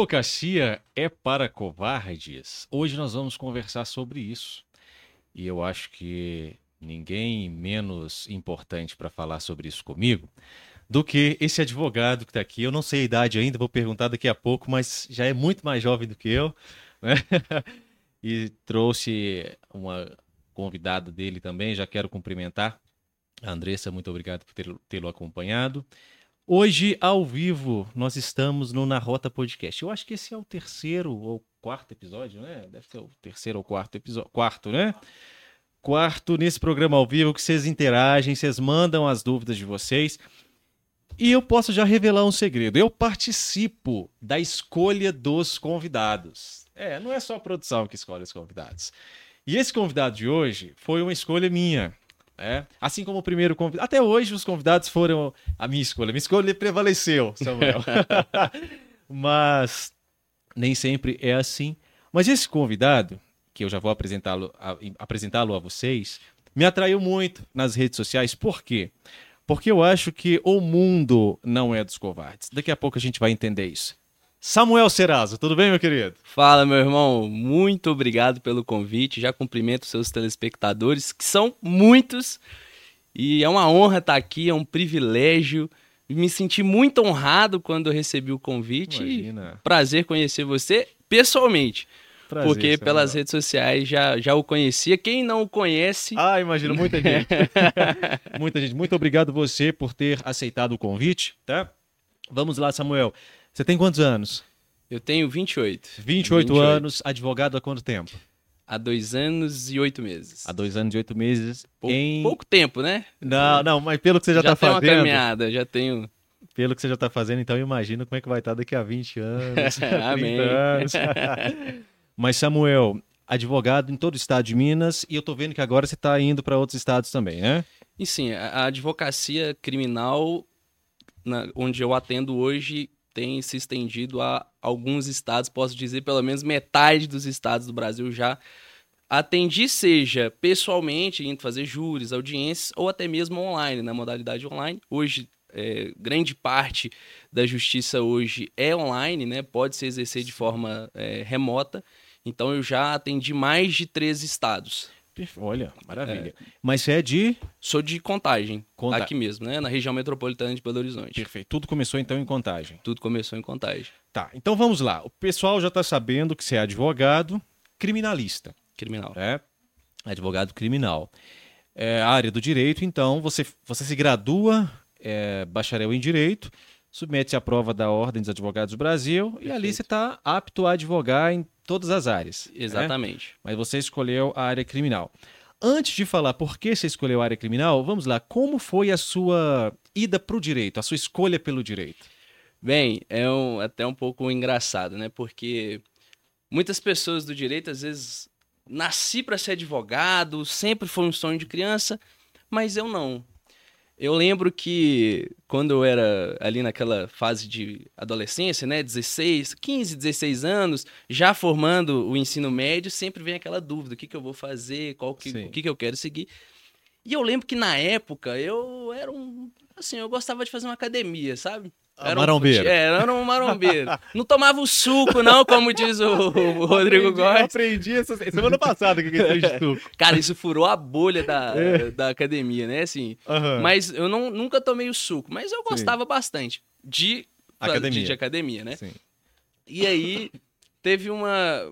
Advocacia é para covardes? Hoje nós vamos conversar sobre isso. E eu acho que ninguém menos importante para falar sobre isso comigo do que esse advogado que está aqui. Eu não sei a idade ainda, vou perguntar daqui a pouco, mas já é muito mais jovem do que eu. Né? e trouxe uma convidada dele também, já quero cumprimentar. A Andressa, muito obrigado por tê-lo acompanhado. Hoje, ao vivo, nós estamos no Na Rota Podcast. Eu acho que esse é o terceiro ou quarto episódio, né? Deve ser o terceiro ou quarto episódio. Quarto, né? Quarto nesse programa ao vivo que vocês interagem, vocês mandam as dúvidas de vocês. E eu posso já revelar um segredo. Eu participo da escolha dos convidados. É, não é só a produção que escolhe os convidados. E esse convidado de hoje foi uma escolha minha. É, assim como o primeiro convidado. Até hoje os convidados foram a minha escolha. Minha escolha prevaleceu, Samuel. Mas nem sempre é assim. Mas esse convidado, que eu já vou apresentá-lo a, apresentá-lo a vocês, me atraiu muito nas redes sociais. Por quê? Porque eu acho que o mundo não é dos covardes. Daqui a pouco a gente vai entender isso. Samuel Serazo, tudo bem, meu querido? Fala, meu irmão. Muito obrigado pelo convite. Já cumprimento seus telespectadores, que são muitos. E é uma honra estar aqui, é um privilégio. Me senti muito honrado quando recebi o convite. Imagina. Prazer conhecer você pessoalmente. Prazer, porque pelas redes sociais já, já o conhecia. Quem não o conhece. Ah, imagino, muita gente. muita gente. Muito obrigado você por ter aceitado o convite, tá? Vamos lá, Samuel. Você tem quantos anos? Eu tenho 28. 28, 28 anos, advogado há quanto tempo? Há dois anos e oito meses. Há dois anos e oito meses. Pouco, em... pouco tempo, né? Não, não, mas pelo que você já está fazendo. Já tenho uma caminhada, já tenho. Pelo que você já está fazendo, então imagina como é que vai estar daqui a 20 anos. Amém. anos. mas, Samuel, advogado em todo o estado de Minas, e eu tô vendo que agora você está indo para outros estados também, né? E sim, a advocacia criminal, na, onde eu atendo hoje, tem se estendido a alguns estados, posso dizer pelo menos metade dos estados do Brasil já atendi, seja pessoalmente, indo fazer júris, audiências, ou até mesmo online, na modalidade online. Hoje, é, grande parte da justiça hoje é online, né? Pode se exercer de forma é, remota. Então, eu já atendi mais de três estados. Olha, maravilha. É. Mas você é de? Sou de Contagem, Conta... aqui mesmo, né? Na região metropolitana de Belo Horizonte. Perfeito. Tudo começou então em Contagem. Tudo começou em Contagem. Tá, então vamos lá. O pessoal já está sabendo que você é advogado criminalista. Criminal. É, advogado criminal. É, a área do direito, então, você, você se gradua, é, bacharel em direito, submete-se à prova da Ordem dos Advogados do Brasil Perfeito. e ali você está apto a advogar em todas as áreas. Né? Exatamente. Né? Mas você escolheu a área criminal. Antes de falar por que você escolheu a área criminal, vamos lá. Como foi a sua ida para o direito, a sua escolha pelo direito? Bem, é um, até um pouco engraçado, né? Porque muitas pessoas do direito, às vezes, nasci para ser advogado, sempre foi um sonho de criança, mas eu não. Eu lembro que quando eu era ali naquela fase de adolescência, né, 16, 15, 16 anos, já formando o ensino médio, sempre vem aquela dúvida, o que, que eu vou fazer, qual que, o que, que eu quero seguir. E eu lembro que na época eu era um, assim, eu gostava de fazer uma academia, sabe? Era marombeiro. Um, é, era um marombeiro. não tomava o suco, não, como diz o, o Rodrigo Góes. Eu aprendi essa semana passada que é de suco. Cara, isso furou a bolha da, é. da academia, né? Assim, uhum. Mas eu não, nunca tomei o suco. Mas eu gostava Sim. bastante de academia. De, de academia, né? Sim. E aí, teve uma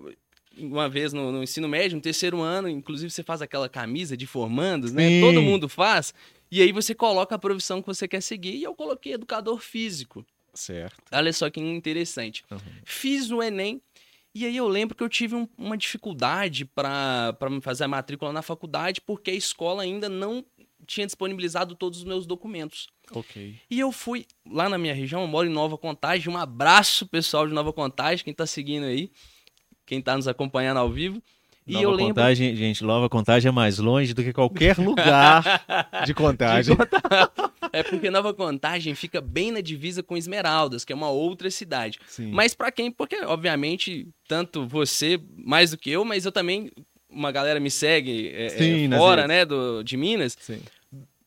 uma vez no, no, ensino médio, no terceiro ano, inclusive você faz aquela camisa de formandos, né? Sim. Todo mundo faz. E aí você coloca a profissão que você quer seguir. E eu coloquei educador físico. Certo. Olha só que interessante. Uhum. Fiz o Enem. E aí eu lembro que eu tive um, uma dificuldade para fazer a matrícula na faculdade, porque a escola ainda não tinha disponibilizado todos os meus documentos. Ok. E eu fui lá na minha região, eu moro em Nova Contagem. Um abraço, pessoal de Nova Contagem, quem está seguindo aí, quem está nos acompanhando ao vivo. E Nova eu lembro... Contagem, gente, Nova Contagem é mais longe do que qualquer lugar de Contagem. De é porque Nova Contagem fica bem na divisa com Esmeraldas, que é uma outra cidade. Sim. Mas para quem, porque obviamente tanto você mais do que eu, mas eu também uma galera me segue é, é Sim, é, fora, né, do, de Minas. Sim.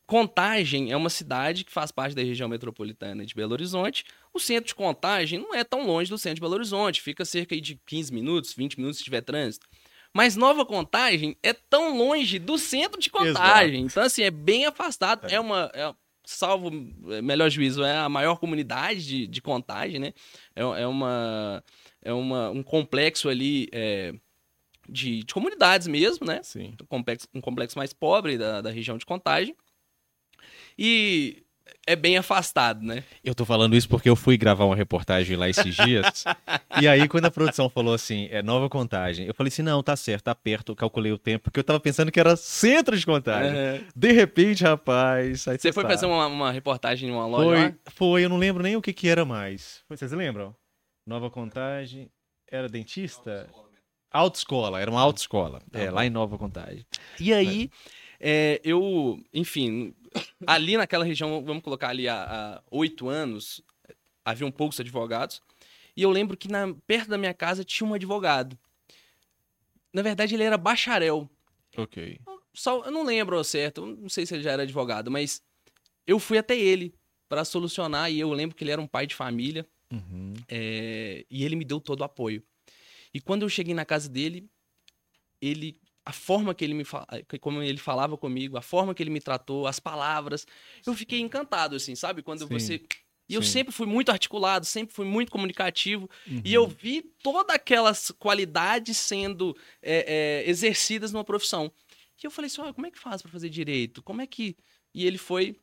Contagem é uma cidade que faz parte da região metropolitana de Belo Horizonte. O centro de Contagem não é tão longe do centro de Belo Horizonte, fica cerca de 15 minutos, 20 minutos se tiver trânsito. Mas Nova Contagem é tão longe do centro de Contagem. Exato. Então, assim, é bem afastado. É, é uma. É, salvo é, melhor juízo, é a maior comunidade de, de Contagem, né? É, é, uma. É uma, um complexo ali. É, de, de, comunidades mesmo, né? Sim. Um complexo, um complexo mais pobre da, da região de Contagem. E é bem afastado, né? Eu tô falando isso porque eu fui gravar uma reportagem lá esses dias. e aí, quando a produção falou assim, é nova contagem, eu falei assim: não, tá certo, tá perto, calculei o tempo, porque eu tava pensando que era centro de contagem. É. De repente, rapaz. Você foi fazer uma, uma, reportagem em uma loja? Foi, lá? foi, eu não lembro nem o que, que era mais. Vocês lembram? Nova contagem. Era dentista? Autoescola, era uma autoescola. Tá é, lá em Nova Contagem. E aí, é, eu, enfim, ali naquela região, vamos colocar ali há oito anos, haviam poucos advogados. E eu lembro que na, perto da minha casa tinha um advogado. Na verdade, ele era bacharel. Ok. Só, eu não lembro ao certo, não sei se ele já era advogado, mas eu fui até ele para solucionar e eu lembro que ele era um pai de família uhum. é, e ele me deu todo o apoio. E quando eu cheguei na casa dele, ele a forma que ele me como ele falava comigo, a forma que ele me tratou, as palavras, eu fiquei encantado assim, sabe? Quando sim, você e eu sempre fui muito articulado, sempre fui muito comunicativo. Uhum. E eu vi todas aquelas qualidades sendo é, é, exercidas numa profissão. E eu falei assim: como é que faz para fazer direito? Como é que. E ele foi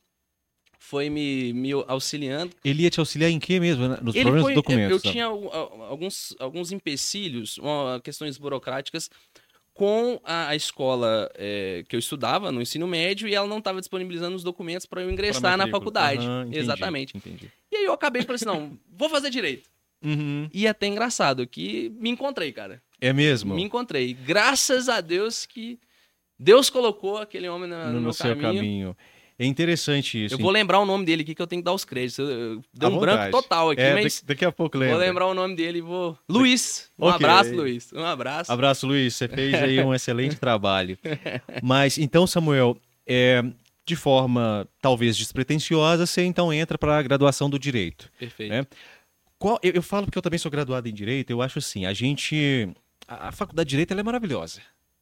foi me, me auxiliando. Ele ia te auxiliar em quê mesmo? Nos ele problemas foi, dos documentos? Eu, eu tinha alguns, alguns empecilhos, questões burocráticas com a, escola é, que eu estudava no ensino médio e ela não estava disponibilizando os documentos para eu ingressar na faculdade. Uhum, entendi, Exatamente. Entendi. E aí eu acabei falando assim, não, vou fazer direito. Uhum. E é até engraçado que me encontrei, cara. É mesmo? Me encontrei. Graças a Deus que Deus colocou aquele homem no, no, no meu caminho. caminho. É interessante isso. Eu vou lembrar o nome dele aqui que eu tenho que dar os créditos. Deu um branco total aqui, é, mas. Daqui a pouco lembro. Vou lembrar o nome dele e vou. Luiz! Um okay. abraço, Luiz. Um abraço. Abraço, Luiz. Você fez aí um excelente trabalho. Mas então, Samuel, é, de forma talvez despretensiosa, você então entra para a graduação do direito. Perfeito. Né? Qual, eu, eu, falo porque eu também sou graduado em direito, eu acho assim, a gente. A, a faculdade de direito é maravilhosa.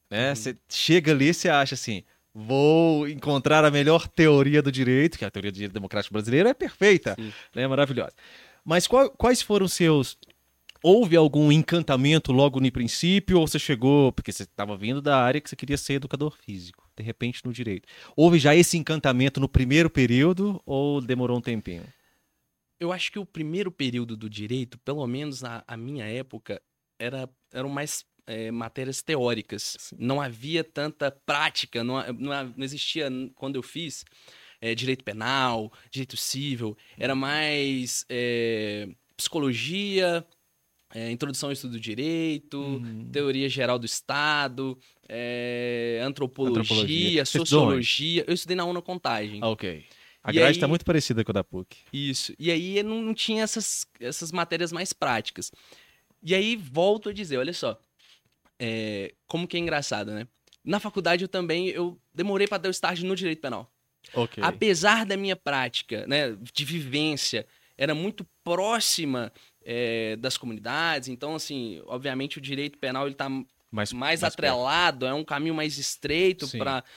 Né? Uhum. Você chega ali e você acha assim vou encontrar a melhor teoria do direito, que a teoria do direito democrático brasileiro é perfeita, Sim. né? Maravilhosa. Mas qual, quais foram seus. Houve algum encantamento logo no princípio, ou você chegou, porque você estava vindo da área que você queria ser educador físico, de repente no direito? Houve já esse encantamento no primeiro período ou demorou um tempinho? Eu acho que o primeiro período do direito, pelo menos na minha época, era, era o mais é, matérias teóricas. Sim. Não havia tanta prática, não, não, não existia quando eu fiz é, direito penal, direito civil, era mais é, psicologia, é, introdução ao estudo do direito, uhum. teoria geral do Estado, é, antropologia, antropologia, sociologia. Eu estudei na UNA Contagem. Ok. A e grade está muito parecida com a da PUC. Isso. E aí não, não tinha essas, essas matérias mais práticas. E aí volto a dizer, olha só, é, como que é engraçado, né? Na faculdade eu também eu demorei para dar o estágio no direito penal. Okay. Apesar da minha prática, né, de vivência, era muito próxima é, das comunidades. Então, assim, obviamente o direito penal ele está mais, mais, atrelado, perto. é um caminho mais estreito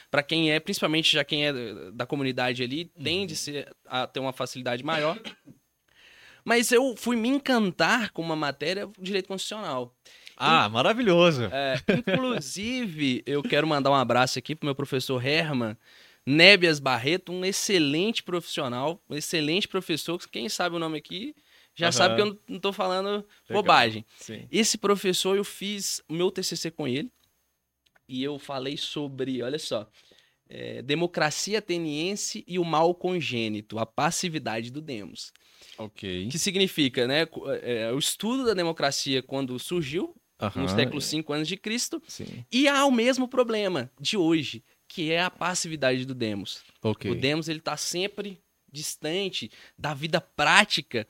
para quem é, principalmente já quem é da comunidade ali, uhum. tende a ter uma facilidade maior. Mas eu fui me encantar com uma matéria direito constitucional. Ah, maravilhoso. É, inclusive, eu quero mandar um abraço aqui pro meu professor Herman Nébias Barreto, um excelente profissional, um excelente professor, quem sabe o nome aqui já uhum. sabe que eu não estou falando Legal. bobagem. Sim. Esse professor, eu fiz o meu TCC com ele e eu falei sobre, olha só, é, democracia ateniense e o mal congênito, a passividade do demos. Ok. Que significa, né, é, o estudo da democracia quando surgiu, uhum. no século 5 anos de Cristo. Sim. E há o mesmo problema de hoje, que é a passividade do demos. Okay. O demos ele está sempre distante da vida prática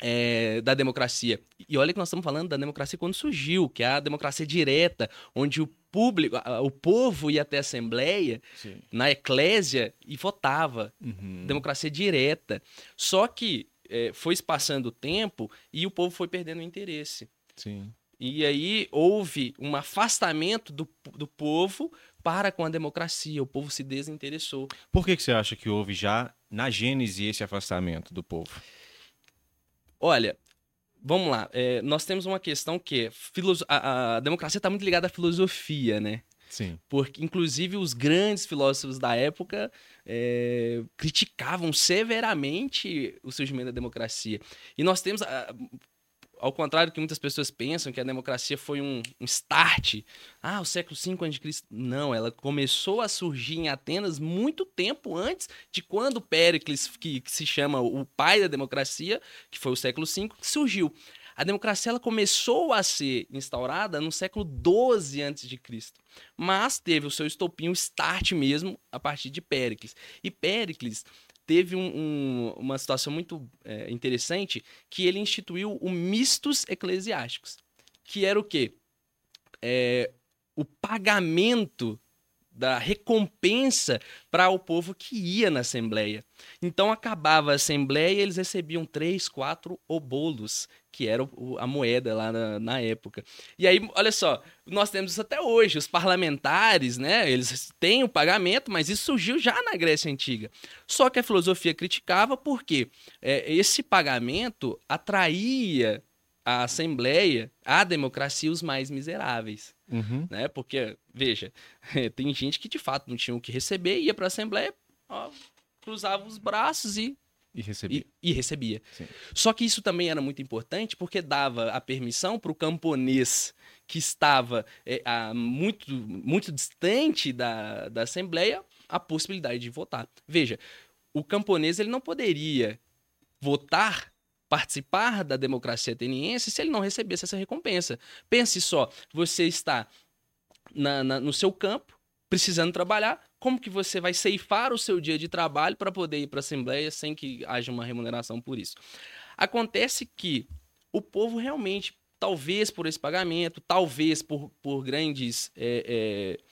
é, da democracia. E olha que nós estamos falando da democracia quando surgiu, que é a democracia direta, onde o público, o povo ia até a Assembleia, Sim. na Eclésia, e votava. Uhum. Democracia direta. Só que é, foi passando o tempo e o povo foi perdendo o interesse. Sim. E aí houve um afastamento do, do povo para com a democracia. O povo se desinteressou. Por que, que você acha que houve já na Gênese esse afastamento do povo? Olha, vamos lá. É, nós temos uma questão que é a, a democracia está muito ligada à filosofia, né? Sim. Porque, inclusive, os grandes filósofos da época é, criticavam severamente o surgimento da democracia. E nós temos, ao contrário do que muitas pessoas pensam, que a democracia foi um, um start. Ah, o século V a.C. Não, ela começou a surgir em Atenas muito tempo antes de quando Péricles, que, que se chama o pai da democracia, que foi o século V, surgiu. A democracia ela começou a ser instaurada no século XII a.C., mas teve o seu estopim, o start mesmo, a partir de Péricles. E Péricles teve um, um, uma situação muito é, interessante que ele instituiu o mistos eclesiásticos, que era o quê? É, o pagamento da recompensa para o povo que ia na Assembleia. Então acabava a Assembleia e eles recebiam três, quatro obolos, que era o, a moeda lá na, na, época. E aí, olha só, nós temos isso até hoje. Os parlamentares, né, eles têm o pagamento, mas isso surgiu já na Grécia Antiga. Só que a filosofia criticava porque é, esse pagamento atraía a Assembleia, a democracia, os mais miseráveis. Uhum. Né? Porque, veja, tem gente que de fato não tinha o que receber, ia para a Assembleia, ó, cruzava os braços e. E recebia. E, e recebia. Só que isso também era muito importante porque dava a permissão para o camponês que estava é, a, muito, muito distante da, da Assembleia a possibilidade de votar. Veja, o camponês ele não poderia votar participar da democracia ateniense se ele não recebesse essa recompensa. Pense só, você está na, na, no seu campo, precisando trabalhar, como que você vai ceifar o seu dia de trabalho para poder ir para a Assembleia sem que haja uma remuneração por isso? Acontece que o povo realmente, talvez por esse pagamento, talvez por, por grandes é, é,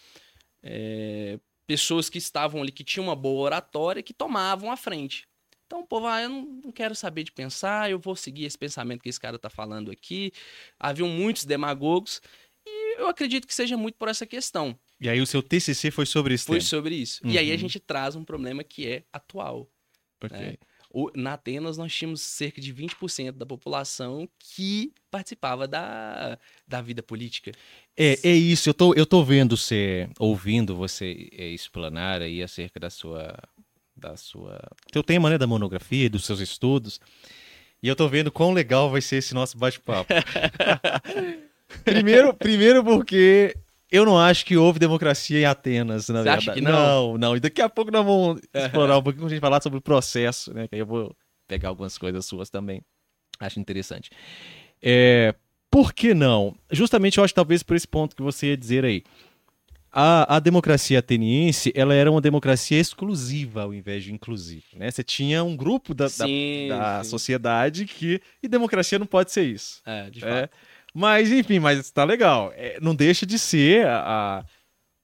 é, pessoas que estavam ali, que tinham uma boa oratória, que tomavam a frente. Então o povo, ah, eu não, não, quero saber de pensar, eu vou seguir esse pensamento que esse cara está falando aqui. Haviam muitos demagogos e eu acredito que seja muito por essa questão. E aí o seu TCC foi sobre isso? Foi tema. sobre isso. Uhum. E aí a uhum. gente traz um problema que é atual. Okay. Né? O, na Atenas nós tínhamos cerca de 20% da população que participava da, da vida política. É, é isso, eu tô, eu tô vendo você, ouvindo você é, explanar aí acerca da sua da sua teu tema, né, da monografia, dos seus estudos. E eu tô vendo quão legal vai ser esse nosso bate-papo. primeiro, primeiro porque eu não acho que houve democracia em Atenas, na Você verdade. Acha que não? não, não. E daqui a pouco nós vamos explorar um pouquinho a gente falar sobre o processo, né? Que aí eu vou pegar algumas coisas suas também. Acho interessante. É, por que não? Justamente eu acho talvez por esse ponto que você ia dizer aí a, a democracia ateniense ela era uma democracia exclusiva ao invés de inclusiva. Né? Você tinha um grupo da, sim, da, da sociedade que. E democracia não pode ser isso. É, de é. fato. Mas, enfim, mas está legal. É, não deixa de ser a, a,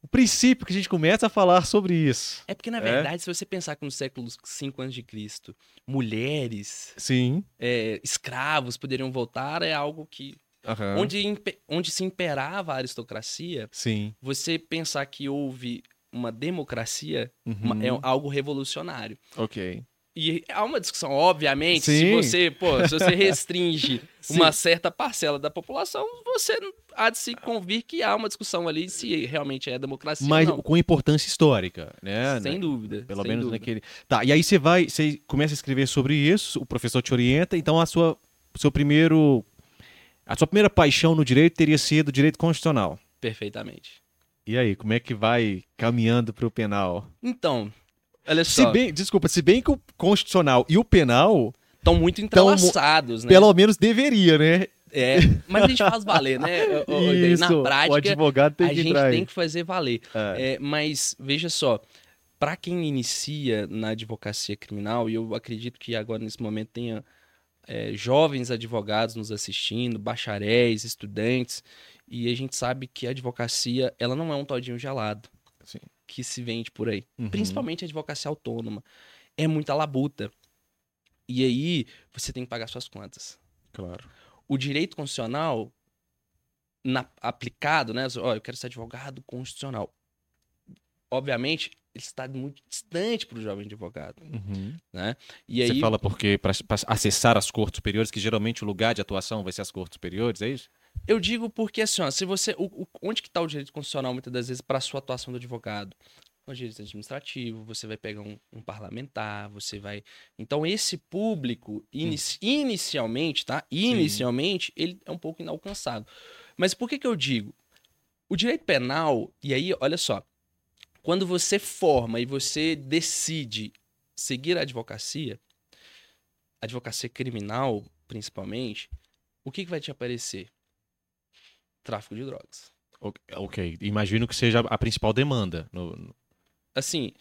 o princípio que a gente começa a falar sobre isso. É porque, na é. verdade, é. se você pensar que no século 5 a.C., mulheres, Sim. É, escravos poderiam voltar, é algo que Uhum. Onde, onde se imperava a aristocracia, Sim. você pensar que houve uma democracia uhum. uma, é algo revolucionário. Ok. E há uma discussão, obviamente, Sim. se você, pô, se você restringe uma certa parcela da população, você há de se convir que há uma discussão ali se realmente é democracia Mas com importância histórica, né? Sem dúvida. Pelo sem menos dúvida. naquele. Tá, e aí você vai, você começa a escrever sobre isso, o professor te orienta, então a sua seu primeiro a sua primeira paixão no direito teria sido direito constitucional. Perfeitamente. E aí, como é que vai caminhando para o penal? Então, olha só. Se bem, desculpa, se bem que o constitucional e o penal estão muito entrelaçados, né? Pelo menos deveria, né? É, mas a gente faz valer, né? Isso, Na prática, o advogado tem a que gente tem que fazer valer. É. É, mas veja só, para quem inicia na advocacia criminal, e eu acredito que agora nesse momento tenha é, jovens advogados nos assistindo, bacharéis, estudantes, e a gente sabe que a advocacia ela não é um todinho gelado Sim. que se vende por aí, Uhum. principalmente a advocacia autônoma. É muita labuta. E aí você tem que pagar suas contas. Claro. O direito constitucional na- aplicado, né? Ó, eu quero ser advogado constitucional. Obviamente, ele está muito distante para o jovem advogado, Uhum. né? E Você aí fala porque para acessar as cortes superiores, que geralmente o lugar de atuação vai ser as cortes superiores, é isso? Eu digo porque, assim, ó, se você. o- o- onde que tá o direito constitucional, muitas das vezes, para a sua atuação do advogado? No direito administrativo, você vai pegar um, um parlamentar, você vai. Então, esse público, inici- inicialmente, tá? Inicialmente, ele é um pouco inalcançável. Mas por que que eu digo? O direito penal, e aí, olha só, quando você forma e você decide seguir a advocacia, advocacia criminal, principalmente, o que, que vai te aparecer? Tráfico de drogas. Ok, imagino que seja a principal demanda. no- no- Assim,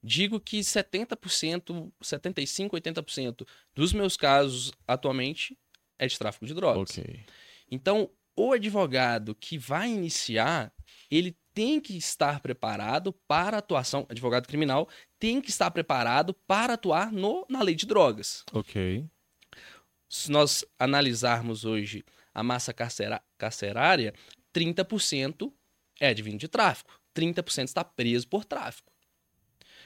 digo que 70%, 75%, 80% dos meus casos atualmente é de tráfico de drogas. Ok. Então, o advogado que vai iniciar, ele tem que estar preparado para atuação, advogado criminal, tem que estar preparado para atuar no, na lei de drogas. Ok. Se nós analisarmos hoje a massa carcera- carcerária, 30% é advindo de tráfico, 30% está preso por tráfico.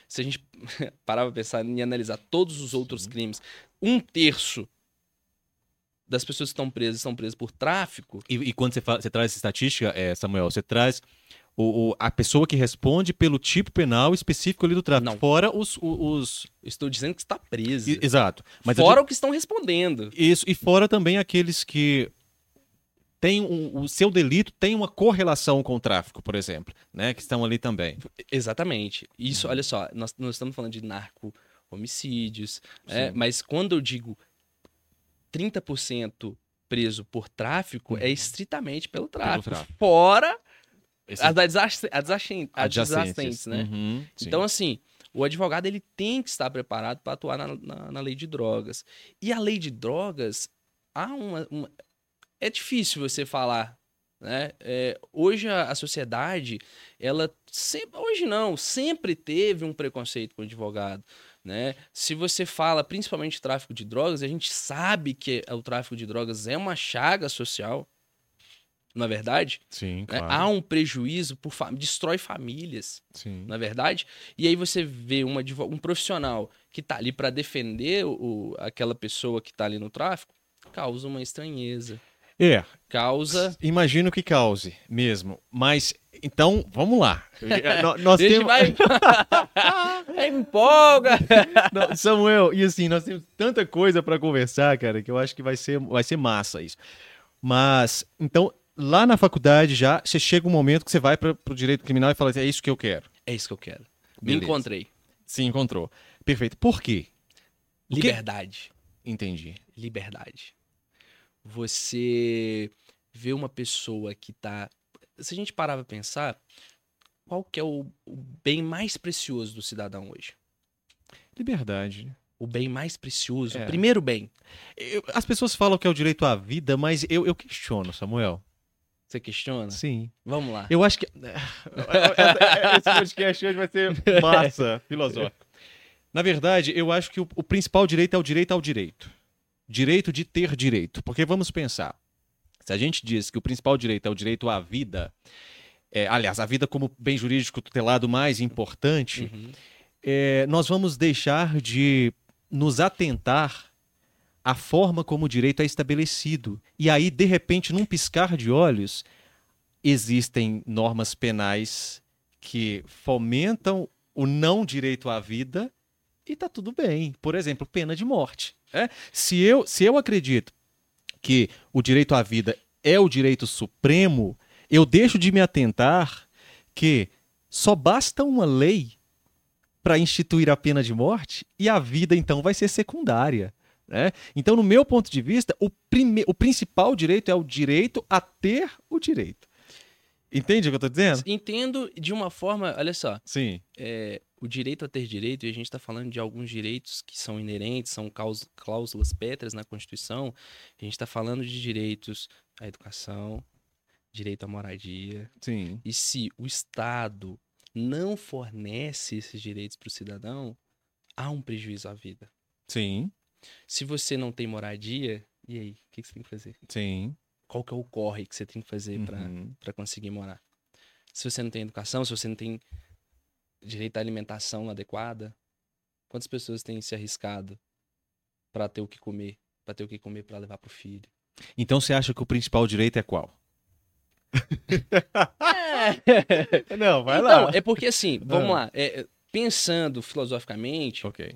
Se a gente parar para pensar em analisar todos os outros Sim. crimes, um terço das pessoas que estão presas estão presas por tráfico, E, e quando você, fala- você traz essa estatística, é, Samuel, você traz o, o- a pessoa que responde pelo tipo penal específico ali do tráfico. Não. Fora os. os, estou dizendo que está presa. i- exato. Mas Fora o que estão respondendo. Isso, e fora também aqueles que têm um- o seu delito tem uma correlação com o tráfico, por exemplo, né? Que estão ali também. Exatamente. Uhum. Isso, olha só, nós, nós estamos falando de narco homicídios? Sim. mas quando eu digo 30% preso por tráfico, é estritamente pelo tráfico. Uhum. tráfico. Fora Esse- as adjacentes, adjacentes, adjacentes. né? Uhum. Então, assim, o advogado ele tem que estar preparado para atuar na, na, na lei de drogas. E a lei de drogas, há uma. uma- É difícil você falar. Né? É, hoje a, a sociedade, ela sempre. Hoje não, sempre teve um preconceito com o advogado. Né? Se você fala principalmente de tráfico de drogas, a gente sabe que o tráfico de drogas é uma chaga social. Na é verdade, Sim, né? claro. há um prejuízo, por destrói famílias Sim. na verdade. E aí você vê uma um profissional que tá ali para defender o, aquela pessoa que tá ali no tráfico, causa uma estranheza. É, Causa. imagino que cause mesmo. Mas, então, vamos lá. Nós Deixa temos... vai. Empolga! Não, Samuel, e assim, nós temos tanta coisa pra conversar, cara, que eu acho que vai ser, vai ser massa isso. Mas, então, lá na faculdade já, você chega um momento que você vai para o direito criminal e fala assim, é isso que eu quero. É isso que eu quero. Me Beleza. encontrei. Se encontrou. Perfeito. Por quê? O que- Liberdade. Entendi. Liberdade. Você vê uma pessoa que tá. Se a gente parar pra pensar, qual que é o, o bem mais precioso do cidadão hoje? Liberdade. O bem mais precioso, É. o primeiro bem. Eu- as pessoas falam que é o direito à vida, mas eu, eu questiono, Samuel. Você questiona? Sim. Vamos lá. Eu acho que. Esse podcast hoje vai ser massa, filosófico. Na verdade, eu acho que o, o principal direito é o direito ao direito. Direito de ter direito. Porque vamos pensar. Se a gente diz que o principal direito é o direito à vida, é, aliás, a vida como bem jurídico tutelado mais importante, Uhum. é, nós vamos deixar de nos atentar à forma como o direito é estabelecido. E aí, de repente, num piscar de olhos, existem normas penais que fomentam o não direito à vida e tá tudo bem. Por exemplo, pena de morte. é? Se, eu, se eu acredito que o direito à vida é o direito supremo, eu deixo de me atentar que só basta uma lei para instituir a pena de morte e a vida então vai ser secundária. Né? Então, no meu ponto de vista, o, prime... o principal direito é o direito a ter o direito. Entende o que eu tô dizendo? Entendo de uma forma, olha só, Sim. é, o direito a ter direito, e a gente está falando de alguns direitos que são inerentes, são cláusulas pétreas na Constituição. A gente está falando de direitos à educação, direito à moradia. Sim. E se o Estado não fornece esses direitos para o cidadão, há um prejuízo à vida. Sim. Se você não tem moradia, e aí? O que, que você tem que fazer? Sim. Qual que é o corre que você tem que fazer para Uhum. para conseguir morar. Se você não tem educação, se você não tem direito à alimentação adequada, quantas pessoas têm se arriscado para ter o que comer, para ter o que comer para levar pro filho? Então você acha que o principal direito é qual? Não, então, é porque assim, vamos Ah. lá, é, é, pensando filosoficamente, Ok.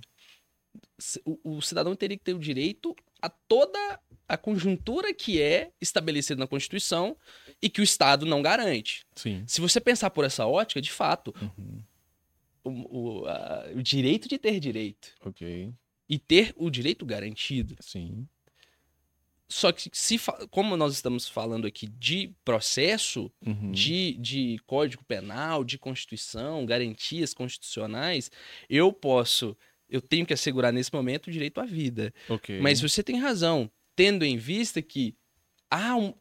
O, o cidadão teria que ter o direito a toda a conjuntura que é estabelecida na Constituição e que o Estado não garante. Sim. Se você pensar por essa ótica, de fato, Uhum. o, o, a- o direito de ter direito Ok. e ter o direito garantido. Sim. Só que, se como nós estamos falando aqui de processo, Uhum. de, de código penal, de constituição, garantias constitucionais, eu posso, eu tenho que assegurar nesse momento o direito à vida. Ok. Mas você tem razão, tendo em vista que há um,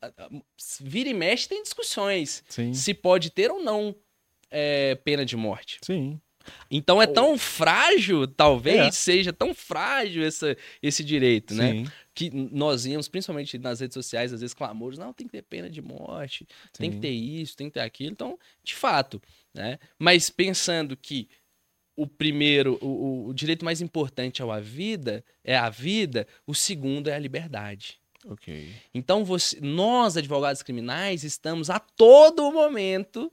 vira e mexe tem discussões Sim. se pode ter ou não é, pena de morte. Sim. Então é tão frágil, talvez É. seja tão frágil essa, esse direito, né? Sim. Que nós íamos, principalmente nas redes sociais, às vezes clamores, não, tem que ter pena de morte, tem que Sim. ter isso, tem que ter aquilo. Então, de fato, né? Mas pensando que o primeiro, o, o- o direito mais importante é a vida, é a vida, o segundo é a liberdade. Ok. Então, você, nós, advogados criminais, estamos a todo momento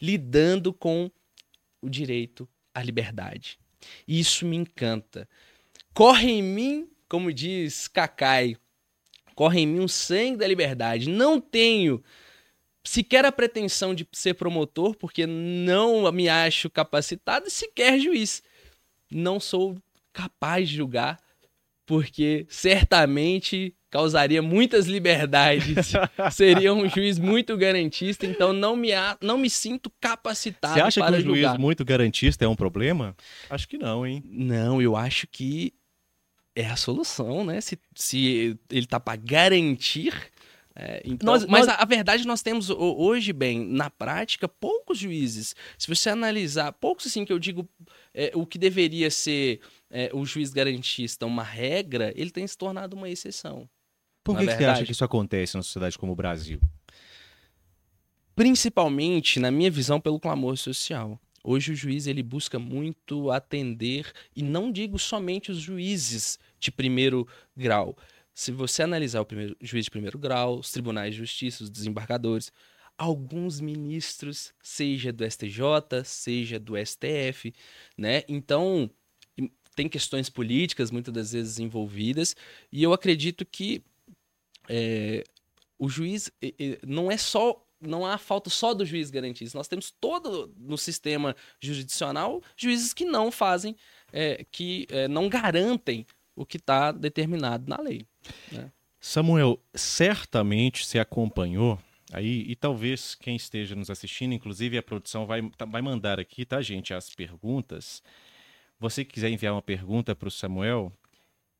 lidando com o direito à liberdade. Isso me encanta. Corre em mim, como diz Cacai, corre em mim um sangue da liberdade. Não tenho sequer a pretensão de ser promotor, porque não me acho capacitado e sequer juiz. Não sou capaz de julgar, porque certamente causaria muitas liberdades. Seria um juiz muito garantista, então não me, a- não me sinto capacitado Você acha que um juiz julgar. muito garantista é um problema? Acho que não, hein? Não, eu acho que é a solução, né? Se, se ele tá para garantir. É, então, Nós- mas nós- a, a verdade nós temos ho- hoje, bem, na prática, poucos juízes. Se você analisar, poucos assim que eu digo, é, o que deveria ser é, o juiz garantista uma regra, ele tem se tornado uma exceção. Por que, que você acha que isso acontece numa sociedade como o Brasil? principalmente na minha visão pelo clamor social. Hoje o juiz ele busca muito atender e não digo somente os juízes de primeiro grau. Se você analisar o primeiro, juiz de primeiro grau, os tribunais de justiça, os desembargadores, alguns ministros, seja do STJ, seja do STF, né? Então em- tem questões políticas muitas das vezes envolvidas e eu acredito que é, o juiz não é só não há falta só do juiz garantista. Nós temos todo no sistema jurisdicional juízes que não fazem, eh, que eh, não garantem o que está determinado na lei. Samuel, certamente se acompanhou aí, e talvez quem esteja nos assistindo, inclusive a produção vai, tá- vai mandar aqui, tá, gente, as perguntas. Você quiser enviar uma pergunta para o Samuel,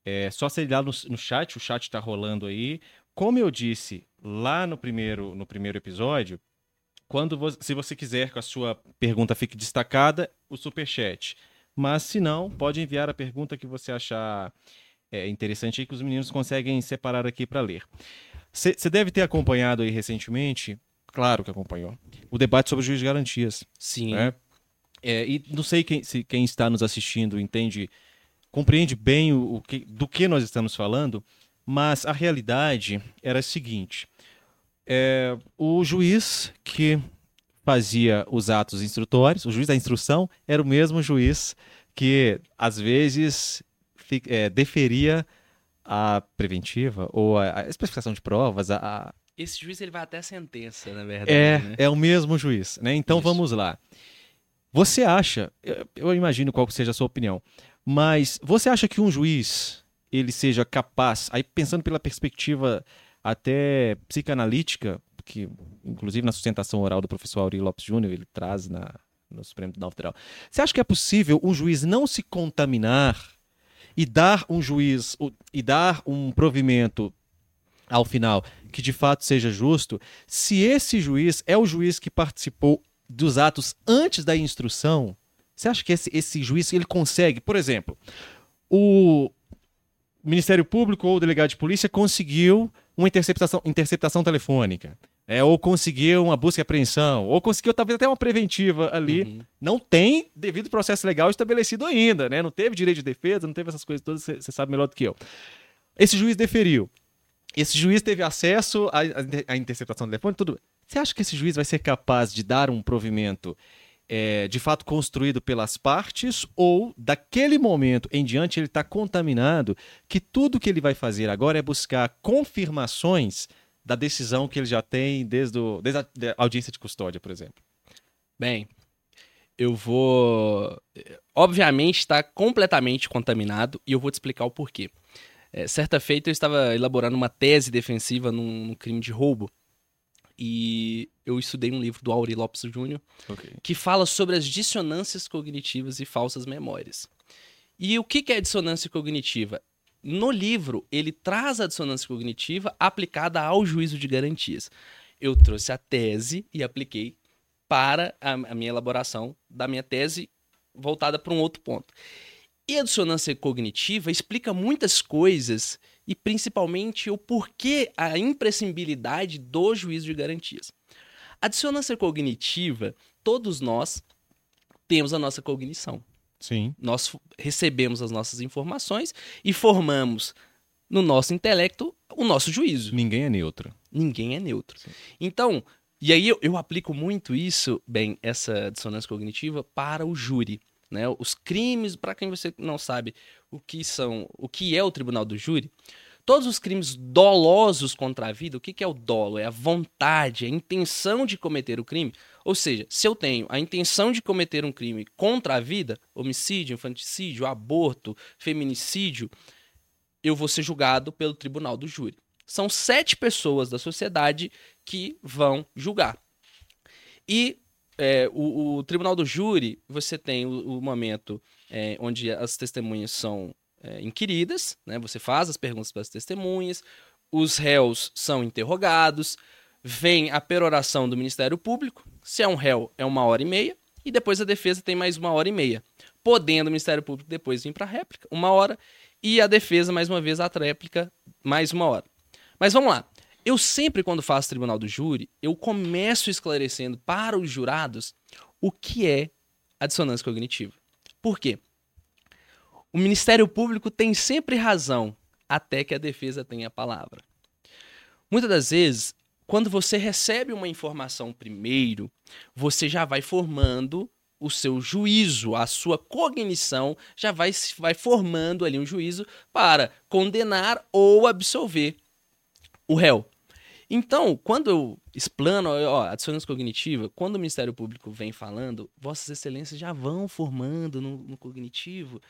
é só você ir lá no, no chat, o chat está rolando aí. Como eu disse lá no primeiro, no primeiro episódio, quando vo- se você quiser que a sua pergunta fique destacada, o superchat. Mas se não, pode enviar a pergunta que você achar é, interessante aí que os meninos conseguem separar aqui para ler. Você deve ter acompanhado aí recentemente, claro que acompanhou, o debate sobre o juiz de garantias. Sim. né? É, e não sei quem, se quem está nos assistindo entende, compreende bem o, o que, do que nós estamos falando, mas a realidade era a seguinte: é, o juiz que fazia os atos instrutórios, o juiz da instrução era o mesmo juiz que às vezes é, deferia a preventiva ou a, a especificação de provas, a- a, Esse juiz ele vai até a sentença, na verdade. é, né? é o mesmo juiz, né? Então Isso. vamos lá. Você acha, eu, eu imagino qual que seja a sua opinião, mas você acha que um juiz ele seja capaz, aí pensando pela perspectiva até psicanalítica, que inclusive na sustentação oral do professor Auri Lopes Júnior, ele traz na, no Supremo Tribunal Federal. Você acha que é possível um juiz não se contaminar e dar um juiz e dar um provimento ao final que de fato seja justo, se esse juiz é o juiz que participou dos atos antes da instrução, você acha que esse, esse juiz ele consegue, por exemplo, o Ministério Público ou o delegado de polícia conseguiu uma interceptação, interceptação telefônica, é, ou conseguiu uma busca e apreensão, ou conseguiu talvez até uma preventiva ali. Uhum. Não tem devido processo legal estabelecido ainda, né? Não teve direito de defesa, não teve essas coisas todas, você sabe melhor do que eu. Esse juiz deferiu. Esse juiz teve acesso à, à interceptação telefônica, tudo. Você acha que esse juiz vai ser capaz de dar um provimento é, de fato construído pelas partes ou daquele momento em diante ele está contaminado que tudo que ele vai fazer agora é buscar confirmações da decisão que ele já tem desde, o, desde a audiência de custódia, por exemplo? Bem, eu vou. Obviamente está completamente contaminado e eu vou te explicar o porquê. É, certa feita eu estava elaborando uma tese defensiva num, num crime de roubo e eu estudei um livro do Auri Lopes Jr. Okay. que fala sobre as dissonâncias cognitivas e falsas memórias. E o que é dissonância cognitiva? No livro, ele traz a dissonância cognitiva aplicada ao juízo de garantias. Eu trouxe a tese e apliquei para a, a minha elaboração da minha tese voltada para um outro ponto. E a dissonância cognitiva explica muitas coisas e principalmente o porquê a imprescindibilidade do juízo de garantias. A dissonância cognitiva, todos nós temos a nossa cognição. Sim. Nós recebemos as nossas informações e formamos no nosso intelecto o nosso juízo. Ninguém é neutro. Ninguém é neutro. Sim. Então, e aí eu, eu, aplico muito isso, bem, essa dissonância cognitiva para o júri. Né? Os crimes, para quem você não sabe o que são, o que é o tribunal do júri, todos os crimes dolosos contra a vida, o que, que é o dolo? É a vontade, a intenção de cometer o crime. Ou seja, se eu tenho a intenção de cometer um crime contra a vida, homicídio, infanticídio, aborto, feminicídio, eu vou ser julgado pelo tribunal do júri. São sete pessoas da sociedade que vão julgar. E é, o, o, tribunal do júri, você tem o, o momento é, onde as testemunhas são é, inquiridas, né? você faz as perguntas para as testemunhas, os réus são interrogados, vem a peroração do Ministério Público, se é um réu, é uma hora e meia, e depois a defesa tem mais uma hora e meia. Podendo o Ministério Público depois vir para a réplica, uma hora, e a defesa, mais uma vez, a réplica, mais uma hora. Mas vamos lá. Eu sempre, quando faço tribunal do júri, eu começo esclarecendo para os jurados o que é a dissonância cognitiva. Por quê? O Ministério Público tem sempre razão, até que a defesa tenha a palavra. Muitas das vezes, quando você recebe uma informação primeiro, você já vai formando o seu juízo, a sua cognição já vai, vai formando ali um juízo para condenar ou absolver o réu. Então, quando eu explano ó, a dissonância cognitiva, quando o Ministério Público vem falando, Vossas Excelências já vão formando no, no cognitivo.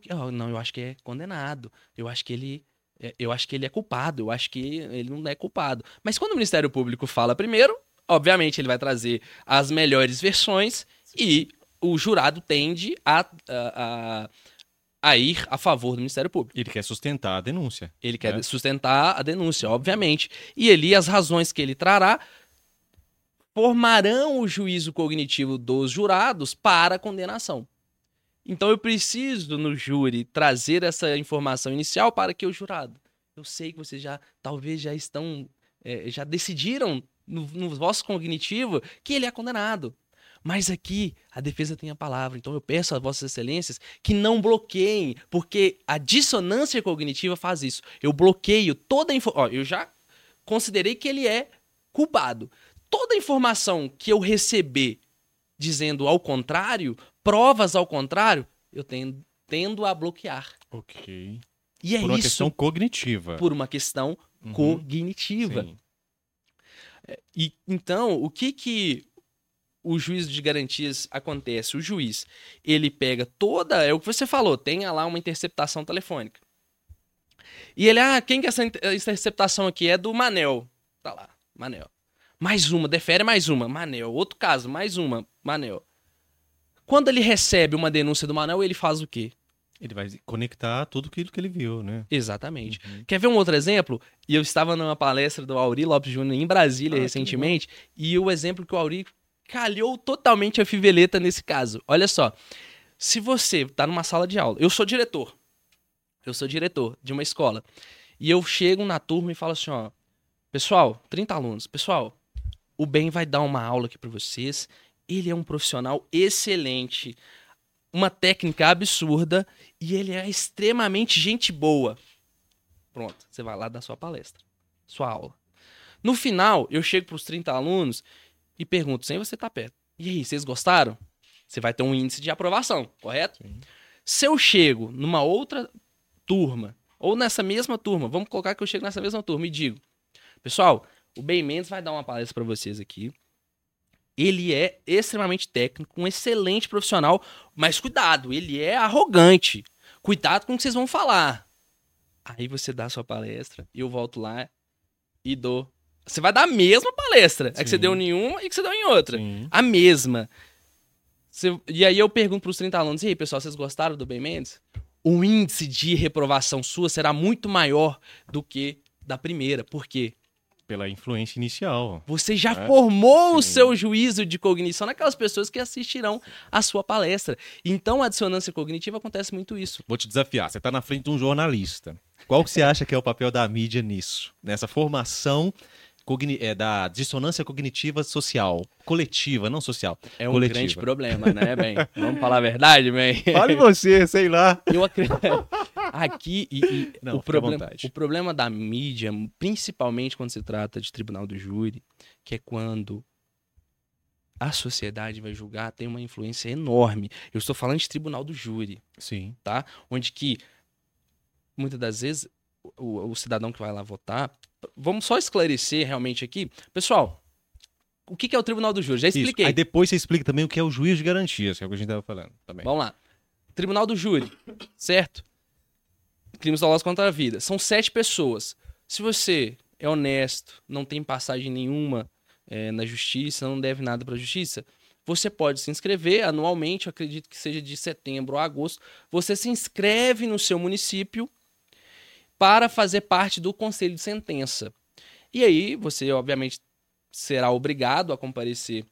Que, oh, não, eu acho que é condenado. Eu acho que ele eu acho que ele é culpado, eu acho que ele não é culpado. Mas quando o Ministério Público fala primeiro, obviamente ele vai trazer as melhores versões e o jurado tende a, a, a, a ir a favor do Ministério Público. Ele quer sustentar a denúncia. Ele quer né? sustentar a denúncia, obviamente. E ali as razões que ele trará formarão o juízo cognitivo dos jurados para a condenação. Então eu preciso no júri trazer essa informação inicial para que o jurado. Eu sei que vocês já talvez já estão é, já decidiram no, no vosso cognitivo que ele é condenado. Mas aqui a defesa tem a palavra. Então eu peço a vossas excelências que não bloqueiem, porque a dissonância cognitiva faz isso. Eu bloqueio toda a informação. Eu já considerei que ele é culpado. Toda a informação que eu receber dizendo ao contrário, provas ao contrário, eu tendo, tendo a bloquear. Ok. E é por uma isso, questão cognitiva. Por uma questão uhum. cognitiva. Sim. É, e então, o que que o juízo de garantias acontece? O juiz, ele pega toda, é o que você falou, tem lá uma interceptação telefônica. E ele, ah, quem que é essa interceptação aqui? É do Manel. Tá lá, Manel. Mais uma, defere mais uma, Manel. Outro caso, mais uma, Manel. Quando ele recebe uma denúncia do Manel, ele faz o quê? Ele vai conectar tudo aquilo que ele viu, né? Exatamente. Uhum. Quer ver um outro exemplo? E eu estava numa palestra do Auri Lopes Júnior em Brasília ah, recentemente, e o exemplo que o Auri calhou totalmente a fiveleta nesse caso. Olha só. Se você está numa sala de aula, eu sou diretor. Eu sou diretor de uma escola. E eu chego na turma e falo assim, ó, pessoal, 30 alunos, pessoal, o Ben vai dar uma aula aqui para vocês. Ele é um profissional excelente uma técnica absurda e ele é extremamente gente boa. Pronto, você vai lá dar sua palestra, sua aula. No final, eu chego para os 30 alunos e pergunto, sem você estar tá perto, e aí, vocês gostaram? Você vai ter um índice de aprovação, correto? Sim. Se eu chego numa outra turma, ou nessa mesma turma, vamos colocar que eu chego nessa mesma turma e digo, pessoal, o Ben Mendes vai dar uma palestra para vocês aqui ele é extremamente técnico, um excelente profissional, mas cuidado, ele é arrogante. Cuidado com o que vocês vão falar. Aí você dá a sua palestra e eu volto lá e dou. Você vai dar a mesma palestra. Sim. É que você deu em uma e que você deu em outra. Sim. A mesma. Você... E aí eu pergunto para os 30 alunos: e aí, pessoal, vocês gostaram do Ben Mendes? O índice de reprovação sua será muito maior do que da primeira. Por quê? Pela influência inicial. Você já é? formou Sim. o seu juízo de cognição naquelas pessoas que assistirão a sua palestra. Então, a dissonância cognitiva acontece muito isso. Vou te desafiar. Você está na frente de um jornalista. Qual que você acha que é o papel da mídia nisso? Nessa formação é, da dissonância cognitiva social, coletiva, não social. É um coletiva. grande problema, né, bem? Vamos falar a verdade, bem? Fale você, sei lá. Eu acredito. Aqui, e, e não, o, problema, o problema da mídia, principalmente quando se trata de tribunal do júri, que é quando a sociedade vai julgar, tem uma influência enorme. Eu estou falando de tribunal do júri. Sim. Tá? Onde que, muitas das vezes, o, o cidadão que vai lá votar. Vamos só esclarecer realmente aqui. Pessoal, o que é o Tribunal do Júri? Já expliquei. Isso. Aí depois você explica também o que é o juiz de garantias, que é o que a gente estava falando também. Vamos lá. Tribunal do Júri, certo? Crimes dolosos contra a vida. São sete pessoas. Se você é honesto, não tem passagem nenhuma é, na justiça, não deve nada para a justiça, você pode se inscrever anualmente, acredito que seja de setembro a agosto. Você se inscreve no seu município para fazer parte do conselho de sentença. E aí você, obviamente, será obrigado a comparecer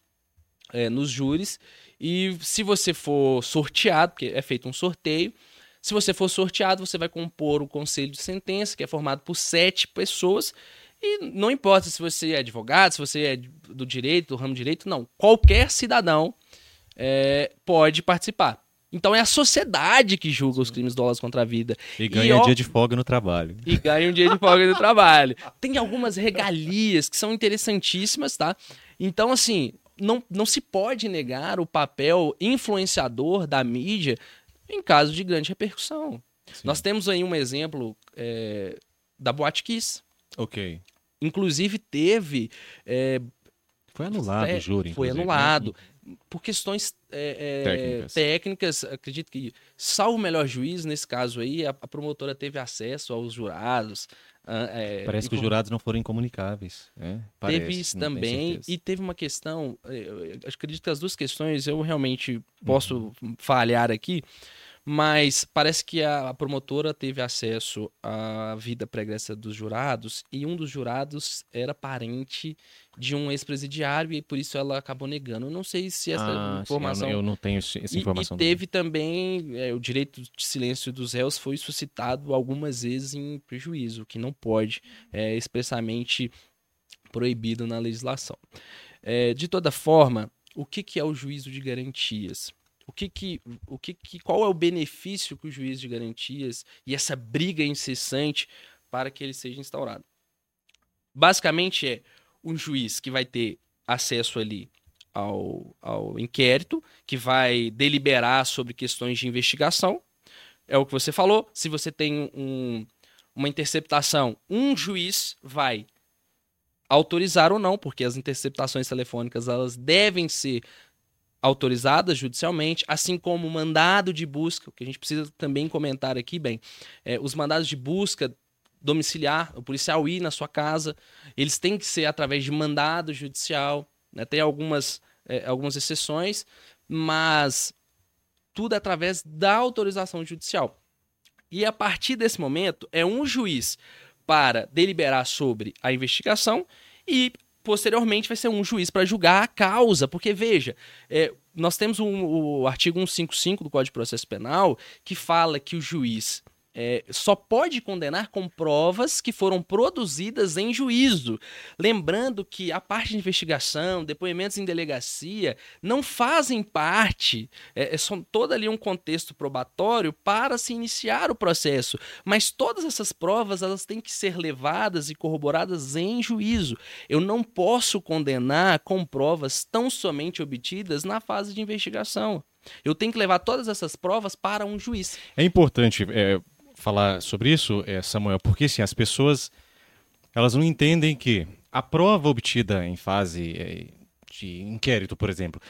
é, nos júris. E se você for sorteado, porque é feito um sorteio, se você for sorteado, você vai compor o conselho de sentença, que é formado por sete pessoas. E não importa se você é advogado, se você é do direito, do ramo direito, não. Qualquer cidadão é, pode participar. Então é a sociedade que julga os crimes dolosos contra a vida. E ganha e, ó, dia de folga no trabalho. E ganha um dia de folga no trabalho. Tem algumas regalias que são interessantíssimas, tá? Então, assim, não, não se pode negar o papel influenciador da mídia em caso de grande repercussão. Sim. Nós temos aí um exemplo é, da Boate Kiss. Ok. Inclusive teve. É, foi anulado é, o júri. Foi né? anulado. Por questões é, é, técnicas. técnicas. acredito que, salvo o melhor juiz, nesse caso aí, a, a promotora teve acesso aos jurados. É, Parece que os jurados não foram incomunicáveis. Né? Parece, teve isso também. E teve uma questão, é, acredito que as duas questões eu realmente posso falhar aqui, mas parece que a, promotora teve acesso à vida pregressa dos jurados e um dos jurados era parente de um ex-presidiário e por isso ela acabou negando. Eu não sei se essa ah, informação. Sim, eu, não, tenho essa informação. E, e teve também é, o direito de silêncio dos réus foi suscitado algumas vezes em prejuízo, que não pode é expressamente proibido na legislação. É, de toda forma, o que, que é o juízo de garantias? O que que, o que que, qual é o benefício que o juiz de garantias e essa briga incessante para que ele seja instaurado? Basicamente é um juiz que vai ter acesso ali ao, ao inquérito, que vai deliberar sobre questões de investigação. É o que você falou. Se você tem um, uma interceptação, um juiz vai autorizar ou não, porque as interceptações telefônicas elas devem ser autorizadas judicialmente, assim como o mandado de busca, o que a gente precisa também comentar aqui, bem, é, os mandados de busca domiciliar, o policial ir na sua casa. Eles têm que ser através de mandado judicial. Né? Tem algumas, é, algumas exceções, mas tudo é através da autorização judicial. E a partir desse momento, é um juiz para deliberar sobre a investigação e posteriormente vai ser um juiz para julgar a causa, porque veja, é, nós temos um, o artigo 155 do Código de Processo Penal que fala que o juiz é, só pode condenar com provas que foram produzidas em juízo. Lembrando que a parte de investigação, depoimentos em delegacia, não fazem parte, é, é são todo ali um contexto probatório para se iniciar o processo. Mas todas essas provas elas têm que ser levadas e corroboradas em juízo. Eu não posso condenar com provas tão somente obtidas na fase de investigação. Eu tenho que levar todas essas provas para um juiz. É importante é, falar sobre isso, é, Samuel, porque assim, as pessoas elas não entendem que a prova obtida em fase é, de inquérito, por exemplo,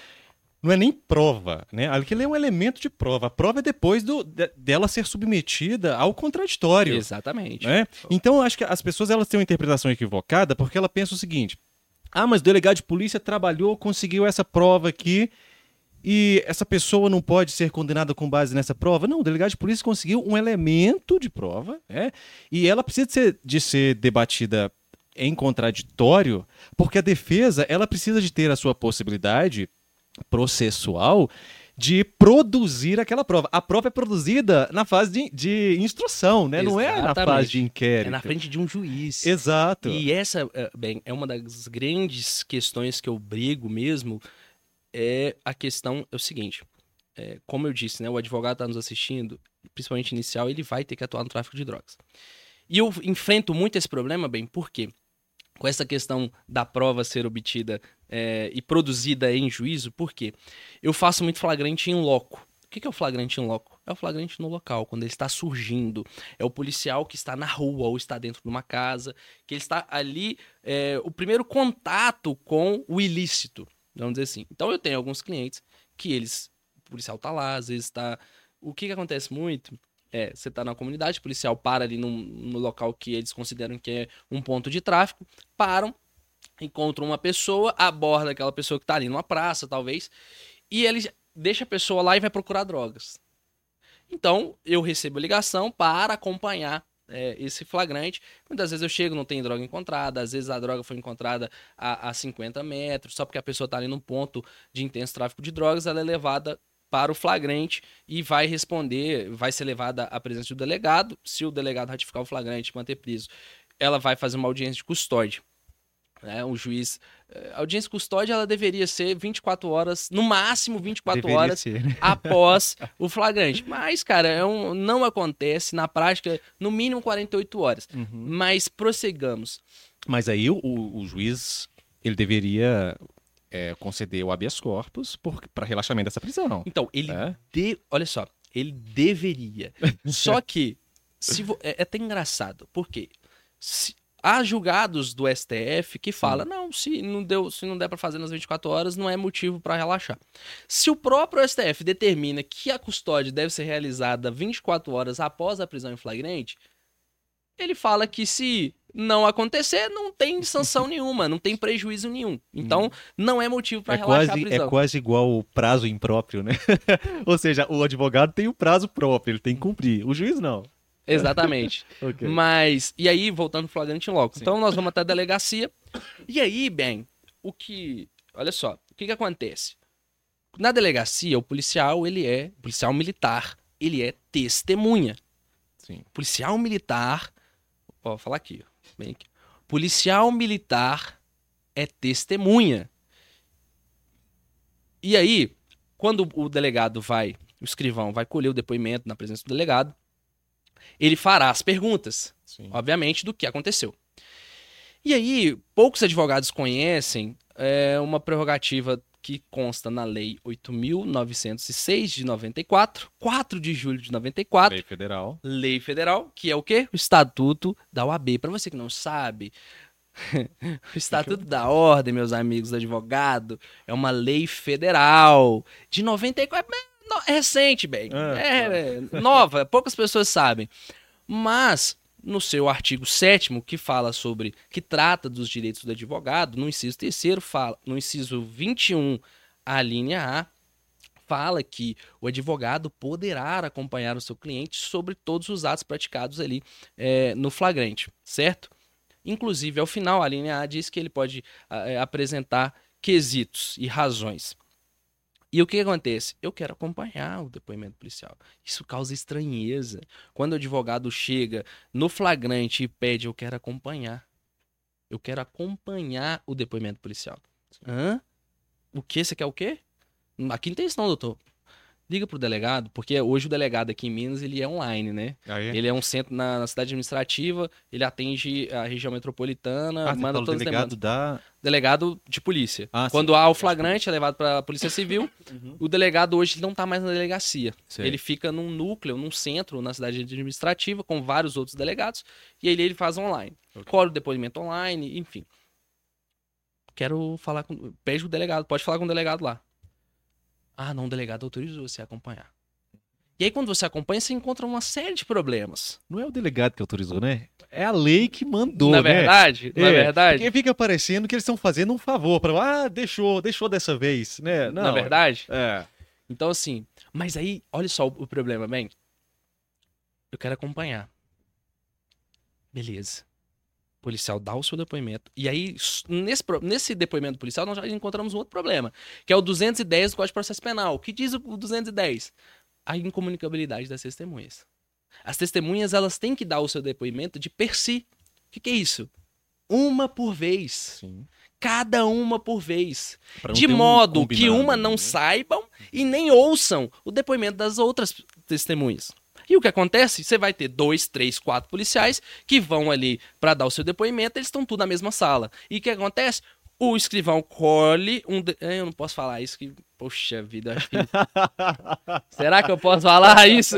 não é nem prova, né? Aquilo é um elemento de prova. A prova é depois do, de, dela ser submetida ao contraditório. Exatamente. Né? Então, eu acho que as pessoas elas têm uma interpretação equivocada porque ela pensa o seguinte: ah, mas o delegado de polícia trabalhou, conseguiu essa prova aqui e essa pessoa não pode ser condenada com base nessa prova. Não, o delegado de polícia conseguiu um elemento de prova, né? e ela precisa de ser, de ser debatida em contraditório, porque a defesa ela precisa de ter a sua possibilidade processual de produzir aquela prova. A prova é produzida na fase de, de instrução, né? Não é na fase de inquérito. É na frente de um juiz. Exato. E essa, eh, bem, é uma das grandes questões que eu brigo mesmo é a questão é o seguinte. É, como eu disse, né, o advogado está nos assistindo, principalmente inicial, ele vai ter que atuar no tráfico de drogas. E eu enfrento muito esse problema, bem, por quê? Com essa questão da prova ser obtida é, e produzida em juízo, por quê? Eu faço muito flagrante em loco. O que é o flagrante em loco? É o flagrante no local, quando ele está surgindo. É o policial que está na rua ou está dentro de uma casa, que ele está ali, é, o primeiro contato com o ilícito. Vamos dizer assim. Então eu tenho alguns clientes que eles, o policial tá lá, às vezes tá. O que, que acontece muito é, você tá na comunidade, o policial para ali no local que eles consideram que é um ponto de tráfico, param, encontram uma pessoa, aborda aquela pessoa que tá ali numa praça, talvez, e ele deixa a pessoa lá e vai procurar drogas. Então, eu recebo ligação para acompanhar é, esse flagrante. Muitas vezes eu chego, não tem droga encontrada, às vezes a droga foi encontrada a, a 50 metros, só porque a pessoa está ali num ponto de intenso tráfico de drogas, ela é levada para o flagrante e vai responder, vai ser levada à presença do delegado. Se o delegado ratificar o flagrante, manter preso, ela vai fazer uma audiência de custódia. Né? O juiz. Eh, a audiência custódia ela deveria ser 24 horas, no máximo 24 deveria horas ser, né? após o flagrante. Mas, cara, é um, não acontece. Na prática, no mínimo 48 horas. Uhum. Mas prosseguamos. Mas aí o, o juiz ele deveria é, conceder o habeas corpus para relaxamento dessa prisão. Então, ele. É? De... Olha só, ele deveria. só que. Se vo... é, é até engraçado, porque se, Há julgados do STF que fala, não, se não deu, se não der para fazer nas 24 horas, não é motivo para relaxar. Se o próprio STF determina que a custódia deve ser realizada 24 horas após a prisão em flagrante, ele fala que se não acontecer, não tem sanção nenhuma, não tem prejuízo nenhum. Então, não é motivo para é relaxar quase, a prisão. É quase igual o prazo impróprio, né? Ou seja, o advogado tem o prazo próprio, ele tem que cumprir. O juiz não. Exatamente. okay. Mas, e aí, voltando pro flagrante logo. Então, nós vamos até a delegacia. E aí, bem, o que. Olha só, o que, que acontece? Na delegacia, o policial, ele é. policial militar, ele é testemunha. Sim. Policial militar. Ó, vou falar aqui, Bem aqui. Policial militar é testemunha. E aí, quando o delegado vai, o escrivão vai colher o depoimento na presença do delegado, ele fará as perguntas, Sim. obviamente, do que aconteceu. E aí, poucos advogados conhecem é, uma prerrogativa que consta na Lei 8.906 de 94, 4 de julho de 94. Lei Federal. Lei Federal, que é o quê? O Estatuto da OAB. Para você que não sabe, o Estatuto da Ordem, meus amigos advogados, é uma lei federal de 94 no, é recente, bem. É, é, é, nova, poucas pessoas sabem. Mas no seu artigo 7 que fala sobre, que trata dos direitos do advogado, no inciso 3 fala, no inciso 21, a linha A, fala que o advogado poderá acompanhar o seu cliente sobre todos os atos praticados ali é, no flagrante, certo? Inclusive, ao final, a linha A diz que ele pode é, apresentar quesitos e razões. E o que acontece? Eu quero acompanhar o depoimento policial. Isso causa estranheza. Quando o advogado chega no flagrante e pede, eu quero acompanhar. Eu quero acompanhar o depoimento policial. Hã? O que? Você quer o quê? Aqui não tem isso não, doutor. Liga pro delegado, porque hoje o delegado aqui em Minas, ele é online, né? Ah, é? Ele é um centro na, na cidade administrativa, ele atende a região metropolitana, Ah, manda todas as delegado demandas. da... Delegado de polícia. Ah, sim. Quando há o flagrante, é levado pra Polícia Civil. Uhum. O delegado hoje não tá mais na delegacia. Sei. Ele fica num núcleo, num centro, na cidade administrativa, com vários outros delegados, e aí ele faz online. Ok. Colhe o depoimento online, enfim. Quero falar com. Pede o delegado, pode falar com o delegado lá. Ah, não, o delegado autorizou você a acompanhar. E aí, quando você acompanha, você encontra uma série de problemas. Não é o delegado que autorizou, né? É a lei que mandou, na né? verdade, na É, verdade, Porque fica parecendo que eles estão fazendo um favor para ah, deixou, deixou dessa vez, né? Não. na verdade. É. Então, assim, mas aí, olha só o, o problema, bem. Eu quero acompanhar. Beleza. Policial dá o seu depoimento. E aí, nesse, nesse depoimento policial, nós já encontramos um outro problema, que é o 210 do Código de Processo Penal. O que diz o o 210? A incomunicabilidade das testemunhas. As testemunhas, elas têm que dar o seu depoimento de per si. O que, que é isso? Uma por vez. Sim. Cada uma por vez de ter um modo que uma não né? saibam e nem ouçam o depoimento das outras testemunhas. E o que acontece? Você vai ter dois, três, quatro policiais que vão ali para dar o seu depoimento, eles estão tudo na mesma sala. E o que acontece? O escrivão colhe um. de- Eh, Eu não posso falar isso que. Poxa vida, acho que. Será que eu posso falar isso?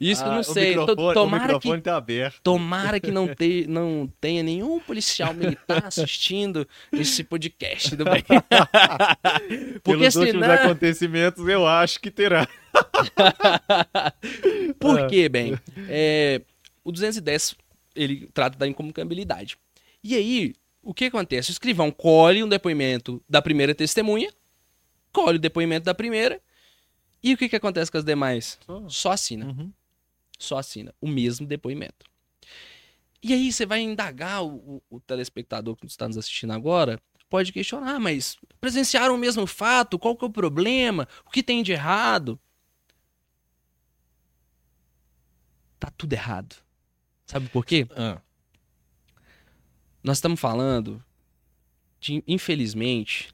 Isso eu Ah, não o sei. Tomara que tá aberto. Tomara que não, te- não tenha nenhum policial militar assistindo esse podcast do bem. Porque Pelos últimos senão. acontecimentos, eu acho que terá. Por quê, bem? É, o 210 ele trata da incomunicabilidade. E aí, o que acontece? O escrivão colhe um depoimento da primeira testemunha, colhe o depoimento da primeira, e o que, que acontece com as demais? Só assina. Uhum. só assina o mesmo depoimento. E aí você vai indagar o, o- o telespectador que está nos assistindo agora, pode questionar, "Ah, mas presenciaram o mesmo fato, qual que é o problema? O que tem de errado? Tá tudo errado. Sabe por quê? Ah, Nós estamos falando de, infelizmente,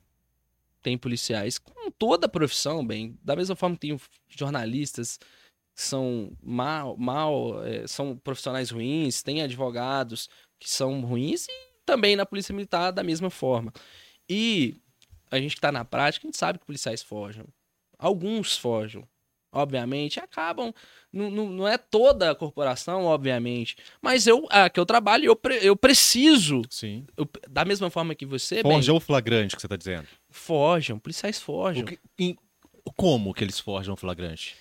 tem policiais, com toda a profissão, bem, da mesma forma que tem jornalistas que são mal, mal é, são profissionais ruins, tem advogados que são ruins e também na polícia militar da mesma forma. E a gente que está na prática, a gente sabe que policiais forjam. Alguns forjam, obviamente, acabam. Não, não, não é toda a corporação, obviamente. Mas eu, a que eu trabalho, eu, pre- eu preciso, sim. eu- da mesma forma que você, Forja o flagrante que você tá dizendo. forjam, policiais forjam. O que- em- como que eles forjam o flagrante?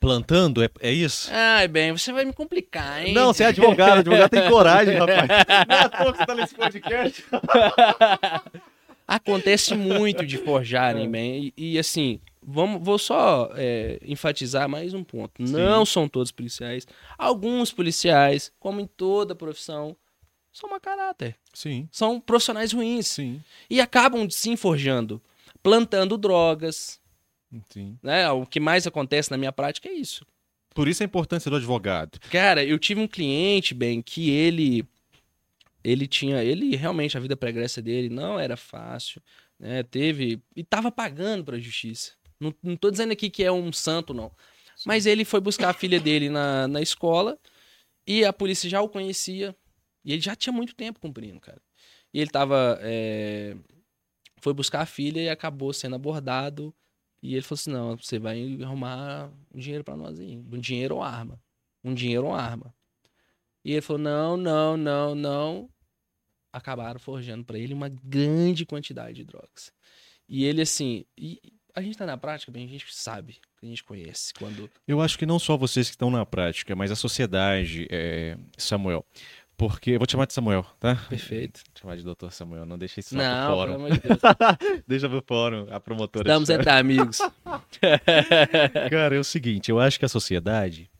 Plantando? É, é isso? Ai, bem, você vai me complicar, hein? Não, você é advogado. Advogado tem coragem, rapaz. Não é à toa que você tá nesse podcast. Acontece muito de forjarem, bem. E, e, assim, vamos, vou só é, enfatizar mais um ponto. Não são todos policiais. Alguns policiais, como em toda profissão, são mau caráter. Sim, São profissionais ruins. sim, E acabam se forjando, plantando drogas. sim. Né? O que mais acontece na minha prática é isso. Por isso a importância do advogado. Cara, eu tive um cliente, bem, que ele ele tinha, ele realmente a vida pregressa dele não era fácil, né? Teve e tava pagando pra justiça. Não, não tô dizendo aqui que é um santo não, mas ele foi buscar a filha dele na, na escola e a polícia já o conhecia e ele já tinha muito tempo cumprindo, cara. E ele tava é, foi buscar a filha e acabou sendo abordado e ele falou assim: "Não, você vai arrumar um dinheiro pra nós aí, um dinheiro ou arma, um dinheiro ou arma". E ele falou: "Não, não, não, não". Acabaram forjando pra ele uma grande quantidade de drogas. E ele assim, e a gente tá na prática, bem, a gente sabe, a gente conhece quando. Eu acho que não só vocês que estão na prática, mas a sociedade, é, Samuel. Porque. Eu vou te chamar de Samuel, tá? Perfeito. Vou te chamar de doutor Samuel, não deixa isso Não, pro pelo fórum. amor de Deus. deixa pro fórum, a promotora. Estamos entre amigos. Cara, é o seguinte, eu acho que a sociedade,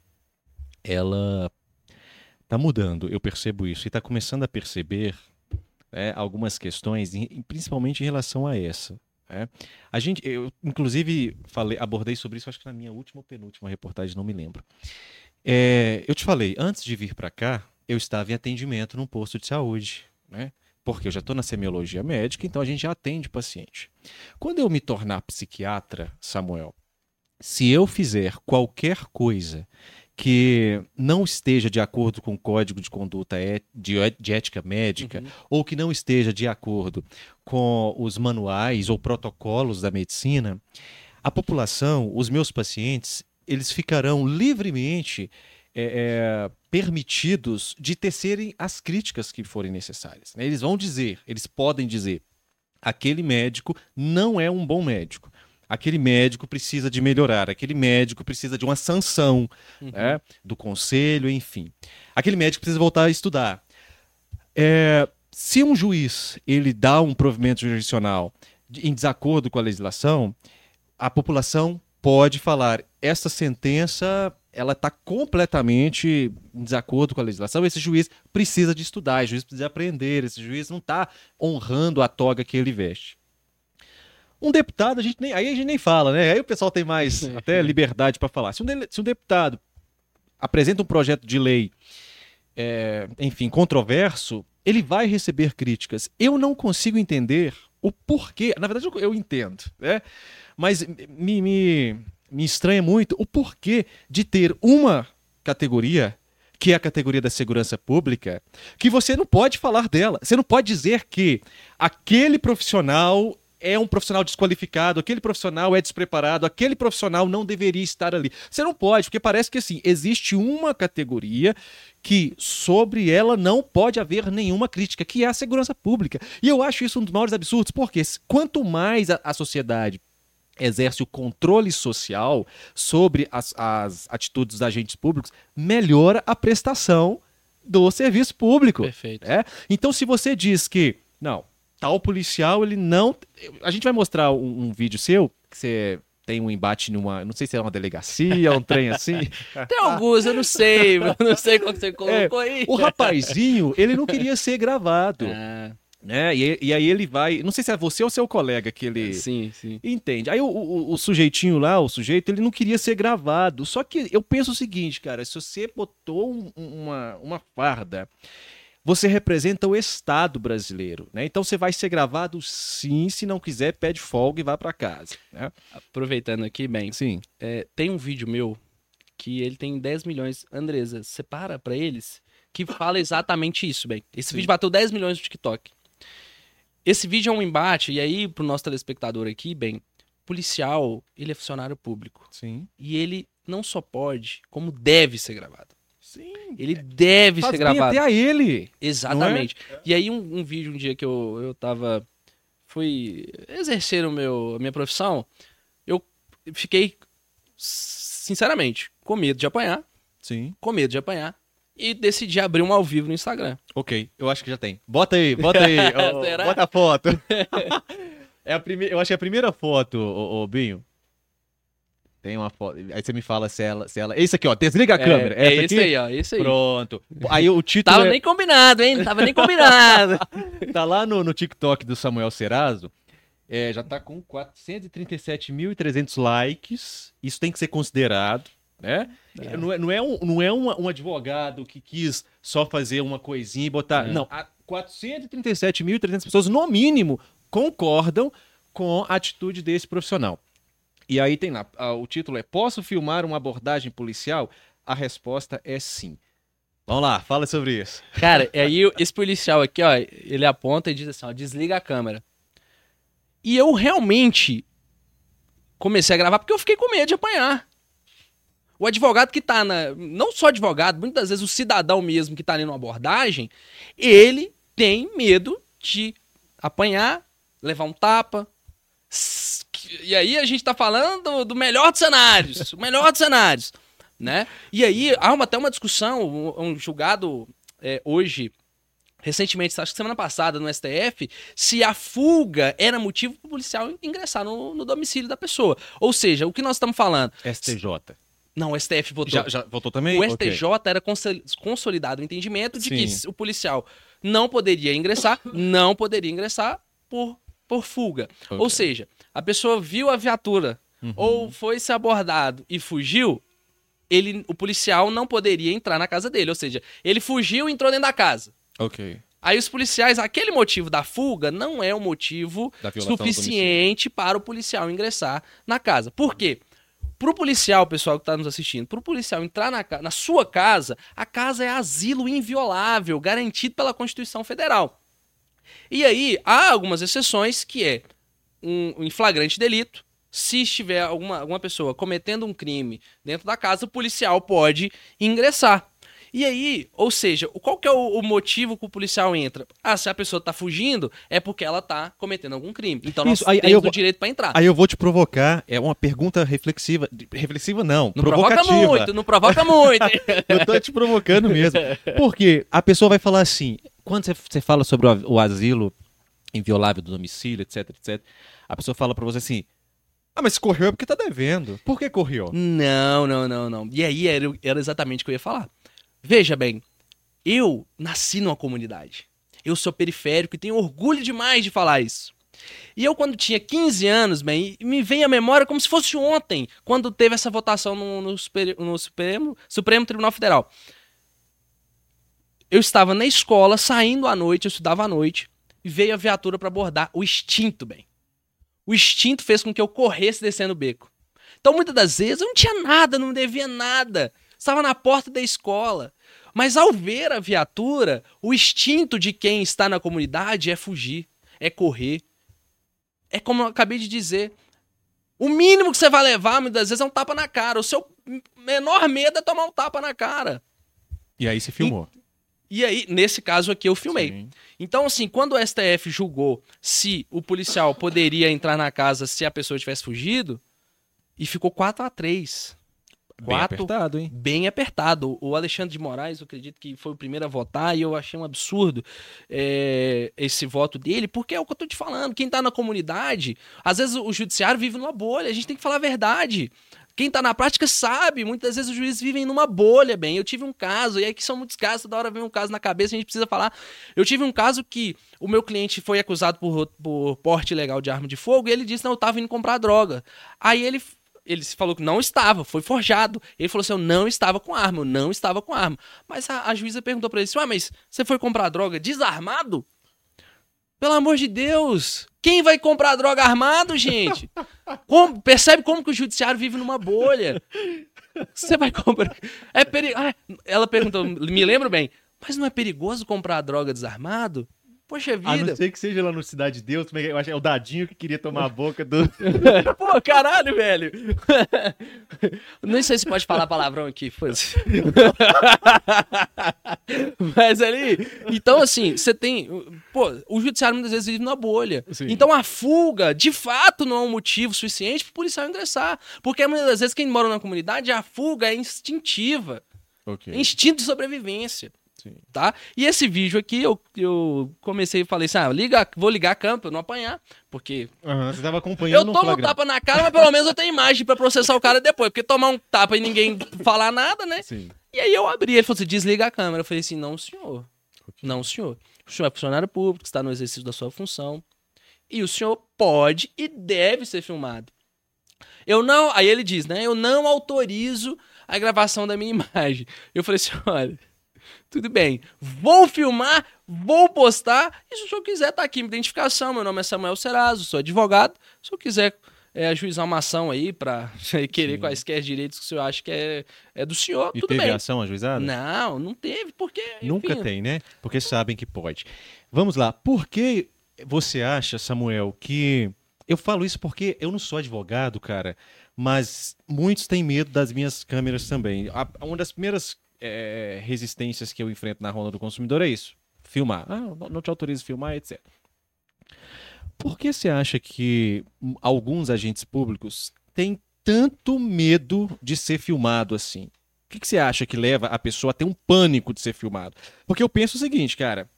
ela tá mudando, eu percebo isso, e tá começando a perceber né, algumas questões, principalmente em relação a essa. Né? A gente, eu inclusive falei, abordei sobre isso, acho que na minha última ou penúltima reportagem, não me lembro. É, eu te falei, antes de vir para cá, eu estava em atendimento num posto de saúde, né? Porque eu já estou na semiologia médica, então a gente já atende paciente. Quando eu me tornar psiquiatra, Samuel, se eu fizer qualquer coisa que não esteja de acordo com o código de conduta é- de de ética médica, Uhum. ou que não esteja de acordo com os manuais ou protocolos da medicina, a população, os meus pacientes, eles ficarão livremente é, é, permitidos de tecerem as críticas que forem necessárias. né? Eles vão dizer, eles podem dizer, aquele médico não é um bom médico. Aquele médico precisa de melhorar, aquele médico precisa de uma sanção Uhum. né, do conselho, enfim. Aquele médico precisa voltar a estudar. É, se um juiz ele dá um provimento jurisdicional em desacordo com a legislação, a população pode falar essa sentença ela está completamente em desacordo com a legislação. Esse juiz precisa de estudar, esse juiz precisa aprender, esse juiz não está honrando a toga que ele veste. Um deputado, a gente nem, aí a gente nem fala, né? Aí o pessoal tem mais até liberdade para falar. Se um, dele- se um deputado apresenta um projeto de lei, é, enfim, controverso, ele vai receber críticas. Eu não consigo entender o porquê. Na verdade, eu, eu entendo, né? Mas me, me, me estranha muito o porquê de ter uma categoria, que é a categoria da segurança pública, que você não pode falar dela. Você não pode dizer que aquele profissional é um profissional desqualificado, aquele profissional é despreparado, aquele profissional não deveria estar ali. Você não pode, porque parece que assim, existe uma categoria que sobre ela não pode haver nenhuma crítica, que é a segurança pública. E eu acho isso um dos maiores absurdos, porque quanto mais a, a sociedade exerce o controle social sobre as, as atitudes dos agentes públicos, melhora a prestação do serviço público. Perfeito. É? Então, se você diz que, não, tal policial, ele não. A gente vai mostrar um, um vídeo seu, que você tem um embate numa. Não sei se é uma delegacia, um trem assim. Tem alguns, eu não sei, eu não sei qual que você colocou aí. É, O rapazinho, ele não queria ser gravado. Ah, Né? E, e aí ele vai. Não sei se é você ou seu colega que ele. sim, sim. Entende? Aí o, o- o sujeitinho lá, o sujeito, ele não queria ser gravado. Só que eu penso o seguinte, cara, se você botou um- uma, uma farda, você representa o Estado brasileiro, né? Então você vai ser gravado sim, se não quiser, pede folga e vai pra casa, né? Aproveitando aqui, bem, Sim. é, tem um vídeo meu que ele tem 10 milhões. Andresa, separa pra eles que fala exatamente isso, bem. Esse Sim. vídeo bateu 10 milhões no TikTok. Esse vídeo é um embate, e aí, pro nosso telespectador aqui, bem, policial, ele é funcionário público. Sim. E ele não só pode, como deve ser gravado. Sim. Ele deve ser gravado. até a ele. Exatamente. E aí, um, um vídeo, um dia que eu, eu tava. Fui exercer o meu, a minha profissão, eu fiquei, sinceramente, com medo de apanhar, Sim. com medo de apanhar, e decidi abrir um ao vivo no Instagram. Ok, eu acho que já tem. Bota aí, bota aí. ó? Bota a foto. é a primeira, eu acho que é a primeira foto, ô, ô, Binho. Tem uma foto. Aí você me fala se ela. Se ela... Esse aqui, ó. Desliga a câmera. É, é esse aqui? aí, ó. Esse aí. Pronto. Aí o título Tava é- nem combinado, hein? Não tava nem combinado. tá lá no, no TikTok do Samuel Serazo. É, já tá com 437.300 likes. Isso tem que ser considerado, né? É. Não é, não é, um, não é um, um advogado que quis só fazer uma coisinha e botar. É. Não, a 437.300 pessoas, no mínimo, concordam com a atitude desse profissional. E aí tem lá, o título é Posso filmar uma abordagem policial? A resposta é sim. Vamos lá, fala sobre isso. Cara, e aí esse policial aqui, ó, ele aponta e diz assim, ó, desliga a câmera. E eu realmente comecei a gravar porque eu fiquei com medo de apanhar. O advogado que tá na. Não só advogado, muitas vezes o cidadão mesmo que tá ali numa abordagem, ele tem medo de apanhar, levar um tapa. E aí a gente tá falando do, melhor dos cenários. O melhor dos cenários. Né? E aí há uma, até uma discussão, um, julgado é, hoje recentemente, acho que semana passada, no STF, se a fuga era motivo para o policial ingressar no, no, domicílio da pessoa. Ou seja, o que nós estamos falando? STJ. Não, o STF votou. Já, já votou também? O STJ okay. era consolidado o entendimento de Sim. que o policial não poderia ingressar, não poderia ingressar por, por fuga. Okay. Ou seja, a pessoa viu a viatura uhum. ou foi se abordado e fugiu, ele, o policial não poderia entrar na casa dele. Ou seja, ele fugiu e entrou dentro da casa. Ok. Aí os policiais, aquele motivo da fuga não é o um motivo suficiente para o policial ingressar na casa. Por quê? Pro policial, pessoal que está nos assistindo, pro policial entrar na, na sua casa, a casa é asilo inviolável, garantido pela Constituição Federal. E aí, há algumas exceções que é um, um flagrante delito, se estiver alguma, alguma pessoa cometendo um crime dentro da casa, o policial pode ingressar. E aí, ou seja, qual que é o, o, motivo que o policial entra? Ah, se a pessoa tá fugindo, é porque ela tá cometendo algum crime. Então nós Isso, aí, temos aí o direito para entrar. Aí eu vou te provocar, é uma pergunta reflexiva. Reflexiva não, não provocativa. provoca muito, não provoca muito. eu tô te provocando mesmo. Porque a pessoa vai falar assim, quando você fala sobre o, o asilo inviolável do domicílio, etc, etc, a pessoa fala para você assim, ah, mas correu é porque tá devendo. Por que correu? Não, não, não, não. E aí era, era exatamente o que eu ia falar. Veja bem, eu nasci numa comunidade. Eu sou periférico e tenho orgulho demais de falar isso. E eu, quando tinha 15 anos, bem, me vem à memória como se fosse ontem, quando teve essa votação no, no, Super, no Supremo, Supremo Tribunal Federal. Eu estava na escola, saindo à noite, eu estudava à noite, e veio a viatura para abordar o instinto, bem. O instinto fez com que eu corresse descendo o beco. Então, muitas das vezes, eu não tinha nada, não devia nada estava na porta da escola. Mas ao ver a viatura, o instinto de quem está na comunidade é fugir, é correr. É como eu acabei de dizer. O mínimo que você vai levar, muitas vezes, é um tapa na cara. O seu menor medo é tomar um tapa na cara. E aí você filmou. E, e aí, nesse caso aqui, eu filmei. Sim. Então, assim, quando o STF julgou se o policial poderia entrar na casa se a pessoa tivesse fugido, e ficou 4 a 3 Bem apertado, hein? Bem apertado. O Alexandre de Moraes, eu acredito que foi o primeiro a votar e eu achei um absurdo é, esse voto dele, porque é o que eu tô te falando. Quem tá na comunidade, às vezes o judiciário vive numa bolha, a gente tem que falar a verdade. Quem tá na prática sabe, muitas vezes os juízes vivem numa bolha, bem. Eu tive um caso, e aqui são muitos casos, toda hora vem um caso na cabeça, a gente precisa falar. Eu tive um caso que o meu cliente foi acusado por, por porte ilegal de arma de fogo e ele disse: não, eu tava indo comprar droga. Aí ele ele falou que não estava, foi forjado. Ele falou assim: eu não estava com arma, eu não estava com arma. Mas a, a juíza perguntou para ele assim: Ué, mas você foi comprar droga desarmado? Pelo amor de Deus! Quem vai comprar droga armado, gente? Como, percebe como que o judiciário vive numa bolha? Você vai comprar. É peri... Ah, ela perguntou, me lembro bem, mas não é perigoso comprar droga desarmado? Poxa vida. A não ser que seja lá no Cidade de Deus, é eu acho que é o Dadinho que queria tomar a boca do. Pô, caralho, velho. Nem sei se pode falar palavrão aqui, foda-se. Mas ali. Então, assim, você tem. Pô, o judiciário muitas vezes vive numa bolha. Sim. Então a fuga, de fato, não é um motivo suficiente para o policial ingressar. Porque muitas das vezes quem mora na comunidade, a fuga é instintiva. Okay. É instinto de sobrevivência. Sim. Tá? E esse vídeo aqui, eu, eu comecei e falei assim: ah, liga, vou ligar a câmera pra não apanhar. Porque. Uhum, você tava acompanhando. Eu tomo um tapa na cara, mas pelo menos eu tenho imagem pra processar o cara depois. Porque tomar um tapa e ninguém falar nada, né? Sim. E aí eu abri, ele falou assim: desliga a câmera. Eu falei assim: não, senhor. Não, senhor. O senhor é funcionário público, está no exercício da sua função. E o senhor pode e deve ser filmado. Eu não. Aí ele diz, né? Eu não autorizo a gravação da minha imagem. Eu falei assim: olha tudo bem. Vou filmar, vou postar. E se o senhor quiser, tá aqui minha identificação. Meu nome é Samuel Serazo, sou advogado. Se eu quiser é, ajuizar uma ação aí para querer Sim. quaisquer direitos que o senhor acha que é, é do senhor, e tudo teve bem. ação ajuizada? Não, não teve, porque... Enfim. Nunca tem, né? Porque sabem que pode. Vamos lá. Por que você acha, Samuel, que... Eu falo isso porque eu não sou advogado, cara, mas muitos têm medo das minhas câmeras também. Uma das primeiras é, resistências que eu enfrento na ronda do consumidor é isso. Filmar. Ah, não te autorizo a filmar, etc. Por que você acha que alguns agentes públicos têm tanto medo de ser filmado assim? O que, que você acha que leva a pessoa a ter um pânico de ser filmado? Porque eu penso o seguinte, cara.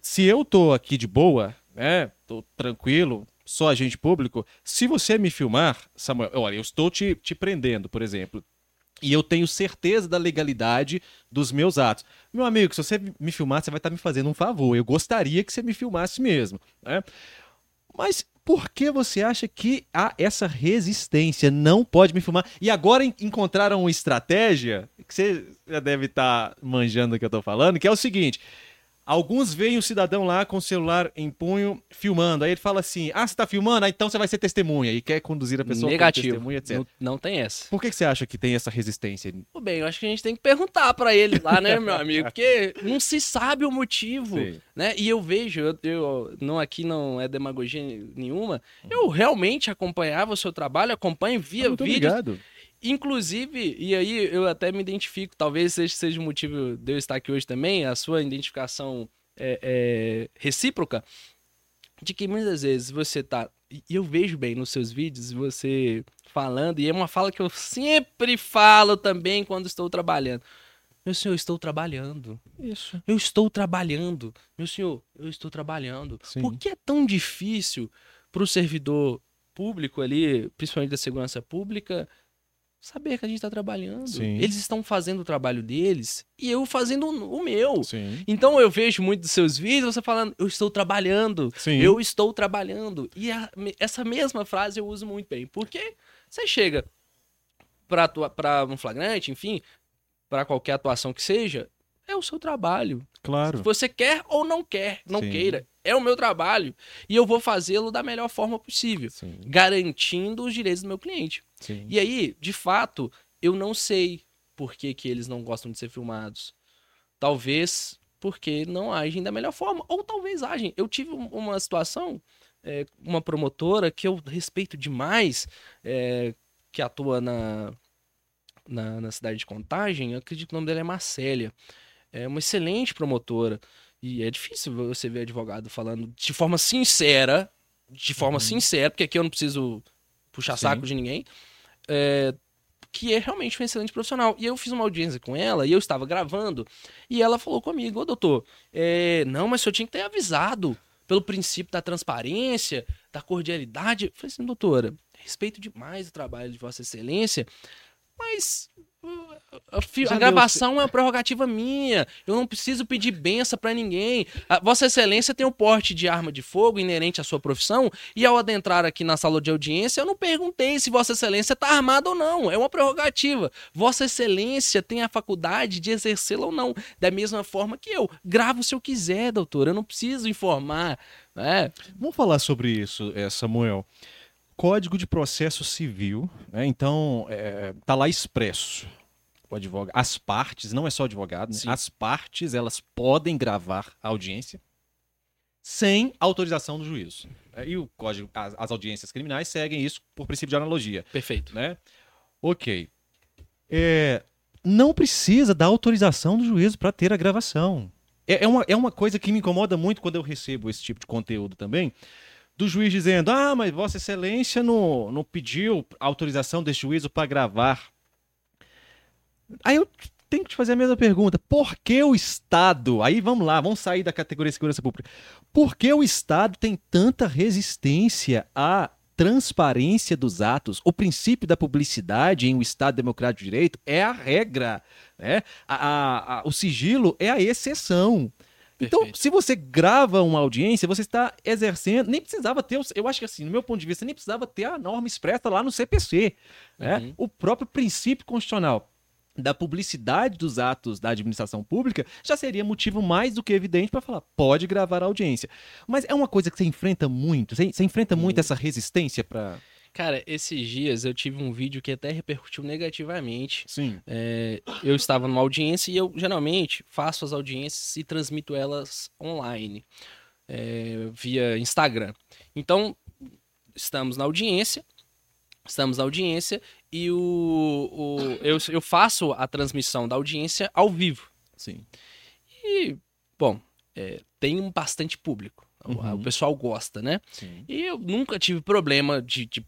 Se eu tô aqui de boa, né? Tô tranquilo, sou agente público. Se você me filmar, Samuel, olha, eu estou te, te prendendo, por exemplo. E eu tenho certeza da legalidade dos meus atos. Meu amigo, se você me filmar, você vai estar me fazendo um favor. Eu gostaria que você me filmasse mesmo. Né? Mas por que você acha que há essa resistência? Não pode me filmar. E agora encontraram uma estratégia que você já deve estar manjando o que eu estou falando, que é o seguinte: Alguns veem o cidadão lá com o celular em punho filmando. Aí ele fala assim: Ah, você tá filmando? Ah, então você vai ser testemunha. E quer conduzir a pessoa Negativo. testemunha, etc. Não, não tem essa. Por que, que você acha que tem essa resistência? Bem, eu acho que a gente tem que perguntar para ele lá, né, meu amigo? Porque não se sabe o motivo, Sim. né? E eu vejo, eu, eu, não aqui não é demagogia nenhuma, eu realmente acompanhava o seu trabalho, acompanho via Muito vídeos. Obrigado. Inclusive, e aí eu até me identifico, talvez seja, seja o motivo de eu estar aqui hoje também, a sua identificação é, é, recíproca, de que muitas vezes você tá. E eu vejo bem nos seus vídeos você falando, e é uma fala que eu sempre falo também quando estou trabalhando. Meu senhor, eu estou trabalhando. Isso. Eu estou trabalhando. Meu senhor, eu estou trabalhando. Sim. Por que é tão difícil para o servidor público ali, principalmente da segurança pública, saber que a gente está trabalhando. Sim. Eles estão fazendo o trabalho deles e eu fazendo o meu. Sim. Então eu vejo muito dos seus vídeos você falando, eu estou trabalhando, Sim. eu estou trabalhando. E a, essa mesma frase eu uso muito bem. Porque você chega para um flagrante, enfim, para qualquer atuação que seja, é o seu trabalho. Claro. Se você quer ou não quer, não Sim. queira, é o meu trabalho. E eu vou fazê-lo da melhor forma possível, Sim. garantindo os direitos do meu cliente. Sim. E aí, de fato, eu não sei por que, que eles não gostam de ser filmados. Talvez porque não agem da melhor forma, ou talvez agem. Eu tive um- uma situação, é, uma promotora que eu respeito demais, é, que atua na, na, na cidade de Contagem, eu acredito que o nome dela é Marcélia. É uma excelente promotora. E é difícil você ver advogado falando de forma sincera, de forma Uhum. sincera, porque aqui eu não preciso puxar Sim. saco de ninguém, é, que é realmente um excelente profissional. E eu fiz uma audiência com ela, e eu estava gravando, e ela falou comigo, ô doutor, é, não, mas o senhor tinha que ter avisado pelo princípio da transparência, da cordialidade. Eu falei assim, doutora, respeito demais o trabalho de Vossa Excelência, mas a, deu- gravação é uma prerrogativa minha. Eu não preciso pedir benção pra ninguém. A Vossa Excelência tem o porte de arma de fogo inerente à sua profissão. E ao adentrar aqui na sala de audiência, eu não perguntei se Vossa Excelência está armado ou não. É uma prerrogativa. Vossa Excelência tem a faculdade de exercê-la ou não. Da mesma forma que eu. Gravo se eu quiser, doutor. Eu não preciso informar. Né? Vamos falar sobre isso, eh, Samuel. Código de Processo Civil, né? então é, tá lá expresso. O advogado, as partes, não é só advogado, né? As partes elas podem gravar a audiência sem autorização do juízo. É, E o código, as, as audiências criminais seguem isso por princípio de analogia, Perfeito. né? Ok. É, não precisa da autorização do juízo para ter a gravação. É, é uma, é uma coisa que me incomoda muito quando eu recebo esse tipo de conteúdo também, do juiz dizendo: Ah, mas Vossa Excelência não, não pediu autorização desse juízo para gravar. Aí eu tenho que te fazer a mesma pergunta: por que o Estado, aí vamos lá, vamos sair da categoria de segurança pública, por que o Estado tem tanta resistência à transparência dos atos? O princípio da publicidade em um Estado democrático de direito é a regra, né? A- a- a- o sigilo é a exceção. Então, Perfeito. se você grava uma audiência, você está exercendo. Nem precisava ter. Eu acho que, assim, no meu ponto de vista, nem precisava ter a norma expressa lá no CPC. né? Uhum. O próprio princípio constitucional da publicidade dos atos da administração pública já seria motivo mais do que evidente para falar, pode gravar a audiência. Mas é uma coisa que você enfrenta muito. Você, você enfrenta muito essa resistência para. Cara, esses dias eu tive um vídeo que até repercutiu negativamente. Sim. É, eu estava numa audiência e eu geralmente faço as audiências e transmito elas online, é, via Instagram. Então, estamos na audiência, estamos na audiência e o, o- eu, eu faço a transmissão da audiência ao vivo. Sim. E, bom, é, tem um bastante público Uhum. O pessoal gosta, né? Sim. E eu nunca tive problema de, de,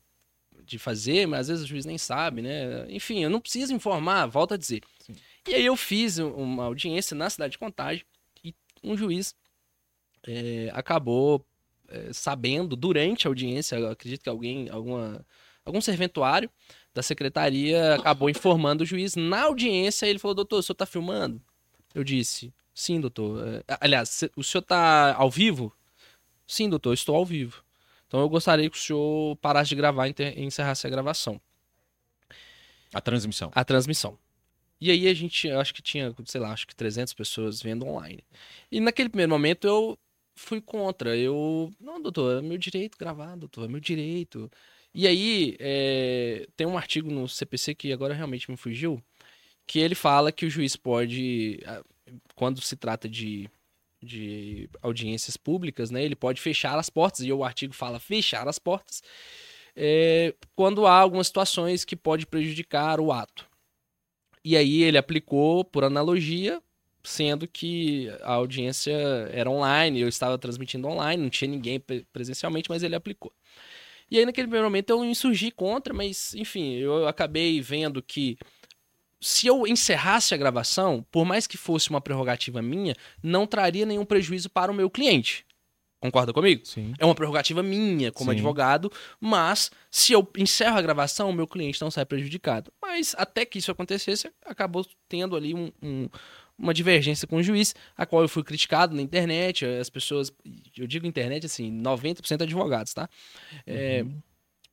de, fazer, mas às vezes o juiz nem sabe, né? Enfim, eu não preciso informar, volto a dizer. Sim. E aí eu fiz uma audiência na cidade de Contagem e um juiz é, acabou é, sabendo durante a audiência, acredito que alguém, alguma, algum serventuário da secretaria acabou informando o juiz na audiência. Ele falou: Doutor, o senhor está filmando? Eu disse: Sim, doutor. É, aliás, o senhor está ao vivo? Sim, doutor, estou ao vivo. Então eu gostaria que o senhor parasse de gravar e encerrasse a gravação. A transmissão. A transmissão. E aí a gente, acho que tinha, sei lá, acho que 300 pessoas vendo online. E naquele primeiro momento eu fui contra. Eu, não, doutor, é meu direito gravar, doutor, é meu direito. E aí é, tem um artigo no CPC que agora realmente me fugiu, que ele fala que o juiz pode, quando se trata de, de audiências públicas, né, ele pode fechar as portas, e o artigo fala fechar as portas, é, quando há algumas situações que pode prejudicar o ato. E aí ele aplicou, por analogia, sendo que a audiência era online, eu estava transmitindo online, não tinha ninguém presencialmente, mas ele aplicou. E aí, naquele primeiro momento, eu insurgi contra, mas, enfim, eu acabei vendo que se eu encerrasse a gravação, por mais que fosse uma prerrogativa minha, não traria nenhum prejuízo para o meu cliente. Concorda comigo? Sim. É uma prerrogativa minha como Sim. advogado, mas se eu encerro a gravação, o meu cliente não sai prejudicado. Mas até que isso acontecesse, acabou tendo ali um, um, uma divergência com o juiz, a qual eu fui criticado na internet. As pessoas, eu digo internet assim, 90% advogados, tá? É, uhum.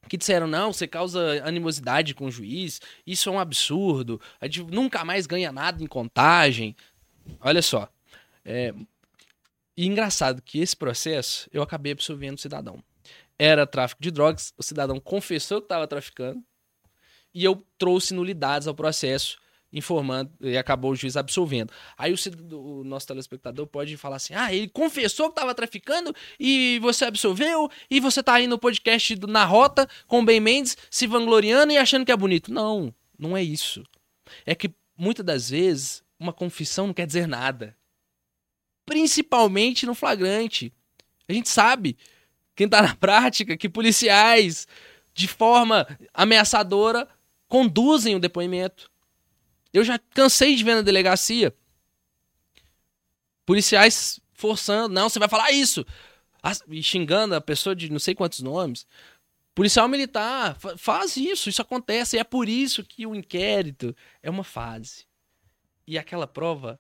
Que disseram, não, você causa animosidade com o juiz, isso é um absurdo, a gente nunca mais ganha nada em contagem. Olha só. É, e engraçado que esse processo eu acabei absolvendo o cidadão. Era tráfico de drogas, o cidadão confessou que estava traficando e eu trouxe nulidades ao processo, informando e acabou o juiz absolvendo. Aí o, o nosso telespectador pode falar assim: ah, ele confessou que estava traficando e você absolveu e você está aí no podcast do, Na Rota com o Ben Mendes se vangloriando e achando que é bonito. Não, não é isso. É que muitas das vezes uma confissão não quer dizer nada principalmente no flagrante. A gente sabe, quem está na prática, que policiais, de forma ameaçadora, conduzem o depoimento. Eu já cansei de ver na delegacia policiais forçando, não, você vai falar isso, e xingando a pessoa de não sei quantos nomes. Policial militar, faz isso, isso acontece, e é por isso que o inquérito é uma fase. E aquela prova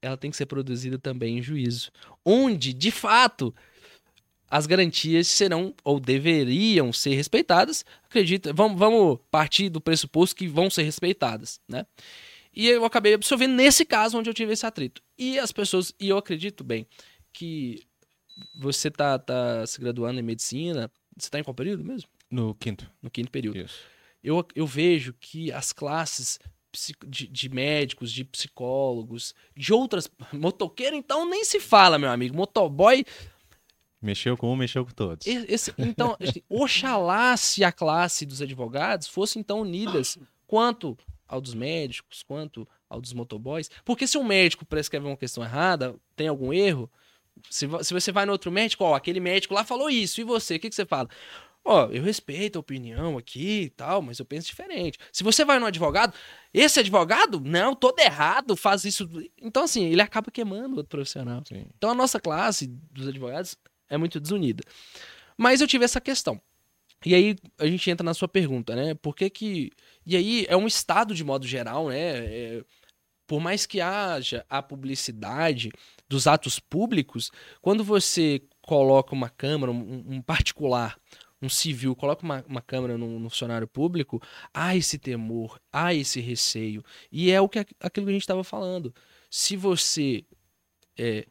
ela tem que ser produzida também em juízo, onde, de fato, as garantias serão ou deveriam ser respeitadas. Acredita, vamos, vamos partir do pressuposto que vão ser respeitadas, né? E eu acabei absorvendo nesse caso onde eu tive esse atrito. E as pessoas, e eu acredito bem que você tá, tá se graduando em medicina, você tá em qual período mesmo? No quinto. No quinto período. Isso. Eu, eu vejo que as classes de, de, médicos, de psicólogos, de outras. Motoqueiro, então, nem se fala, meu amigo. Motoboy. Mexeu com um, mexeu com todos. Esse, então, assim, oxalá se a classe dos advogados fosse então unidas quanto ao dos médicos, quanto ao dos motoboys. Porque se um médico prescreve uma questão errada, tem algum erro, se, se você vai no outro médico, ó, aquele médico lá falou isso, e você, o que, que você fala? Ó, eu respeito a opinião aqui e tal, mas eu penso diferente. Se você vai no advogado, esse advogado, não, todo errado, faz isso. Então, assim, ele acaba queimando o outro profissional. Sim. Então, a nossa classe dos advogados é muito desunida. Mas eu tive essa questão. E aí a gente entra na sua pergunta, né? Por que que. E aí é um estado de modo geral, né? É... Por mais que haja a publicidade dos atos públicos, quando você coloca uma câmera, um, um particular, um civil coloca uma, uma câmera no, no, funcionário público, há esse temor, há esse receio. E é o que aquilo que a gente estava falando. Se você está é,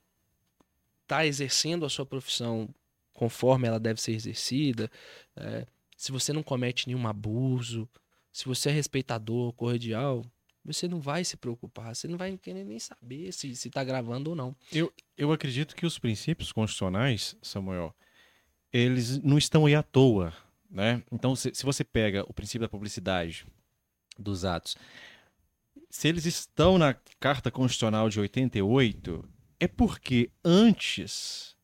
tá exercendo a sua profissão conforme ela deve ser exercida, é, se você não comete nenhum abuso, se você é respeitador, cordial, você não vai se preocupar, você não vai querer nem saber se está gravando ou não. Eu, eu acredito que os princípios constitucionais, Samuel, eles não estão aí à toa, né? Então, se, se você pega o princípio da publicidade dos atos, se eles estão na Carta Constitucional de 88, é porque antes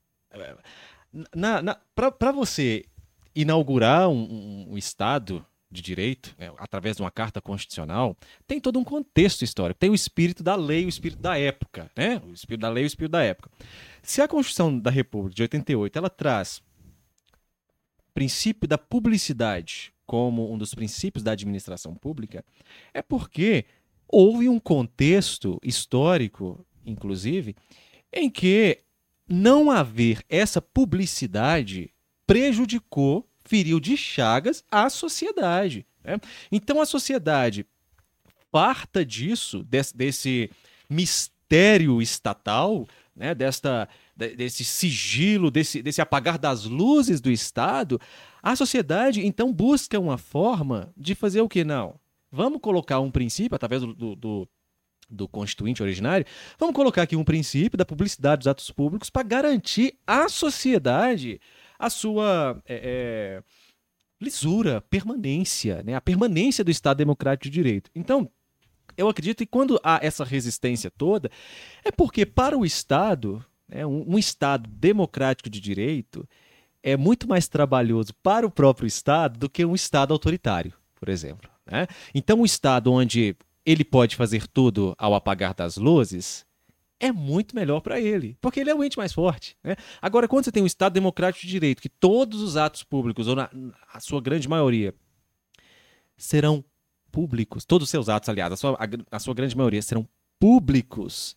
Para você inaugurar um, um Estado de direito, né, através de uma carta constitucional, tem todo um contexto histórico. Tem o espírito da lei, o espírito da época, né? O espírito da lei, o espírito da época. Se a Constituição da República de 88 ela traz princípio da publicidade como um dos princípios da administração pública, é porque houve um contexto histórico, inclusive, em que não haver essa publicidade prejudicou feriu de chagas a sociedade. Né? Então a sociedade parta disso, desse, desse mistério estatal, né? Desta, desse sigilo, desse, desse apagar das luzes do Estado, a sociedade então busca uma forma de fazer o que não? Vamos colocar um princípio, através do, do, do constituinte originário, vamos colocar aqui um princípio da publicidade dos atos públicos para garantir à sociedade a sua é, é, lisura, permanência, né? a permanência do Estado Democrático de Direito. Então, eu acredito que quando há essa resistência toda, é porque para o Estado, né, um, um Estado democrático de direito, é muito mais trabalhoso para o próprio Estado do que um Estado autoritário, por exemplo. Né? Então, um Estado onde ele pode fazer tudo ao apagar das luzes, é muito melhor para ele, porque ele é o ente mais forte. Né? Agora, quando você tem um Estado democrático de direito, que todos os atos públicos, ou na, a sua grande maioria, serão públicos, todos os seus atos, aliás, a sua, a, a sua grande maioria serão públicos,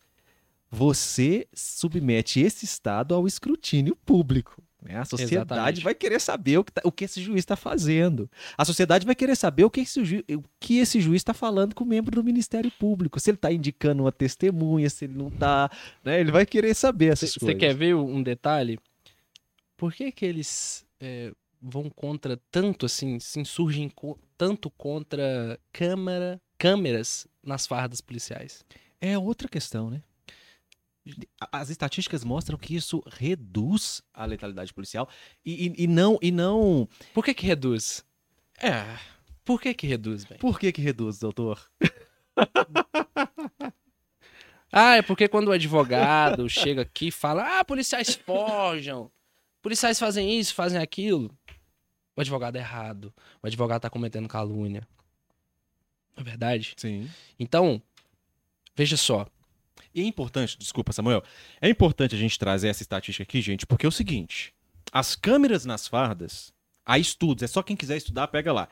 você submete esse Estado ao escrutínio público. Né? A sociedade Exatamente. vai querer saber o que, tá, o que esse juiz está fazendo. A sociedade vai querer saber o que esse, ju, o que esse juiz está falando com o membro do Ministério Público. Se ele está indicando uma testemunha, se ele não está. Né? Ele vai querer saber essas cê, coisas. Você quer ver um detalhe? Por que, que eles é, vão contra tanto assim, se insurgem co tanto contra câmara, câmeras nas fardas policiais? É outra questão, né? As estatísticas mostram que isso reduz a letalidade policial e, e, e não e não por que que reduz? É por que que reduz bem? Por que que reduz doutor? Ah é porque quando o advogado chega aqui e fala ah policiais forjam policiais fazem isso fazem aquilo. O advogado é errado. O advogado está cometendo calúnia. Não é verdade? Sim. Então veja só e é importante, desculpa, Samuel, é importante a gente trazer essa estatística aqui, gente, porque é o seguinte: as câmeras nas fardas, há estudos, é só quem quiser estudar, pega lá.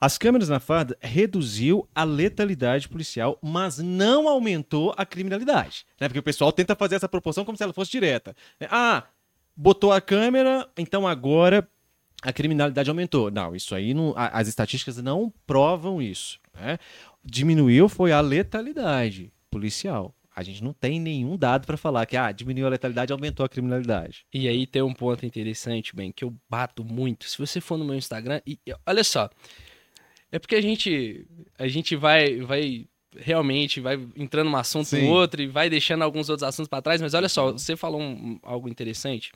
As câmeras na farda reduziu a letalidade policial, mas não aumentou a criminalidade. Né? Porque o pessoal tenta fazer essa proporção como se ela fosse direta. Né? Ah, botou a câmera, então agora a criminalidade aumentou. Não, isso aí não, as estatísticas não provam isso. Né? Diminuiu foi a letalidade policial. A gente não tem nenhum dado para falar que ah, diminuiu a letalidade, aumentou a criminalidade. E aí tem um ponto interessante, bem, que eu bato muito. Se você for no meu Instagram, e olha só, é porque a gente a gente vai vai realmente vai entrando um assunto Sim. no outro e vai deixando alguns outros assuntos para trás, mas olha só, você falou um, algo interessante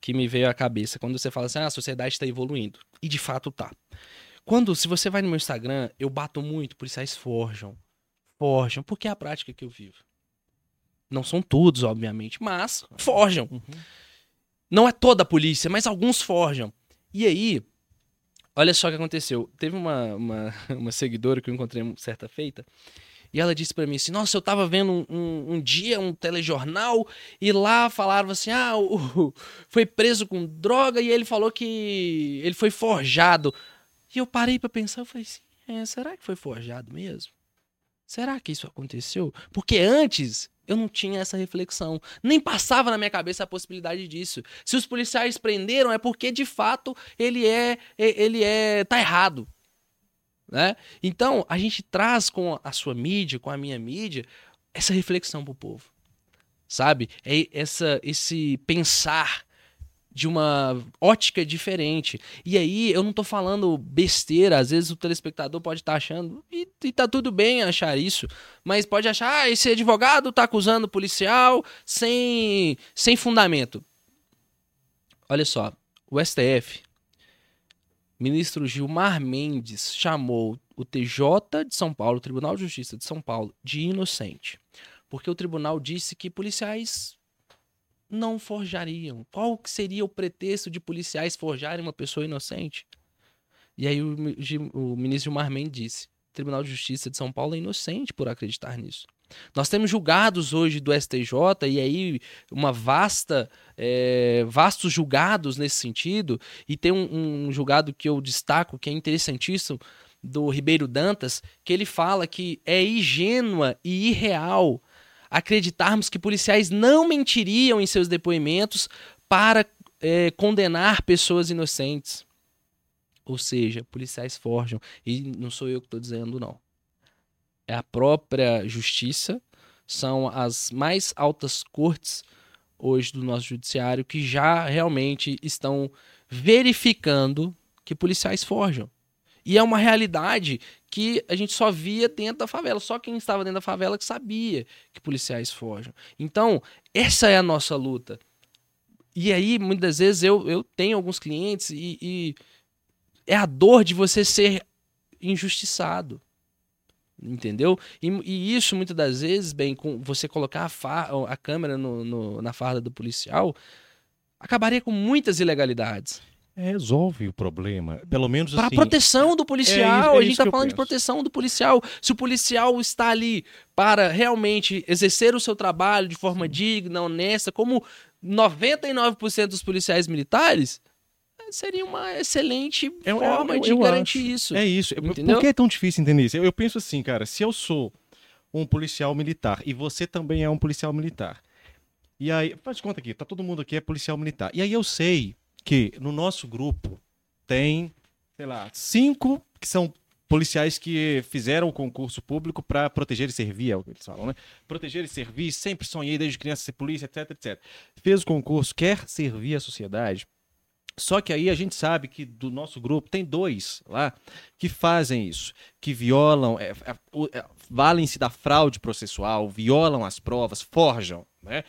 que me veio à cabeça quando você fala assim: ah, a sociedade está evoluindo. E de fato tá. Quando, se você vai no meu Instagram, eu bato muito, policiais forjam. Forjam, porque é a prática que eu vivo. Não são todos, obviamente, mas forjam. Uhum. Não é toda a polícia, mas alguns forjam. E aí, olha só o que aconteceu. Teve uma, uma, uma seguidora que eu encontrei certa feita. E ela disse para mim assim: Nossa, eu tava vendo um, um, um, dia um telejornal e lá falaram assim: Ah, o, foi preso com droga e ele falou que ele foi forjado. E eu parei para pensar, eu falei assim: é, será que foi forjado mesmo? Será que isso aconteceu? Porque antes eu não tinha essa reflexão. Nem passava na minha cabeça a possibilidade disso. Se os policiais prenderam é porque de fato ele é ele é tá errado. Né? Então, a gente traz com a sua mídia, com a minha mídia, essa reflexão pro povo. Sabe? É essa esse pensar de uma ótica diferente. E aí eu não tô falando besteira, às vezes o telespectador pode estar tá achando, e, e tá tudo bem achar isso, mas pode achar, ah, esse advogado tá acusando o policial sem, sem fundamento. Olha só, o STF, ministro Gilmar Mendes chamou o TJ de São Paulo, o Tribunal de Justiça de São Paulo, de inocente. Porque o tribunal disse que policiais não forjariam? Qual seria o pretexto de policiais forjarem uma pessoa inocente? E aí o, o ministro Gilmar Mendes disse: o Tribunal de Justiça de São Paulo é inocente por acreditar nisso. Nós temos julgados hoje do STJ e aí uma vasta, é, vastos julgados nesse sentido e tem um, um julgado que eu destaco que é interessantíssimo do Ribeiro Dantas que ele fala que é ingênua e irreal acreditarmos que policiais não mentiriam em seus depoimentos para é, condenar pessoas inocentes. Ou seja, policiais forjam. E não sou eu que estou dizendo, não. É a própria justiça, são as mais altas cortes hoje do nosso judiciário que já realmente estão verificando que policiais forjam. E é uma realidade que a gente só via dentro da favela. Só quem estava dentro da favela que sabia que policiais forjam. Então, essa é a nossa luta. E aí, muitas vezes, eu, eu tenho alguns clientes e, e é a dor de você ser injustiçado. Entendeu? E, e, isso, muitas das vezes, bem, com você colocar a, a câmera no, no, na farda do policial, acabaria com muitas ilegalidades. É, resolve o problema. Pelo menos assim. Para proteção do policial. É, é a gente está falando de proteção do policial. Se o policial está ali para realmente exercer o seu trabalho de forma digna, honesta, como 99% dos policiais militares, seria uma excelente é, forma eu, eu, de garantir acho. isso. É isso. Entendeu? Por que é tão difícil entender isso? Eu, eu penso assim, cara, se eu sou um policial militar e você também é um policial militar. E aí, faz conta aqui, tá todo mundo aqui é policial militar. E aí eu sei que no nosso grupo tem, sei lá, cinco que são policiais que fizeram o concurso público para proteger e servir, é o que eles falam, né? Proteger e servir, sempre sonhei desde criança ser polícia, etc, etc. Fez o concurso, quer servir a sociedade. Só que aí a gente sabe que do nosso grupo tem dois lá que fazem isso, que violam, é, é, é, valem-se da fraude processual, violam as provas, forjam, né?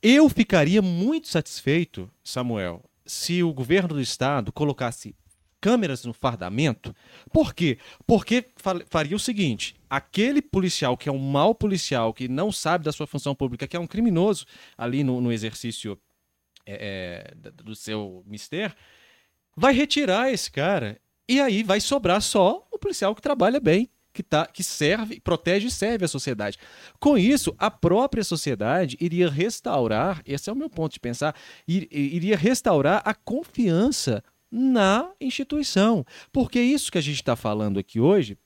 Eu ficaria muito satisfeito, Samuel, se o governo do estado colocasse câmeras no fardamento. Por quê? Porque faria o seguinte: aquele policial que é um mau policial, que não sabe da sua função pública, que é um criminoso ali no, no exercício é, é, do seu mistério, vai retirar esse cara. E aí vai sobrar só o policial que trabalha bem que, tá, que serve, protege e serve a sociedade. Com isso, a própria sociedade iria restaurar, esse é o meu ponto de pensar, iria restaurar a confiança na instituição. Porque isso que a gente está falando aqui hoje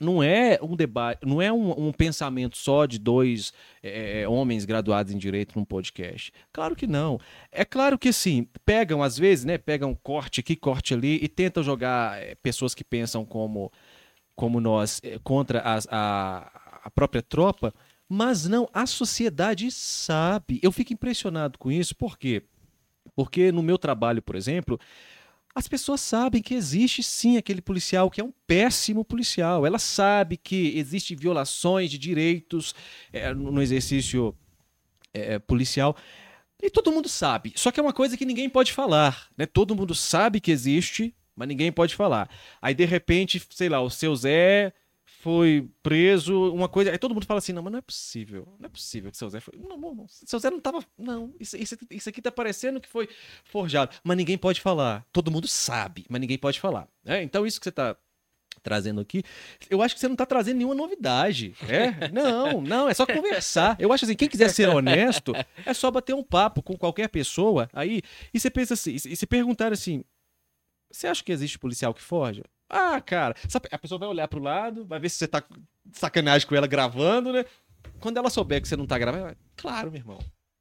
não é um debate, não é um, um pensamento só de dois é, homens graduados em direito num podcast. Claro que não. É claro que sim, pegam às vezes, né, pegam corte aqui, corte ali e tentam jogar é, pessoas que pensam como como nós eh, contra as, a, a própria tropa, mas não, a sociedade sabe. Eu fico impressionado com isso, por quê? Porque no meu trabalho, por exemplo, as pessoas sabem que existe sim aquele policial que é um péssimo policial. Ela sabe que existem violações de direitos é, no exercício é, policial. E todo mundo sabe. Só que é uma coisa que ninguém pode falar. Né? Todo mundo sabe que existe, mas ninguém pode falar. Aí, de repente, sei lá, o seu Zé foi preso, uma coisa. Aí todo mundo fala assim: não, mas não é possível. Não é possível que o seu Zé foi. Não, não, não. Seu Zé não tava. Não, isso, isso, isso aqui tá parecendo que foi forjado. Mas ninguém pode falar. Todo mundo sabe, mas ninguém pode falar. É, então, isso que você tá trazendo aqui, eu acho que você não está trazendo nenhuma novidade. É? Não, não, é só conversar. Eu acho assim, quem quiser ser honesto, é só bater um papo com qualquer pessoa aí e você pensa assim, e se perguntar assim, você acha que existe policial que forja? Ah, cara, a pessoa vai olhar pro lado, vai ver se você tá sacanagem com ela gravando, né? Quando ela souber que você não tá gravando, vai, claro, meu irmão.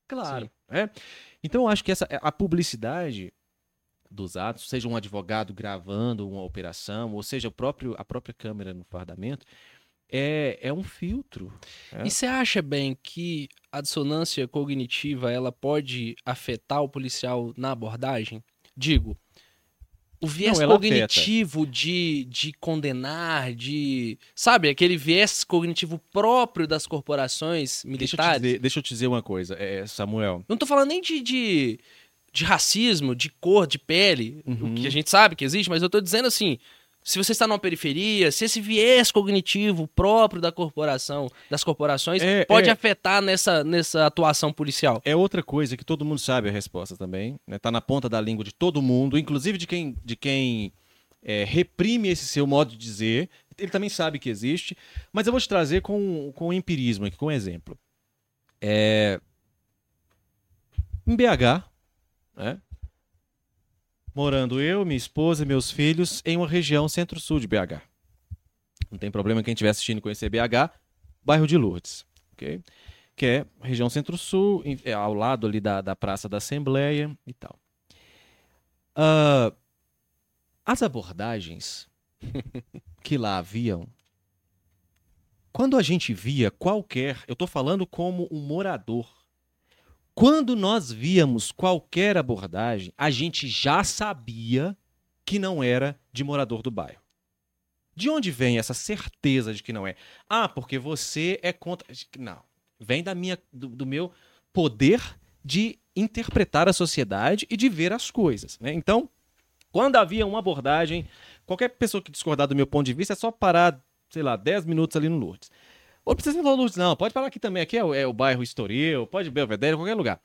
Claro. É? Então eu acho que essa a publicidade dos atos, seja um advogado gravando uma operação, ou seja, o próprio, a própria câmera no fardamento, é, é um filtro. É. E você acha bem que a dissonância cognitiva ela pode afetar o policial na abordagem? Digo, o viés não, cognitivo de, de condenar, de. Sabe, aquele viés cognitivo próprio das corporações militares. Deixa eu te dizer, deixa eu te dizer uma coisa, é, Samuel. Não tô falando nem de, de, de racismo, de cor, de pele, uhum. que a gente sabe que existe, mas eu tô dizendo assim. Se você está numa periferia, se esse viés cognitivo próprio da corporação, das corporações, É, pode é. afetar nessa, nessa atuação policial. É outra coisa que todo mundo sabe a resposta também, né? Tá na ponta da língua de todo mundo, inclusive de quem, de quem é, reprime esse seu modo de dizer. Ele também sabe que existe, mas eu vou te trazer com, com empirismo aqui, com um exemplo. É... Em BH, né? Morando eu, minha esposa e meus filhos em uma região centro-sul de BH. Não tem problema quem estiver assistindo conhecer BH, bairro de Lourdes, ok? que é região centro-sul, é ao lado ali da, da Praça da Assembleia e tal. Ah, as abordagens que lá haviam, quando a gente via qualquer, eu estou falando como um morador, quando nós víamos qualquer abordagem, a gente já sabia que não era de morador do bairro. De onde vem essa certeza de que não é? Ah, porque você é contra. Não vem da minha, do, do meu poder de interpretar a sociedade e de ver as coisas. Né? Então, quando havia uma abordagem, qualquer pessoa que discordar do meu ponto de vista é só parar, sei lá, 10 minutos ali no Lourdes. Ou não precisa no Lourdes, não. Pode parar aqui também. Aqui é o, é o bairro Estoril, pode Belvedere, qualquer lugar.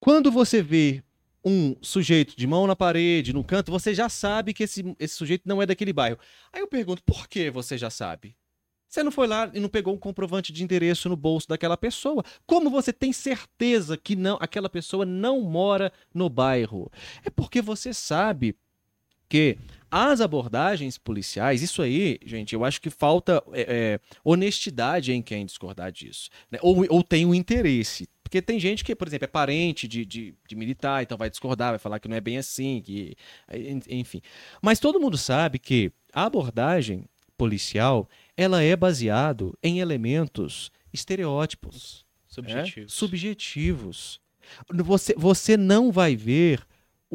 Quando você vê um sujeito de mão na parede, no canto, você já sabe que esse, esse sujeito não é daquele bairro. Aí eu pergunto, por que você já sabe? Você não foi lá e não pegou um comprovante de endereço no bolso daquela pessoa. Como você tem certeza que não, aquela pessoa não mora no bairro? É porque você sabe que as abordagens policiais, isso aí, gente, eu acho que falta é, é, honestidade em quem discordar disso. né? Ou, ou tem um interesse. Porque tem gente que, por exemplo, é parente de, de, de militar, então vai discordar, vai falar que não é bem assim, que, enfim. Mas todo mundo sabe que a abordagem policial ela é baseado em elementos estereótipos, Subjetivo. é? subjetivos. Você, você não vai ver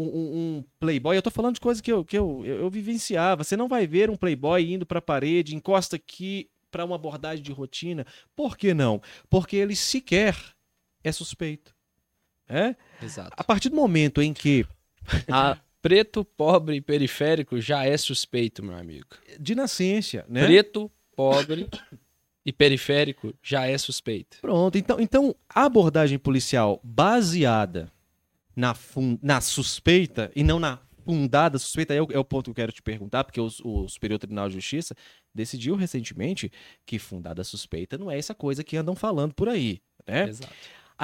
um, um- playboy. Eu tô falando de coisas que eu, que eu, eu, eu vivenciava. Você não vai ver um playboy indo para a parede, encosta aqui para uma abordagem de rotina. Por que não? Porque ele sequer é suspeito. É? Exato. A partir do momento em que A preto, pobre e periférico já é suspeito, meu amigo. de nascença, né? Preto, pobre e periférico já é suspeito. Pronto, então, então a abordagem policial baseada na, na suspeita e não na fundada suspeita, é o, é o ponto que eu quero te perguntar, porque os- o, Superior Tribunal de Justiça decidiu recentemente que fundada suspeita não é essa coisa que andam falando por aí, né? Exato.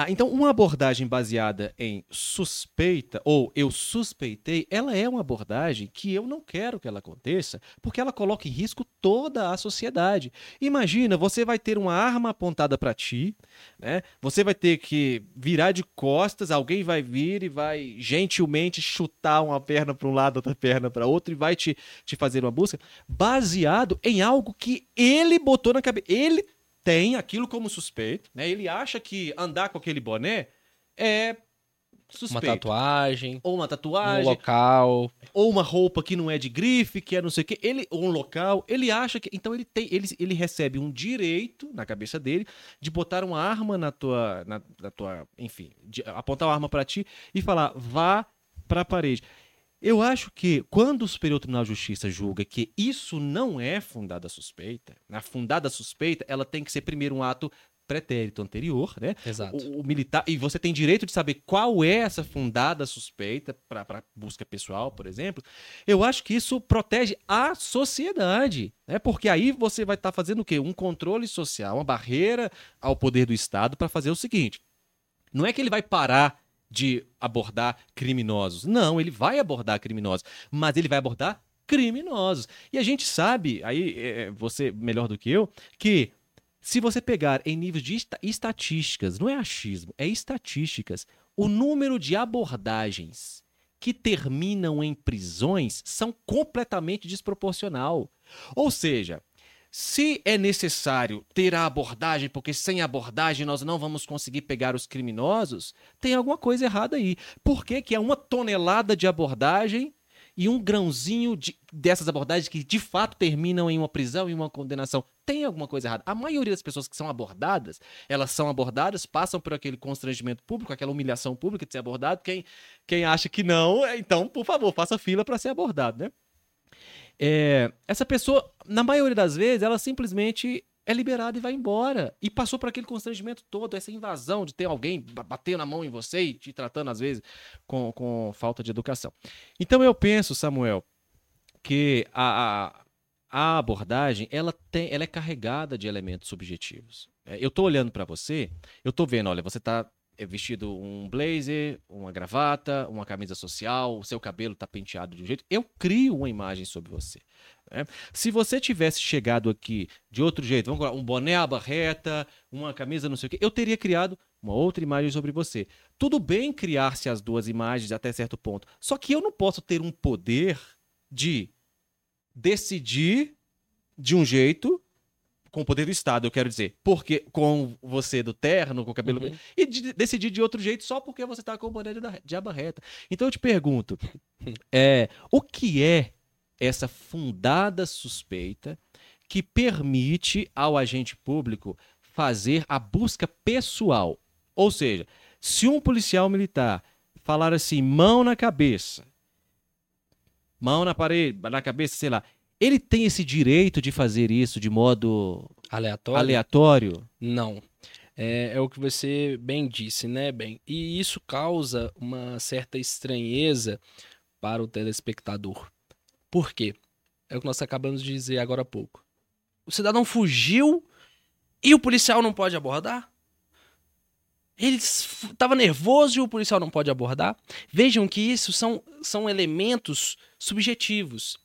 Ah, então, uma abordagem baseada em suspeita ou eu suspeitei, ela é uma abordagem que eu não quero que ela aconteça, porque ela coloca em risco toda a sociedade. Imagina, você vai ter uma arma apontada para ti, né? Você vai ter que virar de costas, alguém vai vir e vai gentilmente chutar uma perna para um lado, outra perna para outro e vai te, te fazer uma busca baseado em algo que ele botou na cabeça. Ele tem aquilo como suspeito, né? Ele acha que andar com aquele boné é Uma suspeito. tatuagem, Ou uma um tatuagem, local. ou uma roupa que não é de grife, que é não sei o quê, ele, ou um local, ele acha que. Então ele tem. Ele, ele recebe um direito na cabeça dele de botar uma arma na tua. Na, na tua. Enfim, de apontar uma arma pra ti e falar, vá pra parede. Eu acho que quando o Superior Tribunal de Justiça julga que isso não é fundada suspeita, na fundada suspeita, ela tem que ser primeiro um ato pretérito anterior, né? Exato. O, o militar e você tem direito de saber qual é essa fundada suspeita para busca pessoal, por exemplo. Eu acho que isso protege a sociedade, né? Porque aí você vai estar fazendo o quê? Um controle social, uma barreira ao poder do Estado para fazer o seguinte: não é que ele vai parar de abordar criminosos, não, ele vai abordar criminosos, mas ele vai abordar criminosos. E a gente sabe, aí é, você melhor do que eu, que se você pegar em níveis de esta- estatísticas, não é achismo, é estatísticas, o número de abordagens que terminam em prisões são completamente desproporcional. Ou seja, se é necessário ter a abordagem, porque sem abordagem nós não vamos conseguir pegar os criminosos, tem alguma coisa errada aí. Por que, que é uma tonelada de abordagem e um grãozinho de- dessas abordagens que de fato terminam em uma prisão e uma condenação? Tem alguma coisa errada. A maioria das pessoas que são abordadas, elas são abordadas, passam por aquele constrangimento público, aquela humilhação pública de ser abordado. Quem, quem acha que não, é, então, por favor, faça fila para ser abordado, né? É, essa pessoa, na maioria das vezes, ela simplesmente é liberada e vai embora. E passou por aquele constrangimento todo, essa invasão de ter alguém batendo a mão em você e te tratando, às vezes, com, com falta de educação. Então eu penso, Samuel, que a, a, a abordagem ela, tem, ela é carregada de elementos subjetivos. É, eu estou olhando para você, eu estou vendo, olha, você está é vestido um blazer, uma gravata, uma camisa social, o seu cabelo está penteado de um jeito. Eu crio uma imagem sobre você. Né? Se você tivesse chegado aqui de outro jeito, vamos lá, um boné à barreta, uma camisa não sei o quê, eu teria criado uma outra imagem sobre você. Tudo bem criar-se as duas imagens até certo ponto. Só que eu não posso ter um poder de decidir de um jeito com o poder do Estado, eu quero dizer, porque com você do terno, com o cabelo, uhum. e de, decidir de outro jeito só porque você está com o boné de, de abarreta. Então eu te pergunto, é, o que é essa fundada suspeita que permite ao agente público fazer a busca pessoal? Ou seja, se um policial militar falar assim, mão na cabeça, mão na parede, na cabeça, sei lá, ele tem esse direito de fazer isso de modo aleatório? aleatório? Não. É, é, o que você bem disse, né, Ben? E isso causa uma certa estranheza para o telespectador. Por quê? É o que nós acabamos de dizer agora há pouco. O cidadão fugiu e o policial não pode abordar? Ele estava nervoso e o policial não pode abordar? Vejam que isso são, são elementos subjetivos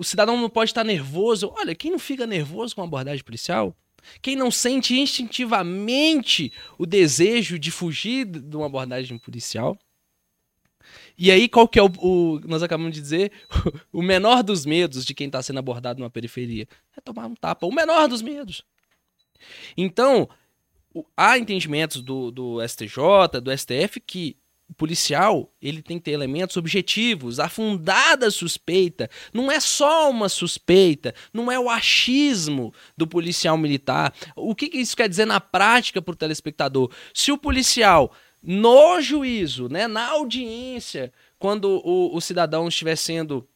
o cidadão não pode estar nervoso. Olha, quem não fica nervoso com a abordagem policial? Quem não sente instintivamente o desejo de fugir de uma abordagem policial? E aí, qual que é o, o nós acabamos de dizer, o menor dos medos de quem está sendo abordado numa periferia? É tomar um tapa. O menor dos medos. Então, há entendimentos do, do STJ, do STF, que o policial ele tem que ter elementos objetivos, a fundada suspeita. Não é só uma suspeita, não é o achismo do policial militar. O que, que isso quer dizer na prática para o telespectador? Se o policial, no juízo, né, na audiência, quando o, o cidadão estiver sendo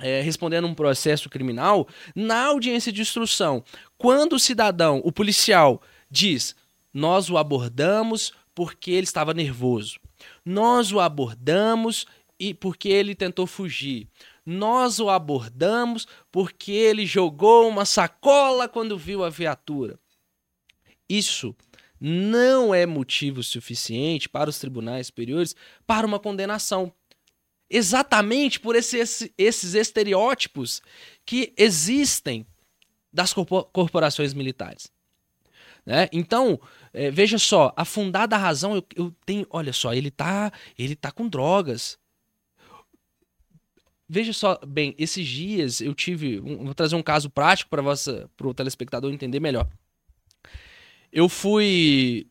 é, respondendo um processo criminal, na audiência de instrução, quando o cidadão, o policial, diz: Nós o abordamos porque ele estava nervoso. Nós o abordamos e porque ele tentou fugir. Nós o abordamos porque ele jogou uma sacola quando viu a viatura. Isso não é motivo suficiente para os tribunais superiores para uma condenação. Exatamente por esse, esse, esses estereótipos que existem das corporações militares. Né? Então, é, veja só, a fundada razão, eu, eu, tenho. Olha só, ele tá, ele tá com drogas. Veja só, bem, esses dias eu tive. Um, vou trazer um caso prático para o telespectador entender melhor. Eu fui.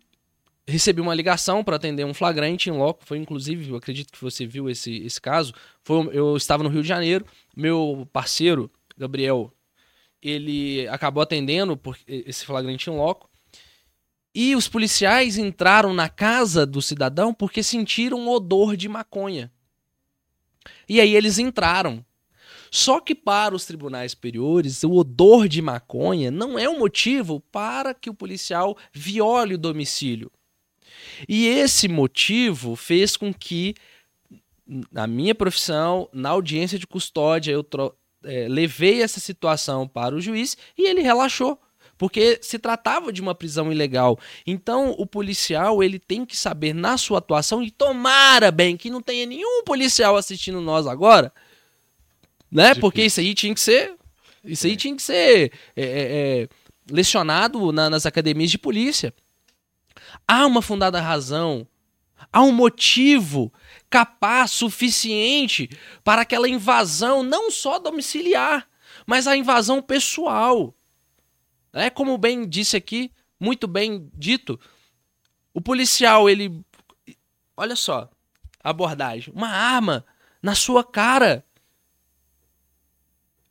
Recebi uma ligação para atender um flagrante em loco. Foi inclusive, eu acredito que você viu esse, esse caso. Foi, eu estava no Rio de Janeiro. Meu parceiro, Gabriel, ele acabou atendendo por esse flagrante em loco. E os policiais entraram na casa do cidadão porque sentiram um odor de maconha. E aí eles entraram. Só que para os tribunais superiores, o odor de maconha não é um motivo para que o policial viole o domicílio. E esse motivo fez com que, na minha profissão, na audiência de custódia, eu é, levei essa situação para o juiz e ele relaxou porque se tratava de uma prisão ilegal. Então, o policial, ele tem que saber na sua atuação e tomara bem que não tenha nenhum policial assistindo nós agora, né? Difícil. Porque isso aí tinha que ser isso aí é. tinha que ser é, é, é, lecionado na, nas academias de polícia. Há uma fundada razão, há um motivo capaz, suficiente para aquela invasão, não só domiciliar, mas a invasão pessoal. É como bem disse aqui, muito bem dito, o policial, ele. Olha só, abordagem. Uma arma na sua cara.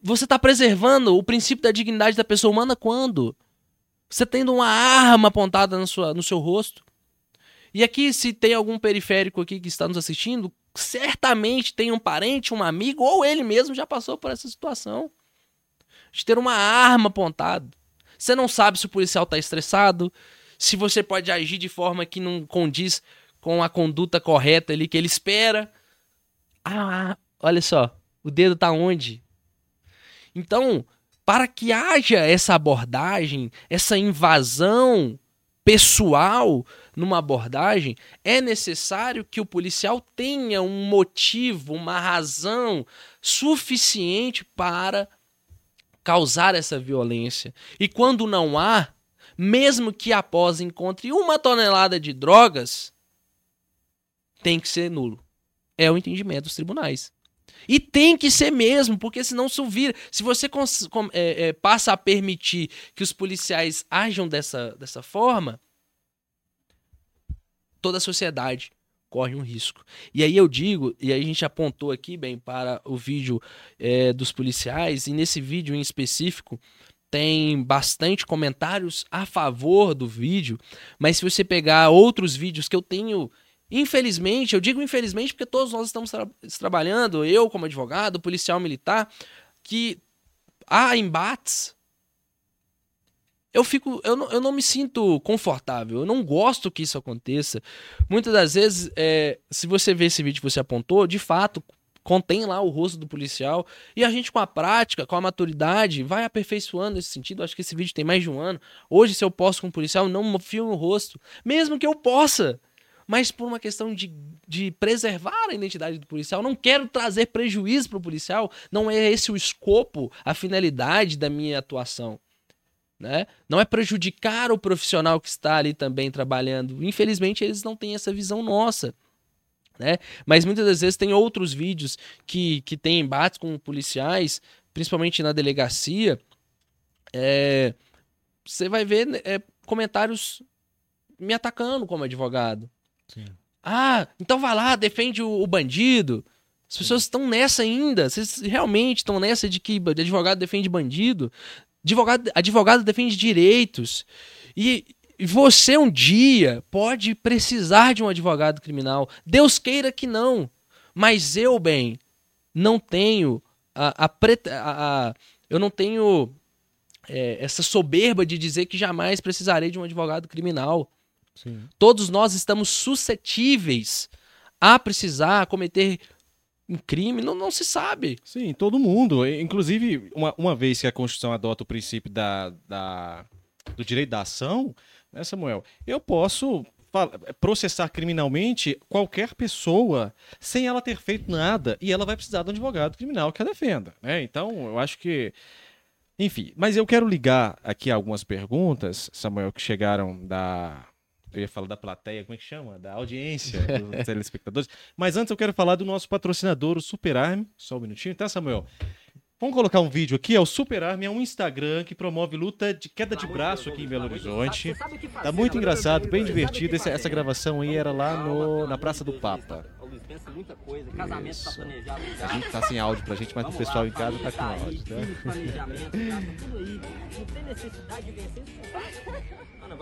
Você está preservando o princípio da dignidade da pessoa humana quando? Você tendo uma arma apontada sua, no seu rosto. E aqui, se tem algum periférico aqui que está nos assistindo, certamente tem um parente, um amigo, ou ele mesmo já passou por essa situação. De ter uma arma apontada. Você não sabe se o policial está estressado, se você pode agir de forma que não condiz com a conduta correta ali que ele espera. Ah, olha só, o dedo tá onde? Então, para que haja essa abordagem, essa invasão pessoal numa abordagem, é necessário que o policial tenha um motivo, uma razão suficiente para causar essa violência. E quando não há, mesmo que após encontre uma tonelada de drogas, tem que ser nulo. É o entendimento dos tribunais. E tem que ser mesmo, porque senão se vira. Se você é, é, passa a permitir que os policiais ajam dessa, dessa forma, toda a sociedade corre um risco. E aí eu digo, e aí a gente apontou aqui bem para o vídeo é, dos policiais, e nesse vídeo em específico tem bastante comentários a favor do vídeo, mas se você pegar outros vídeos que eu tenho Infelizmente, eu digo infelizmente porque todos nós estamos tra trabalhando, eu como advogado, policial militar, que há embates. Eu fico, eu não, eu não me sinto confortável, eu não gosto que isso aconteça. Muitas das vezes, é, se você vê esse vídeo que você apontou, de fato, contém lá o rosto do policial. E a gente, com a prática, com a maturidade, vai aperfeiçoando nesse sentido. Acho que esse vídeo tem mais de um ano. Hoje, se eu posso com um policial, não filme o rosto. Mesmo que eu possa mas por uma questão de, de preservar a identidade do policial. Não quero trazer prejuízo para o policial, não é esse o escopo, a finalidade da minha atuação. Né? Não é prejudicar o profissional que está ali também trabalhando. Infelizmente, eles não têm essa visão nossa. Né? Mas muitas das vezes tem outros vídeos que, que tem embates com policiais, principalmente na delegacia. É, você vai ver é, comentários me atacando como advogado. Sim. Ah, então vai lá, defende o, o bandido. As pessoas estão nessa ainda. Vocês realmente estão nessa de que advogado defende bandido? Advogado, advogado defende direitos. E, você um dia pode precisar de um advogado criminal. Deus queira que não. Mas eu, bem, não tenho a, a, a, a eu não tenho é, essa soberba de dizer que jamais precisarei de um advogado criminal. Sim. Todos nós estamos suscetíveis a precisar cometer um crime, não, não se sabe. Sim, todo mundo. Inclusive, uma, uma vez que a Constituição adota o princípio da, da, do direito da ação, né, Samuel, eu posso processar criminalmente qualquer pessoa sem ela ter feito nada e ela vai precisar de um advogado criminal que a defenda. Né? Então, eu acho que. Enfim, mas eu quero ligar aqui algumas perguntas, Samuel, que chegaram da, eu ia falar da plateia, como é que chama? Da audiência, dos telespectadores. Mas antes eu quero falar do nosso patrocinador, o Superarm. Só um minutinho, tá, Samuel? Vamos colocar um vídeo aqui, é o Superarm, é um Instagram que promove luta de queda de braço aqui em Belo Horizonte. Tá muito engraçado, bem divertido. Essa, essa gravação aí era lá no, na Praça do Papa. Isso. A gente tá sem áudio pra gente, mas o pessoal em casa tá com áudio, né?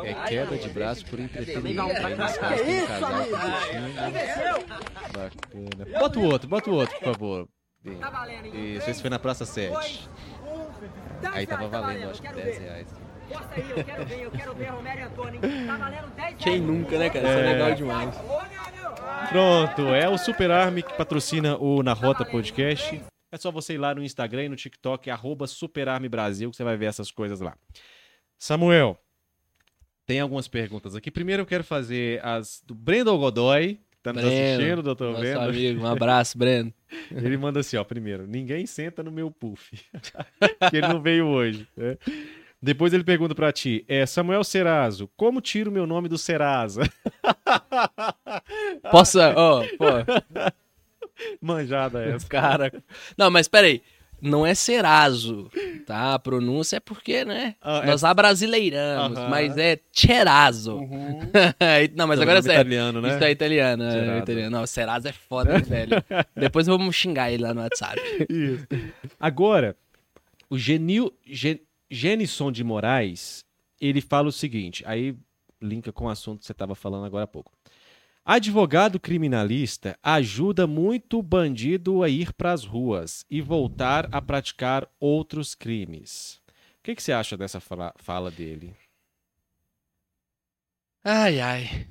É queda de braço por entretenimento. Aí nesse caso tem um casal Bacana. Bota o outro, bota o outro, por favor. Isso, esse foi na Praça 7. Aí tava valendo, acho que 10 reais. Aí, eu quero ver, eu quero ver Romero Antônio. Tá valendo 10 Quem nunca, né, cara? Isso é, é legal demais. Pronto, é o Super Army que patrocina o Na Rota Podcast. É só você ir lá no Instagram e no TikTok, arroba Brasil, que você vai ver essas coisas lá. Samuel, tem algumas perguntas aqui. Primeiro eu quero fazer as do Brendo Godoy, que tá nos Breno, assistindo, doutor nosso Brendo. amigo, um abraço, Breno. Ele manda assim, ó, primeiro, ninguém senta no meu puff, que ele não veio hoje. Né? Depois ele pergunta para ti, é Samuel Serazo, como tiro meu nome do Serasa? Posso, ó, oh, pô. Manjada essa. Cara. Não, mas peraí não é Serazo, tá? A pronúncia é porque, né? Ah, é... Nós abrasileiramos, uh -huh. mas é Cherazo. Uhum. não, mas agora é sério. italiano, né? Isso é italiano, é italiano. Não, Serazo é foda, velho. Depois vamos xingar ele lá no WhatsApp. Isso. Agora, o Genil, Gen, Genison de Moraes, ele fala o seguinte, aí linka com o assunto que você estava falando agora há pouco. Advogado criminalista ajuda muito bandido a ir para as ruas e voltar a praticar outros crimes. O que, que você acha dessa fala, fala dele? Ai, ai.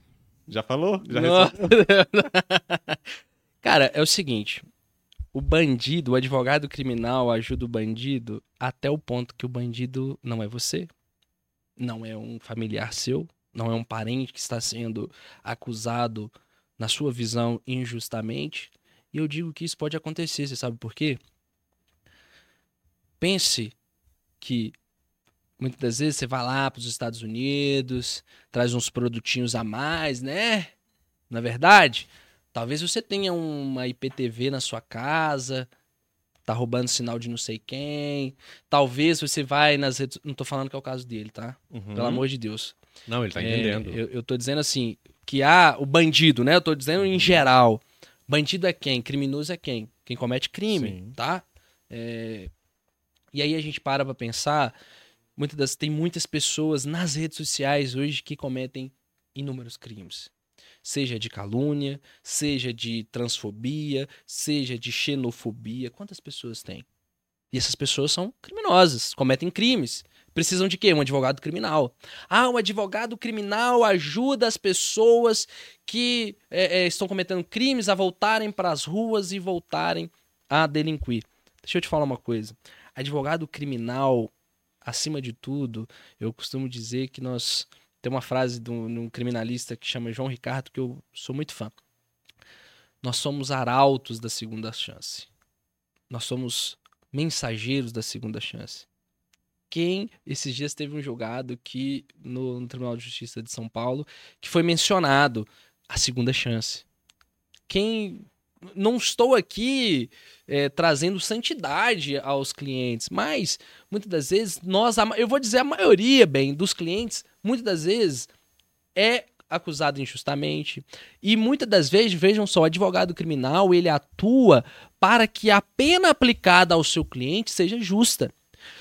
Já falou? Já. Cara, é o seguinte: o bandido, o advogado criminal ajuda o bandido até o ponto que o bandido não é você, não é um familiar seu, não é um parente que está sendo acusado, na sua visão, injustamente. E eu digo que isso pode acontecer, você sabe por quê? Pense que muitas das vezes você vai lá para os Estados Unidos, traz uns produtinhos a mais, né? Na verdade, talvez você tenha uma IPTV na sua casa, tá roubando sinal de não sei quem. Talvez você vai nas redes. Não tô falando que é o caso dele, tá? Uhum. Pelo amor de Deus. Não, ele tá É, entendendo. eu, eu tô dizendo assim, que há o bandido, né? Eu tô dizendo Uhum. em geral. Bandido é quem? Criminoso é quem? Quem comete crime, Sim. tá? É, E aí a gente para pra pensar, muitas das... tem muitas pessoas nas redes sociais hoje que cometem inúmeros crimes. Seja de calúnia, seja de transfobia, seja de xenofobia. Quantas pessoas tem? E essas pessoas são criminosas, cometem crimes. Precisam de quê? Um advogado criminal. Ah, um advogado criminal ajuda as pessoas que é, é, estão cometendo crimes a voltarem para as ruas e voltarem a delinquir. Deixa eu te falar uma coisa. Advogado criminal, acima de tudo, eu costumo dizer que nós. Tem uma frase de um, de um criminalista que chama João Ricardo, que eu sou muito fã. Nós somos arautos da segunda chance. Nós somos mensageiros da segunda chance. Quem esses dias teve um julgado que no, no Tribunal de Justiça de São Paulo que foi mencionado a segunda chance. Quem não estou aqui é, trazendo santidade aos clientes, mas muitas das vezes nós, eu vou dizer a maioria bem dos clientes, muitas das vezes é acusado injustamente e muitas das vezes vejam só, o advogado criminal ele atua para que a pena aplicada ao seu cliente seja justa.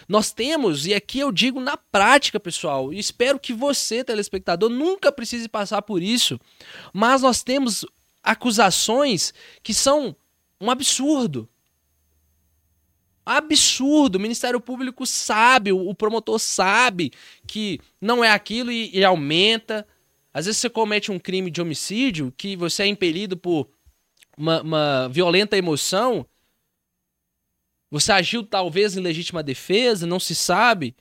Nós temos, e aqui eu digo na prática, pessoal, e espero que você, telespectador, nunca precise passar por isso, mas nós temos acusações que são um absurdo. Absurdo. O Ministério Público sabe, o promotor sabe que não é aquilo e, e aumenta. Às vezes você comete um crime de homicídio que você é impelido por uma, uma violenta emoção. Você agiu talvez em legítima defesa, não se sabe.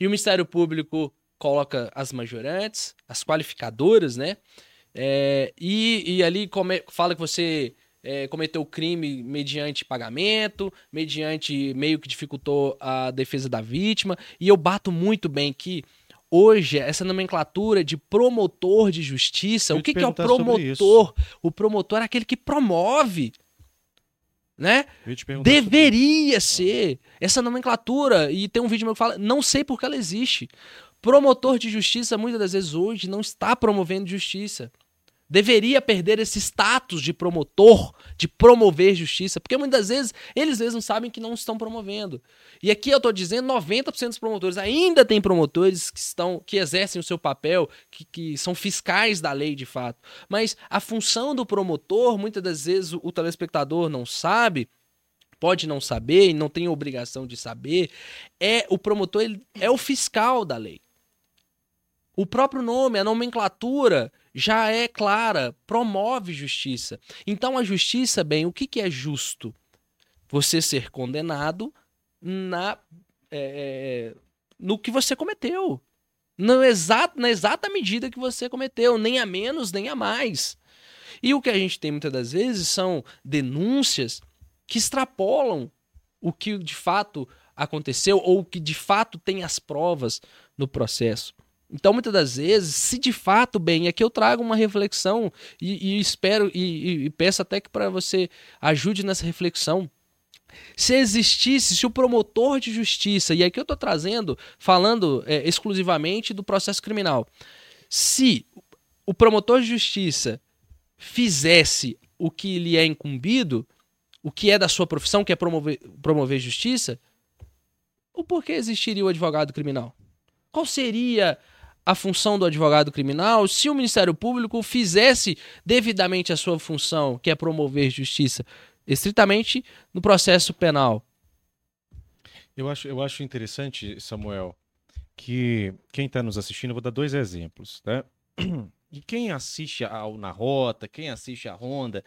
E o Ministério Público coloca as majorantes, as qualificadoras, né? É, e, e ali come- fala que você é, cometeu crime mediante pagamento, mediante meio que dificultou a defesa da vítima. E eu bato muito bem que hoje essa nomenclatura de promotor de justiça, Eu o que, que é o promotor? O promotor é aquele que promove, né? Deveria ser. Essa nomenclatura, e tem um vídeo meu que fala, não sei por que ela existe. Promotor de justiça, muitas das vezes hoje, não está promovendo justiça. Deveria perder esse status de promotor, de promover justiça, porque muitas vezes eles mesmos sabem que não estão promovendo. E aqui eu estou dizendo 90% dos promotores ainda tem promotores que estão que exercem o seu papel, que, que são fiscais da lei de fato. Mas a função do promotor, muitas das vezes o, o telespectador não sabe, pode não saber e não tem obrigação de saber, é o promotor ele é o fiscal da lei. O próprio nome, a nomenclatura já é clara, promove justiça. Então a justiça, bem, o que, que é justo? Você ser condenado na é, no que você cometeu. No exato, na exata medida que você cometeu, nem a menos, nem a mais. E o que a gente tem muitas das vezes são denúncias que extrapolam o que de fato aconteceu ou o que de fato tem as provas no processo. Então, muitas das vezes, se de fato, bem, e aqui eu trago uma reflexão e, e espero e, e- peço até que para você ajude nessa reflexão. Se existisse, se o promotor de justiça, e aqui eu estou trazendo, falando é, exclusivamente do processo criminal, se o promotor de justiça fizesse o que lhe é incumbido, o que é da sua profissão, que é promover, promover justiça, o porquê existiria o advogado criminal? Qual seria a função do advogado criminal, se o Ministério Público fizesse devidamente a sua função, que é promover justiça, estritamente no processo penal. Eu acho, eu acho interessante, Samuel, que quem está nos assistindo, eu vou dar dois exemplos, né? E quem assiste ao Na Rota, quem assiste a Ronda,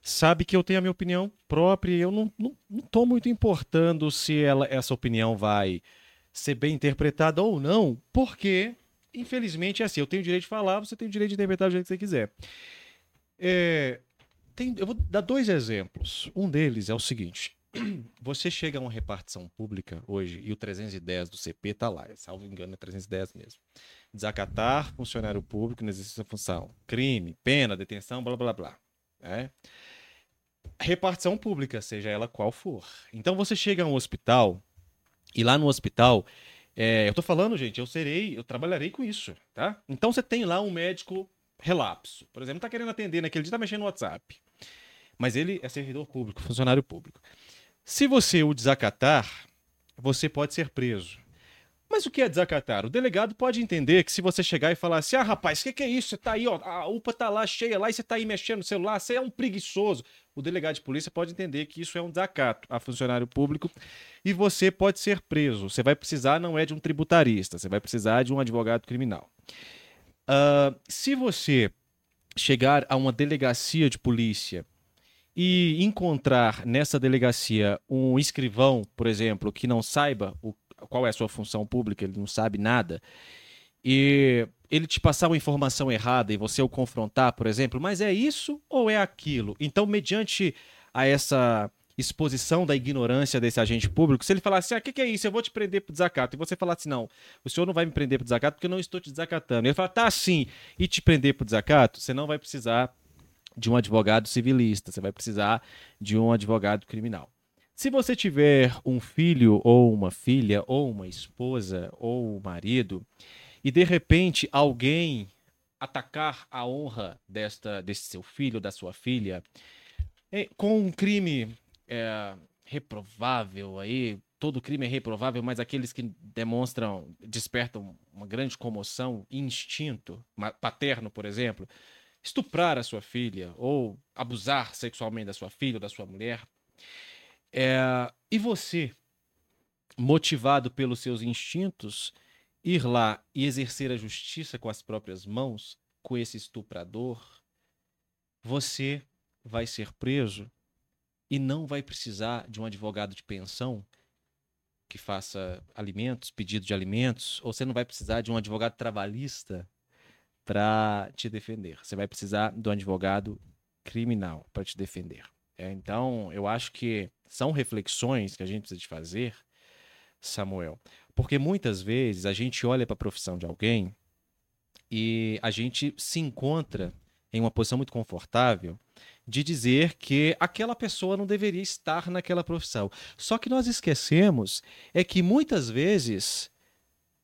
sabe que eu tenho a minha opinião própria e eu não, não, tô muito importando se ela, essa opinião vai ser bem interpretada ou não, porque, infelizmente, é assim, eu tenho o direito de falar, você tem o direito de interpretar do jeito que você quiser. É, tem, eu vou dar dois exemplos. Um deles é o seguinte. Você chega a uma repartição pública hoje e o 310 do CP tá lá, salvo engano é 310 mesmo. Desacatar funcionário público no exercício da função. Crime, pena, detenção, blá blá blá. É. Repartição pública, seja ela qual for. Então você chega a um hospital e lá no hospital, é, eu tô falando, gente, eu serei, eu trabalharei com isso, tá? Então você tem lá um médico relapso. Por exemplo, tá querendo atender naquele dia, tá mexendo no WhatsApp. Mas ele é servidor público, funcionário público. Se você o desacatar, você pode ser preso. Mas o que é desacatar? O delegado pode entender que se você chegar e falar assim: ah, rapaz, o que, que, é isso? Você tá aí, ó, a UPA tá lá cheia lá e você tá aí mexendo no celular, você é um preguiçoso. O delegado de polícia pode entender que isso é um desacato a funcionário público e você pode ser preso. Você vai precisar, não é de um tributarista, você vai precisar de um advogado criminal. Uh, se você chegar a uma delegacia de polícia e encontrar nessa delegacia um escrivão, por exemplo, que não saiba o, qual é a sua função pública, ele não sabe nada, e ele te passar uma informação errada e você o confrontar, por exemplo, mas é isso ou é aquilo? Então, mediante a essa exposição da ignorância desse agente público, se ele falar assim, ah, o que, que, é isso? Eu vou te prender por desacato. E você falar assim, não, o senhor não vai me prender por desacato porque eu não estou te desacatando. Ele fala, tá sim, e te prender por desacato, você não vai precisar de um advogado civilista, você vai precisar de um advogado criminal. Se você tiver um filho ou uma filha ou uma esposa ou um marido e de repente alguém atacar a honra desta desse seu filho da sua filha é, com um crime é, reprovável aí, todo crime é reprovável, mas aqueles que demonstram, despertam uma grande comoção, instinto paterno, por exemplo, estuprar a sua filha ou abusar sexualmente da sua filha ou da sua mulher. É, e você, motivado pelos seus instintos, ir lá e exercer a justiça com as próprias mãos, com esse estuprador, você vai ser preso e não vai precisar de um advogado de pensão que faça alimentos, pedido de alimentos, ou você não vai precisar de um advogado trabalhista para te defender. Você vai precisar de um advogado criminal para te defender. É, então, eu acho que são reflexões que a gente precisa de fazer, Samuel, porque muitas vezes a gente olha para a profissão de alguém e a gente se encontra em uma posição muito confortável de dizer que aquela pessoa não deveria estar naquela profissão. Só que nós esquecemos é que muitas vezes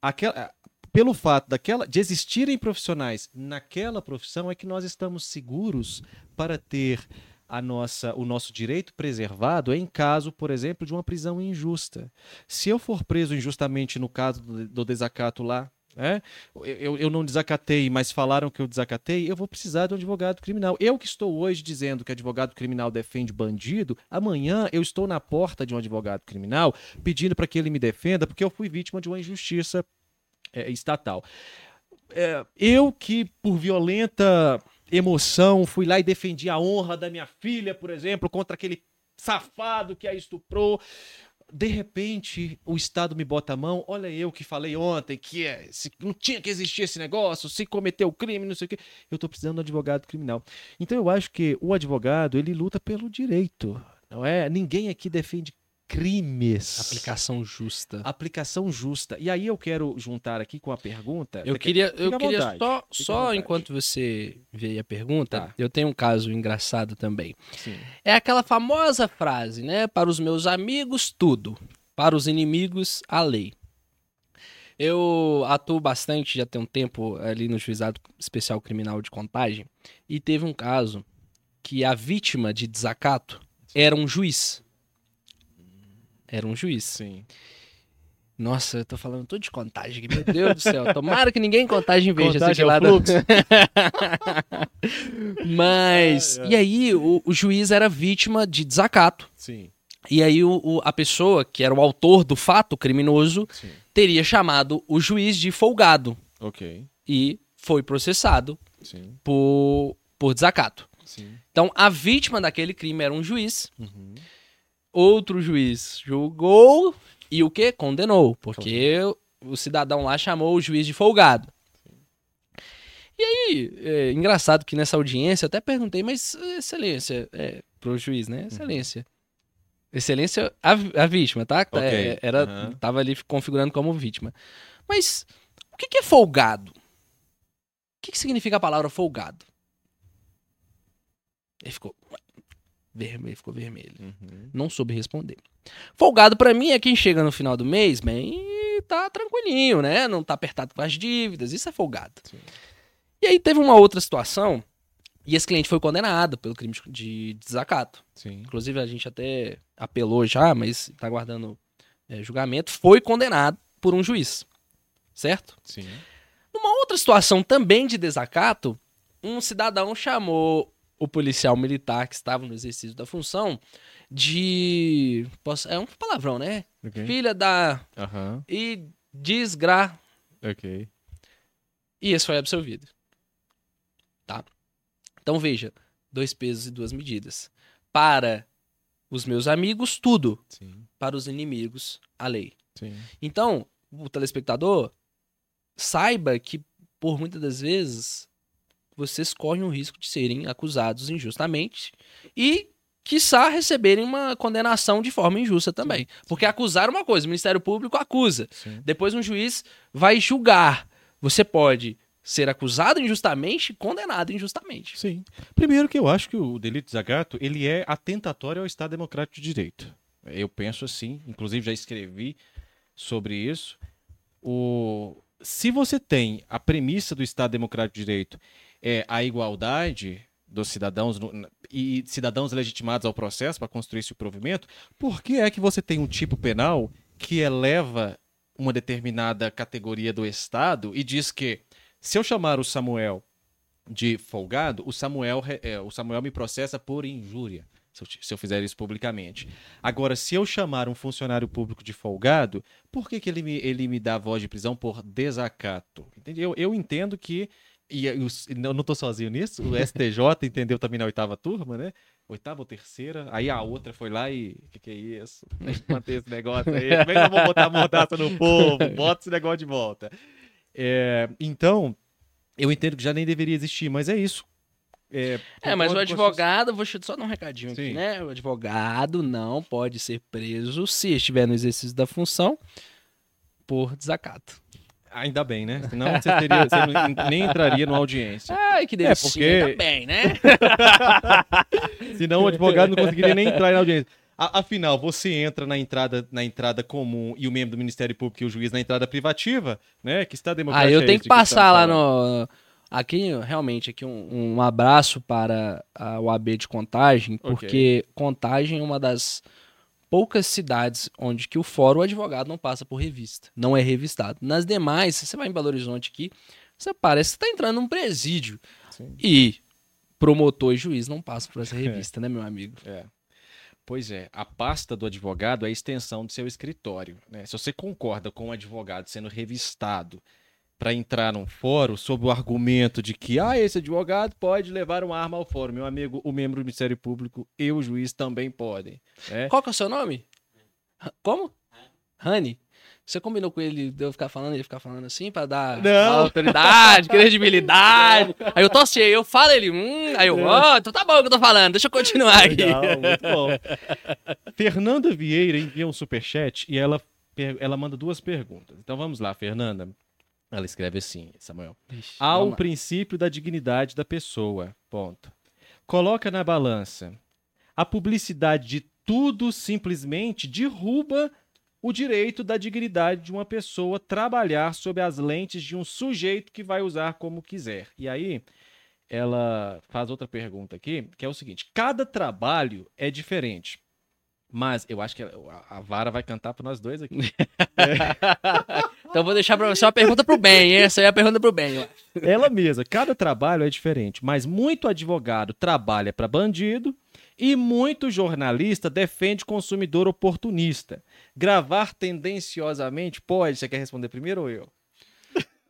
aquela, pelo fato daquela, de existirem profissionais naquela profissão, é que nós estamos seguros para ter a nossa, o nosso direito preservado em caso, por exemplo, de uma prisão injusta. Se eu for preso injustamente no caso do, desacato lá, é? Eu, eu não desacatei, mas falaram que eu desacatei, eu vou precisar de um advogado criminal. Eu que estou hoje dizendo que advogado criminal defende bandido, amanhã eu estou na porta de um advogado criminal pedindo para que ele me defenda, porque eu fui vítima de uma injustiça é, estatal. É, eu que, por violenta emoção, fui lá e defendi a honra da minha filha, por exemplo, contra aquele safado que a estuprou. De repente, o Estado me bota a mão. Olha, eu que falei ontem que é, se, não tinha que existir esse negócio, se cometeu crime, não sei o quê. Eu estou precisando de um advogado criminal. Então, eu acho que o advogado, ele luta pelo direito. Não é? Ninguém aqui defende crimes. Aplicação justa. Aplicação justa. E aí eu quero juntar aqui com a pergunta. Eu queria, eu queria só, só enquanto você vê a pergunta, tá. eu tenho um caso engraçado também. Sim. É aquela famosa frase, né? Para os meus amigos, tudo. Para os inimigos, a lei. Eu atuo bastante, já tem um tempo, ali no Juizado Especial Criminal de Contagem, e teve um caso que a vítima de desacato era um juiz era um juiz. Sim. Nossa, eu tô falando tudo de contagem, meu Deus do céu. Tomara que ninguém em contagem veja Contagem esse é lado. Mas, Ai, ai. e aí o, o juiz era vítima de desacato. Sim, E aí o, o- a pessoa, que era o autor do fato criminoso, sim. teria chamado o juiz de folgado Ok. e foi processado Sim, por, por desacato. sim. Então, a vítima daquele crime era um juiz, Uhum. Outro juiz julgou e o que? Condenou, porque o cidadão lá chamou o juiz de folgado. E aí, é engraçado que nessa audiência eu até perguntei, mas excelência, é, pro juiz, né? Excelência. Excelência, a, a vítima, tá? Ok, É, era, aham. Tava ali configurando como vítima. Mas o que, que é folgado? O que, que significa a palavra folgado? Ele ficou vermelho, ficou vermelho. Uhum. Não soube responder. Folgado pra mim é quem chega no final do mês, bem, tá tranquilinho, né? Não tá apertado com as dívidas. Isso é folgado. Sim. E aí teve uma outra situação e esse cliente foi condenado pelo crime de- de desacato. Sim. Inclusive a gente até apelou já, mas tá aguardando é, julgamento. Foi condenado por um juiz, certo? Sim. Numa outra situação também de desacato, um cidadão chamou o policial militar que estava no exercício da função de. posso- É um palavrão, né? Ok. Filha da. Aham. E desgra. Ok. E esse foi absolvido. Tá? Então veja: dois pesos e duas medidas. Para os meus amigos, tudo. Sim. Para os inimigos, a lei. Sim. Então, o telespectador saiba que, por muitas das vezes, vocês correm o risco de serem acusados injustamente e, quiçá, receberem uma condenação de forma injusta também. Porque acusar é uma coisa, o Ministério Público acusa. Sim. Depois um juiz vai julgar. Você pode ser acusado injustamente e condenado injustamente. Sim. Primeiro que eu acho que o delito de desacato, ele é atentatório ao Estado Democrático de Direito. Eu penso assim, inclusive já escrevi sobre isso. O... Se você tem a premissa do Estado Democrático de Direito é a igualdade dos cidadãos e cidadãos legitimados ao processo para construir esse provimento, por que é que você tem um tipo penal que eleva uma determinada categoria do Estado e diz que se eu chamar o Samuel de folgado, o Samuel, é, o Samuel me processa por injúria, se eu, se eu fizer isso publicamente. Agora, se eu chamar um funcionário público de folgado, por que, que ele, me, ele me dá voz de prisão por desacato? Eu, eu entendo que. E eu eu não estou sozinho nisso, o STJ entendeu também na oitava turma, né? Oitava ou terceira, aí a outra foi lá e. O que, que é isso? Manter esse negócio aí. Como é que eu vou botar mordaça no povo? Bota esse negócio de volta. É, então, eu entendo que já nem deveria existir, mas é isso. É, É, mas o advogado, vou só dar um recadinho aqui, Sim. né? O advogado não pode ser preso se estiver no exercício da função por desacato. Ainda bem, né? Senão você, teria, você não- nem entraria numa audiência. Ai, que delícia. porque- Ainda bem, né? Senão o advogado não conseguiria nem entrar na audiência. A- Afinal, você entra na entrada, na entrada comum e o membro do Ministério Público e o juiz na entrada privativa, né? Que está Aí democrático. eu tenho que passar lá no... Aqui, realmente, aqui um, um abraço para a UAB de Contagem, porque Contagem é uma das poucas cidades onde que o fórum o advogado não passa por revista, não é revistado. Nas demais, se você vai em Belo Horizonte aqui, você parece que está entrando num presídio. Sim. E promotor e juiz não passam por essa revista, né, meu amigo? É. Pois é, a pasta do advogado é a extensão do seu escritório. Né? Se você concorda com o advogado sendo revistado para entrar num fórum sob o argumento de que ah, esse advogado pode levar uma arma ao fórum, meu amigo, o membro do Ministério Público e o juiz também podem. né? Qual que é o seu nome? Como? Rani. Você combinou com ele de eu ficar falando, ele ficar falando assim pra dar Não. autoridade, credibilidade. Aí eu tô assim, aí eu falo ele, hum, aí eu, ó, então tá bom o que eu tô falando, deixa eu continuar aqui. Legal, muito bom. Fernanda Vieira envia um superchat e ela, ela manda duas perguntas. Então vamos lá, Fernanda. Ela escreve assim, Samuel. Ixi, Há um lá. princípio da dignidade da pessoa. Ponto. Coloca na balança. A publicidade de tudo simplesmente derruba o direito da dignidade de uma pessoa trabalhar sob as lentes de um sujeito que vai usar como quiser. E aí, ela faz outra pergunta aqui, que é o seguinte: cada trabalho é diferente. Mas eu acho que a, vara vai cantar para nós dois aqui. então vou deixar para você uma pergunta pro bem, essa aí é a pergunta pro bem. Ela mesma, cada trabalho é diferente, mas muito advogado trabalha para bandido e muito jornalista defende consumidor oportunista. Gravar tendenciosamente pode? Você quer responder primeiro ou eu?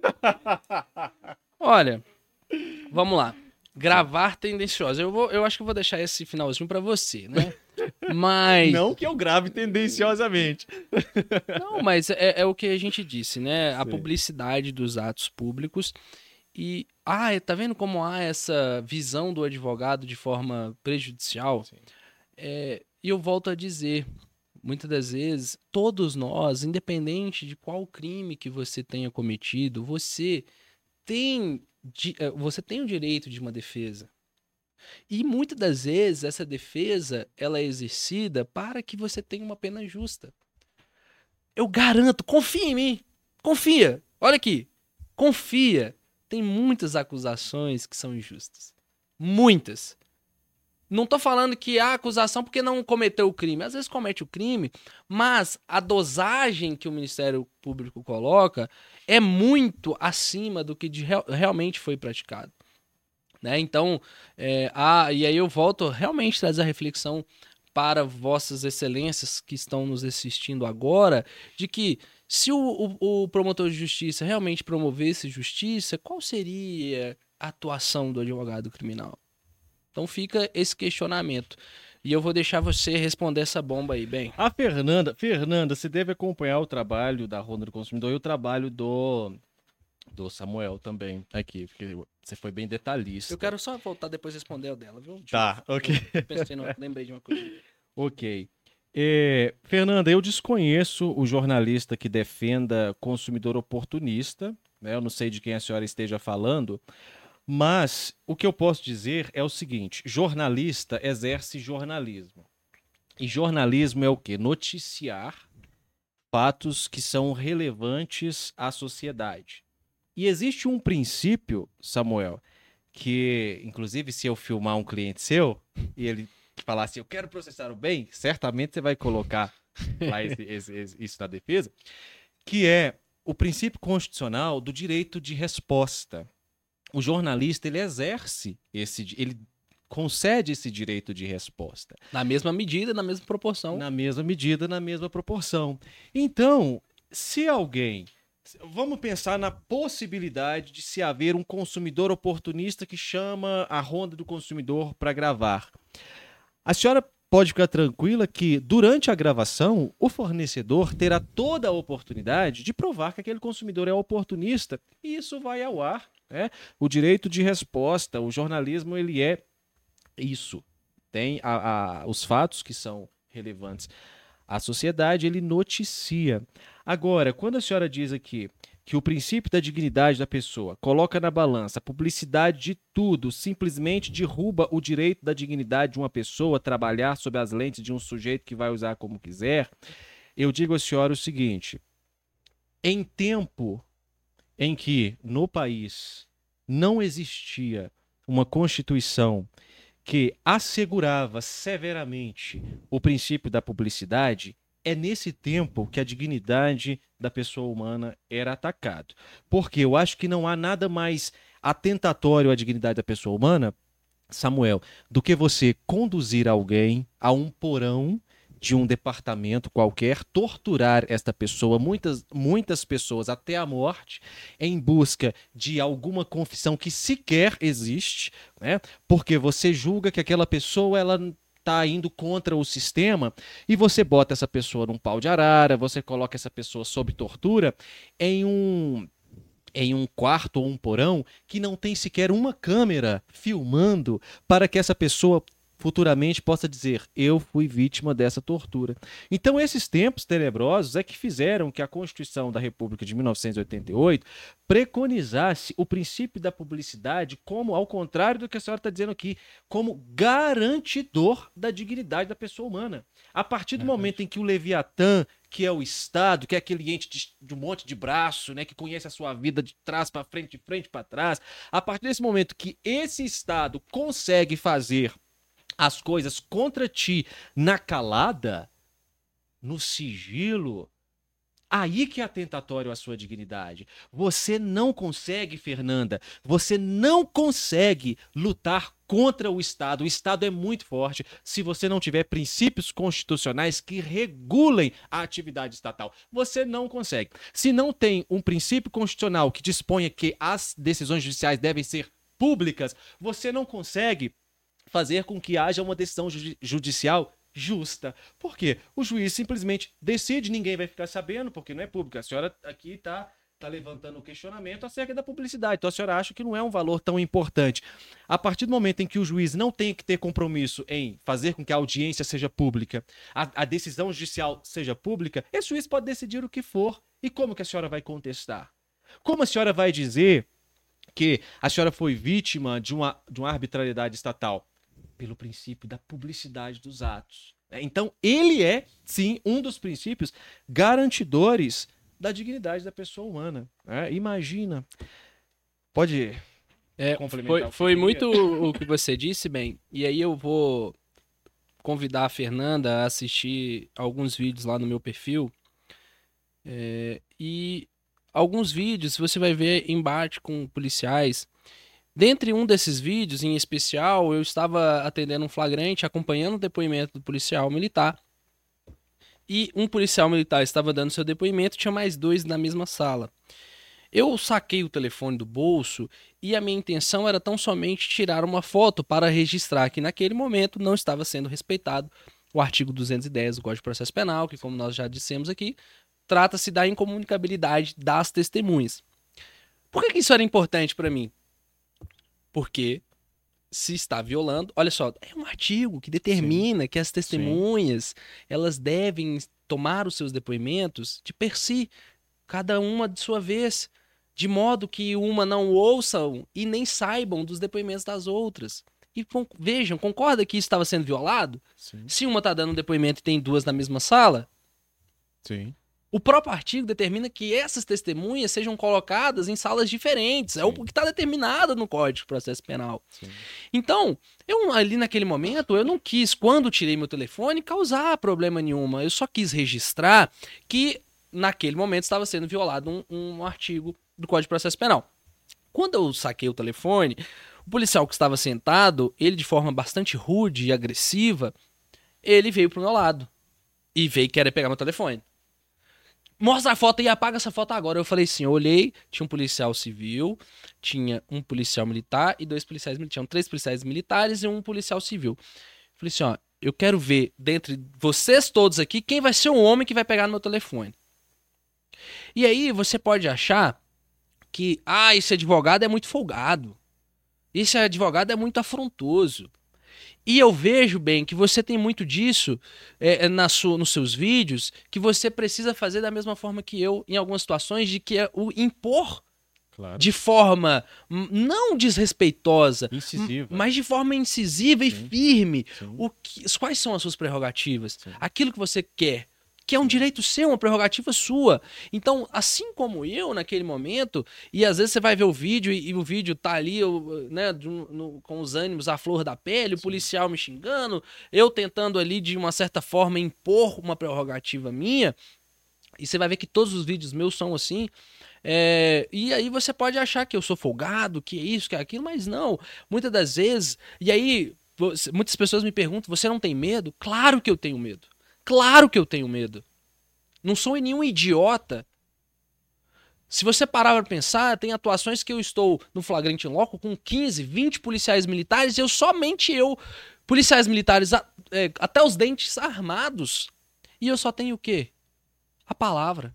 Olha, vamos lá. Gravar tendenciosa. Eu, vou, eu acho que eu vou deixar esse finalzinho para você, né? Mas. Não que eu grave tendenciosamente. Não, mas é, é o que a gente disse, né? A publicidade dos atos públicos. E. Ah, tá vendo como há essa visão do advogado de forma prejudicial? É, e eu volto a dizer. Muitas das vezes, todos nós, independente de qual crime que você tenha cometido, você tem eh, você tem o direito de uma defesa. E muitas das vezes essa defesa ela é exercida para que você tenha uma pena justa. Eu garanto, confia em mim. Confia. Olha aqui. Confia. Tem muitas acusações que são injustas. Muitas. Não tô falando que a acusação porque não cometeu o crime. Às vezes comete o crime, mas a dosagem que o Ministério Público coloca é muito acima do que de, realmente foi praticado. Né? Então, é, a, e aí eu volto realmente trazer a reflexão para vossas excelências que estão nos assistindo agora, de que se o, o, o promotor de justiça realmente promovesse justiça, qual seria a atuação do advogado criminal? Então fica esse questionamento. E eu vou deixar você responder essa bomba aí, bem. A Fernanda, Fernanda, você deve acompanhar o trabalho da Ronda do Consumidor e o trabalho do do Samuel também aqui, porque você foi bem detalhista. Eu quero só voltar depois responder o dela, viu? Tá, eu, ok. Pensei, no, lembrei de uma coisa. ok. É, Fernanda, eu desconheço o jornalista que defenda consumidor oportunista, né? Eu não sei de quem a senhora esteja falando, mas o que eu posso dizer é o seguinte: jornalista exerce jornalismo. E jornalismo é o que? Noticiar fatos que são relevantes à sociedade. E existe um princípio, Samuel, que, inclusive, se eu filmar um cliente seu e ele falar assim, eu quero processar o bem, certamente você vai colocar lá esse, esse, esse, isso na defesa, que é o princípio constitucional do direito de resposta o jornalista ele exerce esse, ele concede esse direito de resposta. Na mesma medida, na mesma proporção. Na mesma medida, na mesma proporção. Então, se alguém. Vamos pensar na possibilidade de se haver um consumidor oportunista que chama a ronda do consumidor para gravar. A senhora pode ficar tranquila que, durante a gravação, o fornecedor terá toda a oportunidade de provar que aquele consumidor é oportunista e isso vai ao ar né? O direito de resposta, o jornalismo, ele é isso. Tem a, a, os fatos que são relevantes à sociedade, ele noticia. Agora, quando a senhora diz aqui que o princípio da dignidade da pessoa coloca na balança a publicidade de tudo, simplesmente derruba o direito da dignidade de uma pessoa trabalhar sob as lentes de um sujeito que vai usar como quiser, eu digo à senhora o seguinte: em tempo em que no país não existia uma Constituição que assegurava severamente o princípio da publicidade, é nesse tempo que a dignidade da pessoa humana era atacado. Porque eu acho que não há nada mais atentatório à dignidade da pessoa humana, Samuel, do que você conduzir alguém a um porão de um departamento qualquer, torturar esta pessoa, muitas, muitas pessoas até a morte, em busca de alguma confissão que sequer existe, né? Porque você julga que aquela pessoa ela está indo contra o sistema e você bota essa pessoa num pau de arara, você coloca essa pessoa sob tortura em um em um quarto ou um porão que não tem sequer uma câmera filmando para que essa pessoa futuramente possa dizer: eu fui vítima dessa tortura. Então, esses tempos tenebrosos é que fizeram que a Constituição da República de 1988 preconizasse o princípio da publicidade como, ao contrário do que a senhora está dizendo aqui, como garantidor da dignidade da pessoa humana. A partir do é momento em que o Leviatã, que é o Estado, que é aquele ente de, de, um monte de braço, né, que conhece a sua vida de trás para frente, de frente para trás, a partir desse momento que esse Estado consegue fazer as coisas contra ti na calada, no sigilo, Aí que é atentatório à sua dignidade. Você não consegue, Fernanda, você não consegue lutar contra o Estado. O Estado é muito forte se você não tiver princípios constitucionais que regulem a atividade estatal. Você não consegue. Se não tem um princípio constitucional que disponha que as decisões judiciais devem ser públicas, você não consegue fazer com que haja uma decisão judicial justa. Por quê? O juiz simplesmente decide, ninguém vai ficar sabendo, porque não é público. A senhora aqui está tá levantando o questionamento acerca da publicidade. Então a senhora acha que não é um valor tão importante. A partir do momento em que o juiz não tem que ter compromisso em fazer com que a audiência seja pública, a, a decisão judicial seja pública, esse juiz pode decidir o que for. E como que a senhora vai contestar? Como a senhora vai dizer que a senhora foi vítima de uma, de uma arbitrariedade estatal? Pelo princípio da publicidade dos atos. Né? Então, ele é, sim, um dos princípios garantidores da dignidade da pessoa humana. Né? Imagina. Pode é, complementar. Foi, foi muito o que você disse, bem. E aí eu vou convidar a Fernanda a assistir alguns vídeos lá no meu perfil. É, e alguns vídeos você vai ver embate com policiais Dentre um desses vídeos, em especial, eu estava atendendo um flagrante, acompanhando o depoimento do policial militar. E um policial militar estava dando seu depoimento, tinha mais dois na mesma sala. Eu saquei o telefone do bolso e a minha intenção era tão somente tirar uma foto para registrar que naquele momento não estava sendo respeitado o artigo 210 do Código de Processo Penal, que, como nós já dissemos aqui, trata-se da incomunicabilidade das testemunhas. Por que, que isso era importante para mim? Porque se está violando, olha só, é um artigo que determina Sim. que as testemunhas, Sim. elas devem tomar os seus depoimentos de per si, cada uma de sua vez, de modo que uma não ouçam e nem saibam dos depoimentos das outras. E vejam, concorda que isso estava sendo violado? Sim. Se uma está dando um depoimento e tem duas na mesma sala? Sim. O próprio artigo determina que essas testemunhas sejam colocadas em salas diferentes. Sim. É o que está determinado no Código de Processo Penal. Sim. Então, eu ali naquele momento, eu não quis, quando tirei meu telefone, causar problema nenhuma. Eu só quis registrar que naquele momento estava sendo violado um, um artigo do Código de Processo Penal. Quando eu saquei o telefone, o policial que estava sentado, ele de forma bastante rude e agressiva, ele veio pro meu lado e veio querer pegar meu telefone mostra a foto e apaga essa foto agora. Eu falei assim, eu olhei, tinha um policial civil, tinha um policial militar e dois policiais militares. Tinham três policiais militares e um policial civil. Falei assim, ó, eu quero ver dentre vocês todos aqui quem vai ser o homem que vai pegar no meu telefone. E aí você pode achar que, ah, esse advogado é muito folgado. Esse advogado é muito afrontoso. E eu vejo bem que você tem muito disso é, é, na sua, nos seus vídeos, que você precisa fazer da mesma forma que eu, em algumas situações, de que é o impor claro. de forma não desrespeitosa, incisiva. mas de forma incisiva Sim. e firme. O que, quais são as suas prerrogativas? Sim. Aquilo que você quer que é um direito seu, uma prerrogativa sua. Então, assim como eu naquele momento, e às vezes você vai ver o vídeo e, e o vídeo tá ali, né, no, com os ânimos à flor da pele, o policial me xingando, eu tentando ali de uma certa forma impor uma prerrogativa minha, e você vai ver que todos os vídeos meus são assim. É, e aí você pode achar que eu sou folgado, que é isso, que é aquilo, mas não. Muitas das vezes, e aí muitas pessoas me perguntam: você não tem medo? Claro que eu tenho medo. Claro que eu tenho medo. Não sou nenhum idiota. Se você parar para pensar, tem atuações que eu estou no flagrante loco com 15, 20 policiais militares e eu somente eu, policiais militares é, até os dentes armados. E eu só tenho o quê? A palavra.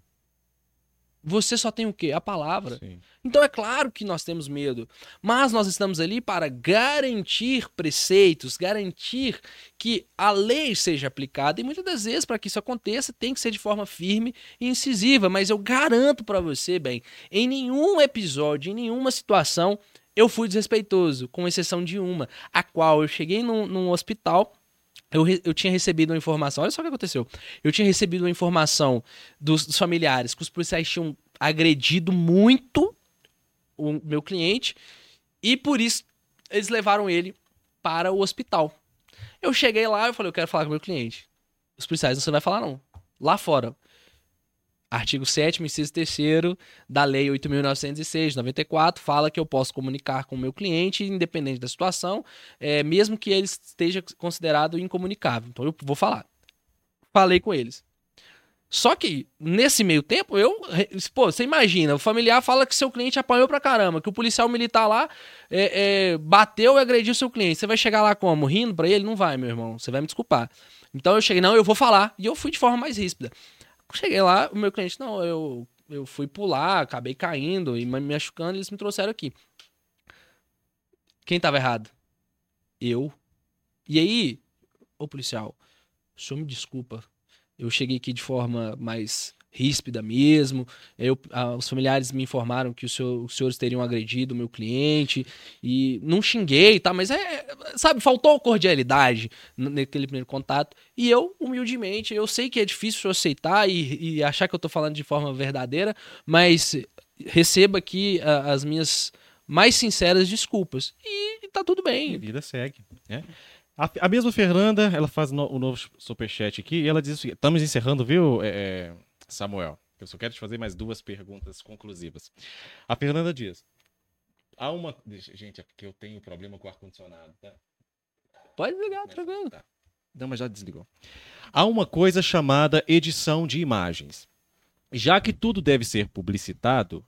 Você só tem o quê? A palavra. Sim. Então é claro que nós temos medo, mas nós estamos ali para garantir preceitos, garantir que a lei seja aplicada e muitas das vezes para que isso aconteça tem que ser de forma firme e incisiva, mas eu garanto para você, bem, em nenhum episódio, em nenhuma situação eu fui desrespeitoso, com exceção de uma, a qual eu cheguei num, num hospital eu, eu tinha recebido uma informação, olha só o que aconteceu. Eu tinha recebido uma informação dos, dos familiares que os policiais tinham agredido muito o meu cliente e por isso eles levaram ele para o hospital. Eu cheguei lá e falei, eu quero falar com o meu cliente. Os policiais não você vai falar não. lá fora. Artigo 7 inciso 3 da Lei 8.906, de 94, fala que eu posso comunicar com o meu cliente, independente da situação, é, mesmo que ele esteja considerado incomunicável. Então eu vou falar. Falei com eles. Só que, nesse meio tempo, eu. Pô, você imagina, o familiar fala que seu cliente apanhou pra caramba, que o policial militar lá é, é, bateu e agrediu seu cliente. Você vai chegar lá como? Rindo pra ele? Não vai, meu irmão. Você vai me desculpar. Então eu cheguei, não, eu vou falar. E eu fui de forma mais ríspida. Cheguei lá, o meu cliente, não, eu, eu fui pular, acabei caindo e me machucando, eles me trouxeram aqui. Quem tava errado? Eu. E aí, ô policial, o senhor me desculpa. Eu cheguei aqui de forma mais ríspida mesmo. Eu, ah, os familiares me informaram que o os senhores teriam agredido o meu cliente e não xinguei, tá? Mas é, sabe, faltou cordialidade naquele primeiro contato. E eu, humildemente, eu sei que é difícil aceitar e, e achar que eu tô falando de forma verdadeira, mas receba aqui ah, as minhas mais sinceras desculpas. E tá tudo bem. A vida segue, né? A, a mesma Fernanda, ela faz o no, novo superchat aqui e ela diz o seguinte: estamos encerrando, viu, é, é, Samuel? Eu só quero te fazer mais duas perguntas conclusivas. A Fernanda diz: há uma. Gente, é porque eu tenho problema com o ar-condicionado, tá? Pode ligar, tranquilo. Tá. Não, mas já desligou. Há uma coisa chamada edição de imagens. Já que tudo deve ser publicitado,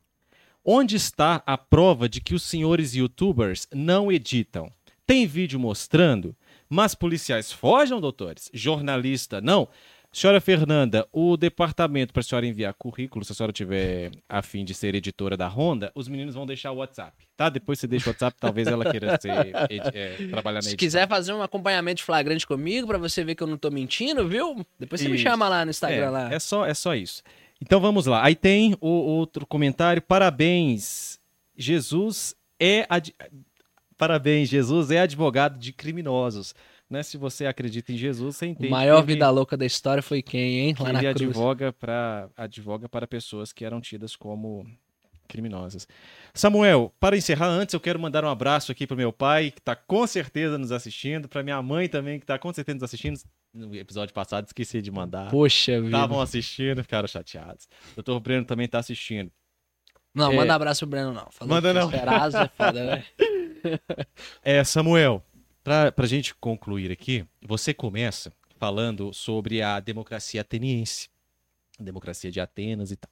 onde está a prova de que os senhores youtubers não editam? Tem vídeo mostrando? Mas policiais fogem, doutores? Jornalista, não? Senhora Fernanda, o departamento para a senhora enviar currículo, se a senhora tiver a fim de ser editora da Honda, os meninos vão deixar o WhatsApp, tá? Depois você deixa o WhatsApp, talvez ela queira ser, é, trabalhar na. Se quiser fazer um acompanhamento flagrante comigo para você ver que eu não tô mentindo, viu? Depois você isso. me chama lá no Instagram é, lá. É só, é só isso. Então vamos lá. Aí tem o outro comentário. Parabéns. Jesus é ad... Parabéns, Jesus é advogado de criminosos. Né? Se você acredita em Jesus, você entende. O maior ele, vida louca da história foi quem, hein? Lá ele na advoga para advoga para pessoas que eram tidas como criminosas. Samuel, para encerrar antes, eu quero mandar um abraço aqui para meu pai, que está com certeza nos assistindo, para minha mãe também, que está com certeza nos assistindo. No episódio passado, esqueci de mandar. Poxa vida. Estavam assistindo, ficaram chateados. O doutor Breno também está assistindo. Não, é... manda abraço pro Breno, não. Falou manda não. É foda, né? é, Samuel, para a gente concluir aqui, você começa falando sobre a democracia ateniense, a democracia de Atenas e tal.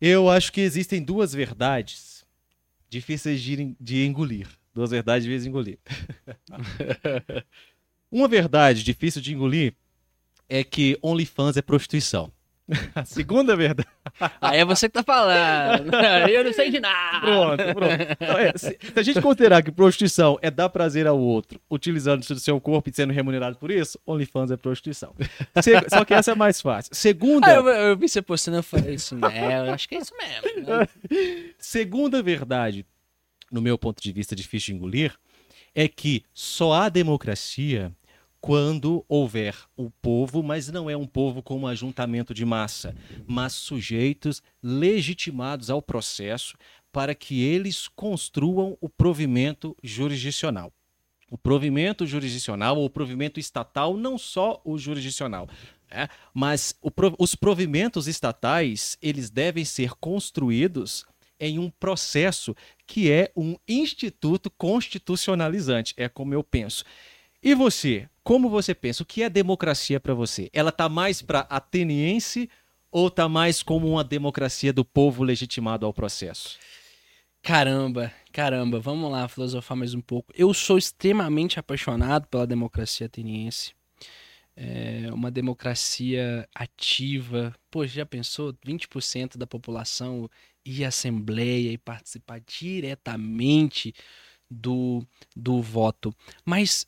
Eu acho que existem duas verdades difíceis de, de engolir. Duas verdades difíceis de engolir. Uma verdade difícil de engolir é que OnlyFans é prostituição. A segunda verdade. Aí é você que tá falando. Eu não sei de nada. Pronto, pronto. Então, é, se, se, a gente considerar que prostituição é dar prazer ao outro, utilizando o seu corpo e sendo remunerado por isso, OnlyFans é prostituição. Se, só que essa é mais fácil. Segunda. Ah, eu, eu, vi você postando, eu falei isso, né? Eu acho que é isso mesmo. Né? Segunda verdade, no meu ponto de vista difícil de engolir, é que só há democracia quando houver o povo, mas não é um povo como um ajuntamento de massa, mas sujeitos legitimados ao processo para que eles construam o provimento jurisdicional. O provimento jurisdicional ou o provimento estatal, não só o jurisdicional, né? mas o, os provimentos estatais eles devem ser construídos em um processo que é um instituto constitucionalizante, é como eu penso. E você, como você pensa? O que é democracia para você? Ela tá mais para ateniense ou tá mais como uma democracia do povo legitimado ao processo? Caramba, caramba, vamos lá filosofar mais um pouco. Eu sou extremamente apaixonado pela democracia ateniense. É uma democracia ativa. Pô, já pensou? 20% da população ir à assembleia e participar diretamente do, do voto. Mas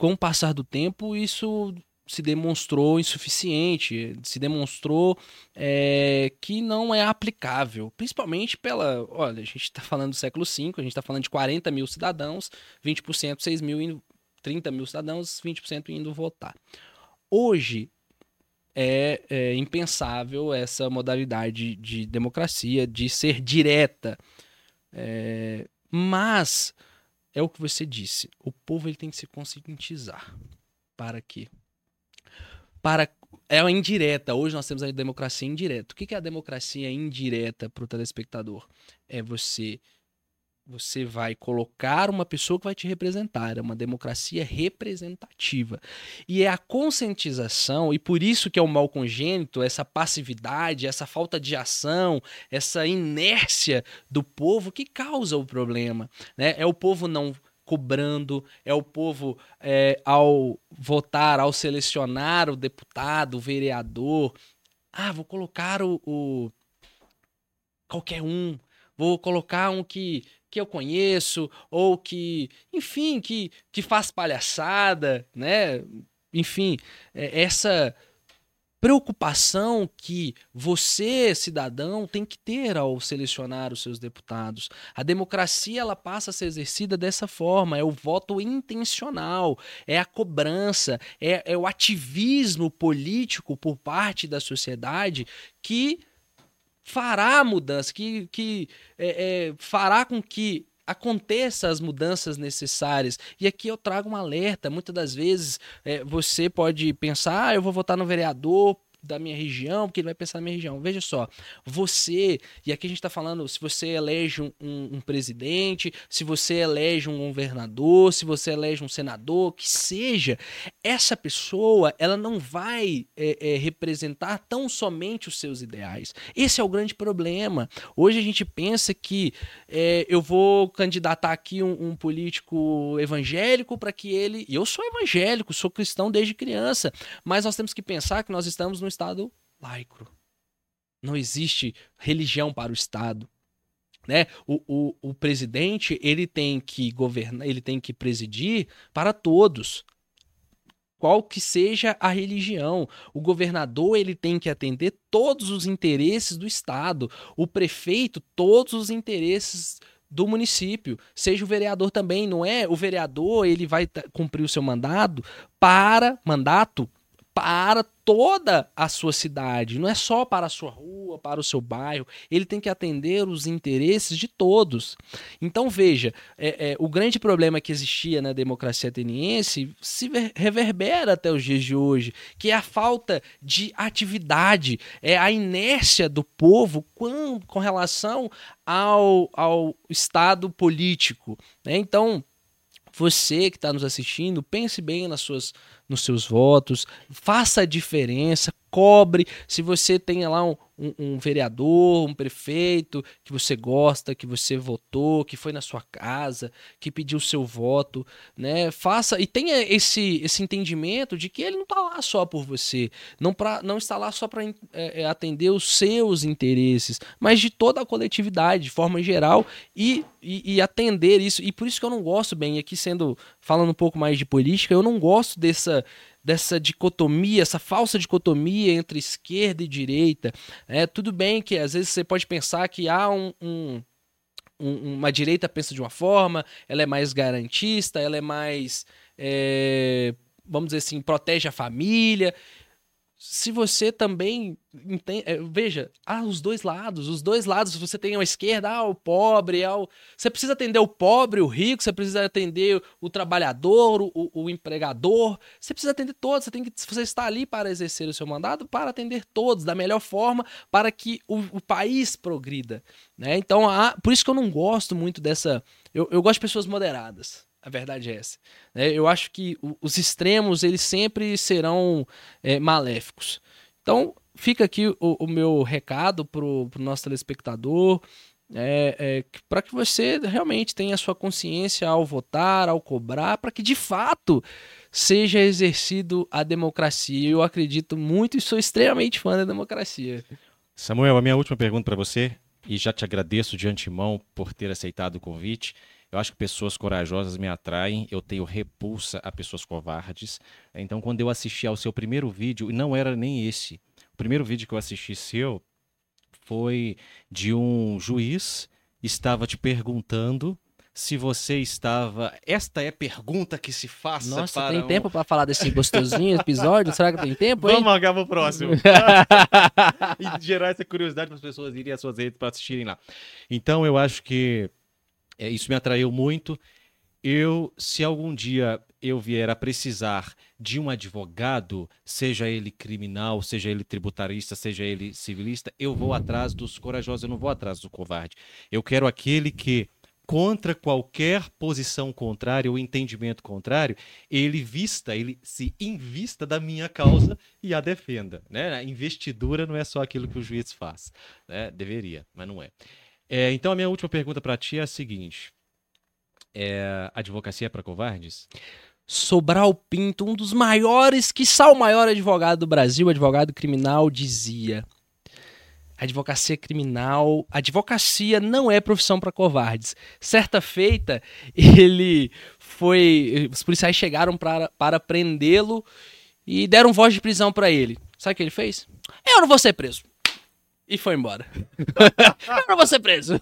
com o passar do tempo, isso se demonstrou insuficiente, se demonstrou é, que não é aplicável, principalmente pela. Olha, a gente está falando do século V, a gente está falando de 40 mil cidadãos, 20%, 6 mil, indo, 30 mil cidadãos, 20% indo votar. Hoje é, é impensável essa modalidade de democracia, de ser direta. É, mas é o que você disse. O povo ele tem que se conscientizar. Para quê? Para é a indireta. Hoje nós temos a democracia indireta. O que é a democracia indireta para o telespectador? É você você vai colocar uma pessoa que vai te representar. É uma democracia representativa. E é a conscientização, e por isso que é o mal congênito, essa passividade, essa falta de ação, essa inércia do povo que causa o problema. Né? É o povo não cobrando, é o povo é, ao votar, ao selecionar o deputado, o vereador. Ah, vou colocar o, o qualquer um, vou colocar um que que eu conheço ou que, enfim, que, que faz palhaçada, né? Enfim, é, essa preocupação que você, cidadão, tem que ter ao selecionar os seus deputados. A democracia ela passa a ser exercida dessa forma, é o voto intencional, é a cobrança, é, é o ativismo político por parte da sociedade que fará mudança, que, que é, é, fará com que aconteça as mudanças necessárias. E aqui eu trago um alerta. Muitas das vezes é, você pode pensar, ah, eu vou votar no vereador da minha região, porque ele vai pensar na minha região. Veja só, você, e aqui a gente está falando, se você elege um, um, presidente, se você elege um governador, se você elege um senador, que seja, essa pessoa, ela não vai é, é, representar tão somente os seus ideais. Esse é o grande problema. Hoje a gente pensa que é, eu vou candidatar aqui um, um político evangélico para que ele. E eu sou evangélico, sou cristão desde criança, mas nós temos que pensar que nós estamos no Estado laico. Não existe religião para o Estado. Né? O, o, o presidente ele tem que governar, ele tem que presidir para todos qual que seja a religião. O governador ele tem que atender todos os interesses do estado, o prefeito todos os interesses do município, seja o vereador também, não é? O vereador ele vai cumprir o seu mandado para mandato para toda a sua cidade, não é só para a sua rua, para o seu bairro, ele tem que atender os interesses de todos. Então veja, é, é, o grande problema que existia na democracia ateniense se reverbera até os dias de hoje, que é a falta de atividade, é a inércia do povo com, com relação ao, ao Estado político. Né? Então, você que está nos assistindo, pense bem nas suas nos seus votos, faça a diferença, cobre. Se você tem lá um, um, um, vereador, um prefeito que você gosta, que você votou, que foi na sua casa, que pediu seu voto, né? Faça e tenha esse, esse entendimento de que ele não está lá só por você, não, pra, não está lá só para é, é, atender os seus interesses, mas de toda a coletividade, de forma geral, e, e, e atender isso. E por isso que eu não gosto bem, aqui sendo falando um pouco mais de política, eu não gosto dessa dessa dicotomia, essa falsa dicotomia entre esquerda e direita. É tudo bem que às vezes você pode pensar que há um, um uma direita pensa de uma forma, ela é mais garantista, ela é mais, é, vamos dizer assim, protege a família se você também entende, é, veja, há os dois lados, os dois lados, você tem a esquerda, ah, o pobre, ah, o... você precisa atender o pobre, o rico, você precisa atender o trabalhador, o, o empregador, você precisa atender todos, você tem que você está ali para exercer o seu mandato, para atender todos da melhor forma, para que o, o país progrida, né? Então, há, por isso que eu não gosto muito dessa, eu, eu gosto de pessoas moderadas, a verdade é essa. É, eu acho que os extremos eles sempre serão é, maléficos. Então fica aqui o, o meu recado para o nosso telespectador. É, é, para que você realmente tenha a sua consciência ao votar, ao cobrar, para que de fato seja exercido a democracia. Eu acredito muito e sou extremamente fã da democracia. Samuel, a minha última pergunta para você, e já te agradeço de antemão por ter aceitado o convite. Eu acho que pessoas corajosas me atraem, eu tenho repulsa a pessoas covardes. Então, quando eu assisti ao seu primeiro vídeo, e não era nem esse, o primeiro vídeo que eu assisti seu foi de um juiz estava te perguntando se você estava. Esta é pergunta que se faz. Nossa, tem um... tempo para falar desse gostosinho episódio? Será que tem tempo? Hein? Vamos marcar pro próximo. e gerar essa curiosidade para as pessoas irem às suas redes para assistirem lá. Então, eu acho que é, isso me atraiu muito. Eu, se algum dia eu vier a precisar de um advogado, seja ele criminal, seja ele tributarista, seja ele civilista, eu vou atrás dos corajosos, eu não vou atrás do covarde. Eu quero aquele que contra qualquer posição contrária ou entendimento contrário, ele vista, ele se invista da minha causa e a defenda. Né? A investidura não é só aquilo que o juiz faz. Né? Deveria, mas não é. É. Então, a minha última pergunta para ti é a seguinte: é, advocacia é para covardes? Sobral Pinto, um dos maiores, que o maior advogado do Brasil, advogado criminal, dizia: advocacia criminal, advocacia não é profissão para covardes. Certa feita, ele foi, os policiais chegaram para, para prendê-lo e deram voz de prisão para ele. Sabe o que ele fez? Eu não vou ser preso. E foi embora. vou ser preso.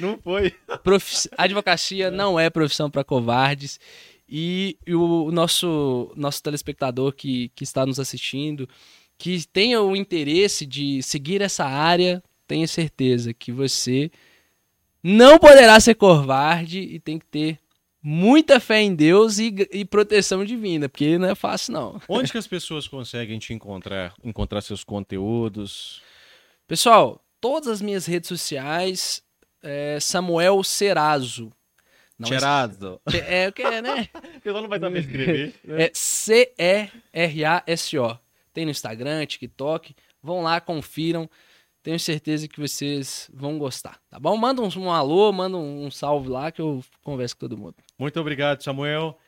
Não foi. Profici advocacia não é profissão para covardes. E o nosso, nosso telespectador que, que está nos assistindo, que tenha o interesse de seguir essa área, tenha certeza que você não poderá ser covarde e tem que ter muita fé em Deus e, e, proteção divina, porque não é fácil não. Onde que as pessoas conseguem te encontrar, encontrar seus conteúdos? Pessoal, todas as minhas redes sociais, é Samuel Serazo. Não Serazo. É, é o que é, né? Eu não vai saber escrever. É C-E-R-A-S-O. Tem no Instagram, TikTok. Vão lá, confiram. Tenho certeza que vocês vão gostar, tá bom? Manda um, um alô, manda um, um, salve lá que eu converso com todo mundo. Muito obrigado, Samuel.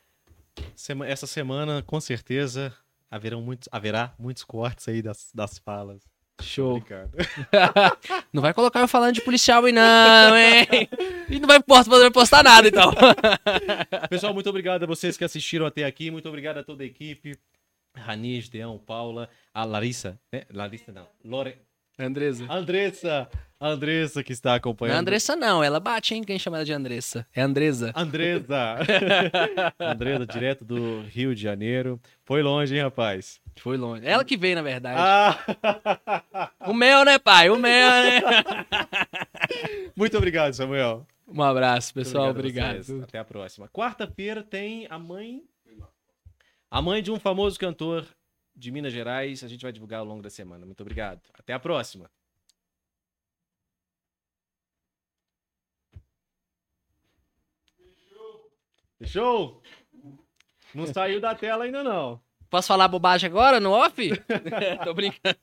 Sema essa semana, com certeza, haverão muitos, haverá muitos cortes aí das, das falas. Show. não vai colocar eu falando de policial aí não, hein? E não vai poder postar nada, então. Pessoal, muito obrigado a vocês que assistiram até aqui. Muito obrigado a toda a equipe. Ranis, Deão, Paula, a Larissa, né? Larissa não, Lore... Andressa. Andressa, Andressa que está acompanhando. Não é Andressa não, ela bate, hein, quem chama ela de Andressa. É Andresa. Andresa. Andresa, direto do Rio de Janeiro. Foi longe, hein, rapaz? Foi longe. Ela que veio, na verdade. Ah. O meu, né, pai? O meu, né? Muito obrigado, Samuel. Um abraço, pessoal. obrigado. obrigado. Até a próxima. Quarta-feira tem a mãe a mãe de um famoso cantor de Minas Gerais. A gente vai divulgar ao longo da semana. Muito obrigado. Até a próxima. Fechou? Não saiu da tela ainda não. Posso falar bobagem agora no off? Tô brincando.